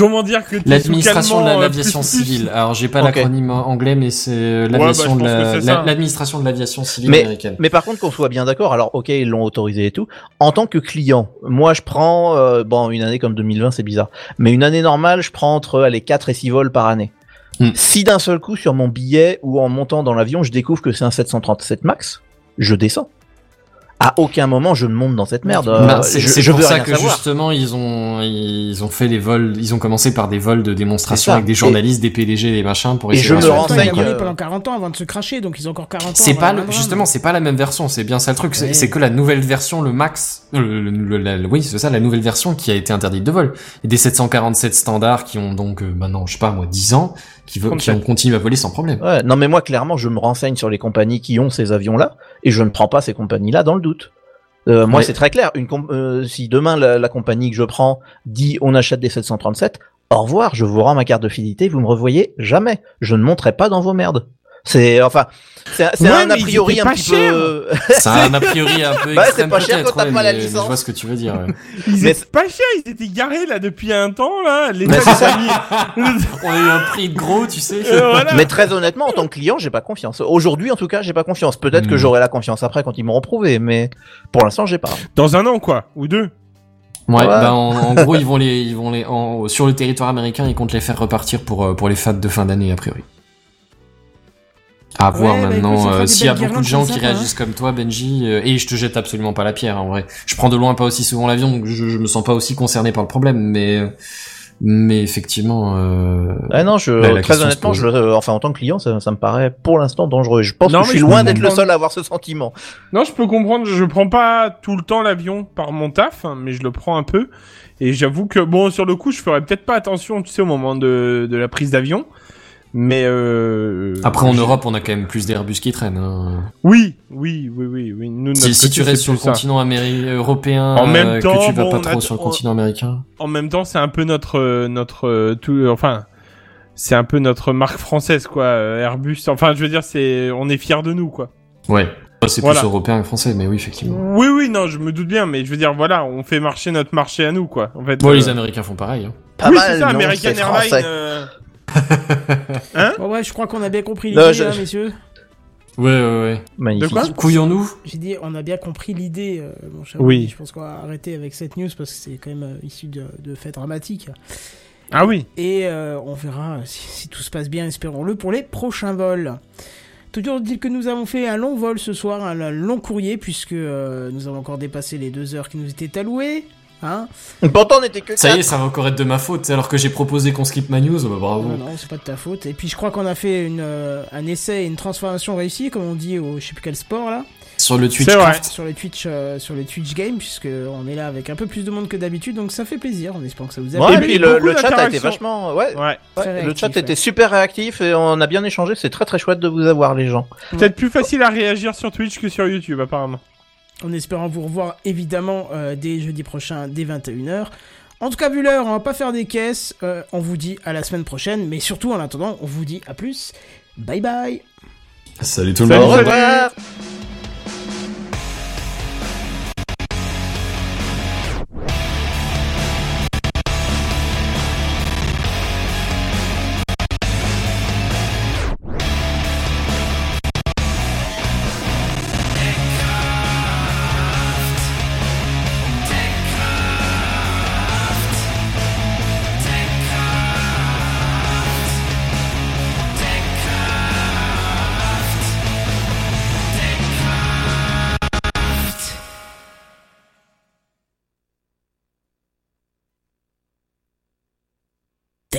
Comment dire que L'administration de la- euh, l'aviation civile. Alors j'ai pas l'acronyme anglais, mais c'est euh, bah, de la- l'administration de l'aviation civile Mais- américaine. Mais par contre, qu'on soit bien d'accord, alors ok, ils l'ont autorisé et tout. En tant que client, moi je prends, euh, bon, une année comme 2020, c'est bizarre, mais une année normale, je prends entre les 4 et 6 vols par année. Hmm. Si d'un seul coup, sur mon billet ou en montant dans l'avion, je découvre que c'est un 737 max, je descends. À aucun moment, je ne monte dans cette merde. Bah, Euh, c'est je, c'est je pour veux ça rien que savoir. justement ils ont ils ont fait les vols, ils ont commencé par des vols de démonstration avec des journalistes, des PDG, des machins pour et essayer je de me En rassurer même temps, tout il le a renseigne, monde. volé euh, pendant 40 ans avant de se cracher, donc ils ont encore 40 ans. C'est pas le- justement c'est pas la même version, c'est bien ça le truc, c'est Ouais. c'est que la nouvelle version, le max, le, le- le- la- oui c'est ça, la nouvelle version qui a été interdite de vol. Et des 747 standards qui ont donc euh, maintenant je sais pas moi 10 ans, qui, veulent- qui 37. ont continué à voler sans problème. Ouais, non mais moi clairement je me renseigne sur les compagnies qui ont ces avions là et je ne prends pas ces compagnies là dans le doute. Euh, moi Ouais. c'est très clair, une euh, si demain la, la compagnie que je prends dit on achète des 737, au revoir, je vous rends ma carte de fidélité, vous me revoyez jamais. Je ne monterai pas dans vos merdes. C'est enfin c'est Ouais, un a priori un petit peu C'est un a priori un peu Ouais, c'est extrême pas cher quand t'as ouais, pas la mais licence. je vois ce que tu veux dire. ouais. Ils Mais étaient pas chers, ils étaient garés là depuis un temps là. Les Mais mis- On a eu un prix de gros, tu sais. Euh, voilà. Mais très honnêtement, en tant que client, j'ai pas confiance. Aujourd'hui, en tout cas, j'ai pas confiance. Peut-être que Hmm. j'aurai la confiance après quand ils m'auront prouvé, mais pour l'instant, j'ai pas. Dans un an quoi, ou deux. Ouais, Ouais. bah en, en gros ils vont les, ils vont les, en- sur le territoire américain, ils comptent les faire repartir pour euh, pour les fêtes de fin d'année a priori. À voir Ouais, bah, maintenant euh, s'il y a beaucoup de gens qui réagissent comme toi, Benji, euh, et je te jette absolument pas la pierre hein, en vrai. Je prends de loin pas aussi souvent l'avion, donc je, je me sens pas aussi concerné par le problème, mais mais effectivement. Euh... Ah non, je, très honnêtement, je, euh, enfin, en tant que client, ça, ça me paraît pour l'instant dangereux. Je pense Non, que je suis je loin d'être le seul à avoir ce sentiment. Non, je peux comprendre, je prends pas tout le temps l'avion par mon taf, hein, mais je le prends un peu. Et j'avoue que, bon, sur le coup, je ferais peut-être pas attention, tu sais, au moment de, de la prise d'avion. Mais euh... Après en Europe, on a quand même plus d'Airbus qui traînent. Hein. Oui, oui, oui, oui, oui. Nous, Si, tu restes sur le ça. continent européen, En même euh, temps, que tu vas bon, pas a- trop sur le on- continent américain. En même temps, c'est un peu notre, euh, notre, euh, tout, enfin, c'est un peu notre marque française, quoi. Airbus. Enfin, je veux dire, c'est, on est fiers de nous, quoi. Ouais. C'est Voilà. plus européen que français, mais oui, effectivement. Oui, oui, non, je me doute bien, mais je veux dire, voilà, on fait marcher notre marché à nous, quoi. En fait. Bon, euh, les Américains font pareil. Hein. Pas oui, mal, c'est ça, non, American c'est Airlines. Bon, ouais, je crois qu'on a bien compris l'idée, je- hein, messieurs. Ouais, ouais, ouais. Magnifique. De quoi Couillons-nous J'ai dit, on a bien compris l'idée, euh, mon cher. Oui. Je pense qu'on va arrêter avec cette news parce que c'est quand même euh, issu de, de faits dramatiques. Ah oui. Et euh, on verra si, si tout se passe bien, espérons-le, pour les prochains vols. Toujours dit que nous avons fait un long vol ce soir, un, un long courrier, puisque euh, nous avons encore dépassé les deux heures qui nous étaient allouées. Hein Pourtant, on était que Ça y est, quatre. ça va encore être de ma faute, alors que j'ai proposé qu'on skip ma news, bah bravo. non, non, c'est pas de ta faute. Et puis je crois qu'on a fait une, euh, un essai et une transformation réussie, comme on dit au je sais plus quel sport là, Sur le Twitch sur les Twitch, euh, sur les Twitch Games, puisque on est là avec un peu plus de monde que d'habitude, donc ça fait plaisir. On espère que ça vous a Ouais, Et plu. puis le, le chat a été vachement, ouais. Ouais. ouais, Très le réactif, chat ouais. était super réactif et on a bien échangé. C'est très très chouette de vous avoir les gens. Peut-être plus facile à réagir sur Twitch que sur YouTube, apparemment. En espérant vous revoir évidemment euh, dès jeudi prochain, dès 21h. En tout cas, vu l'heure, on va pas faire des caisses. Euh, on vous dit à la semaine prochaine, mais surtout en attendant, on vous dit à plus. Bye bye. Salut tout le monde.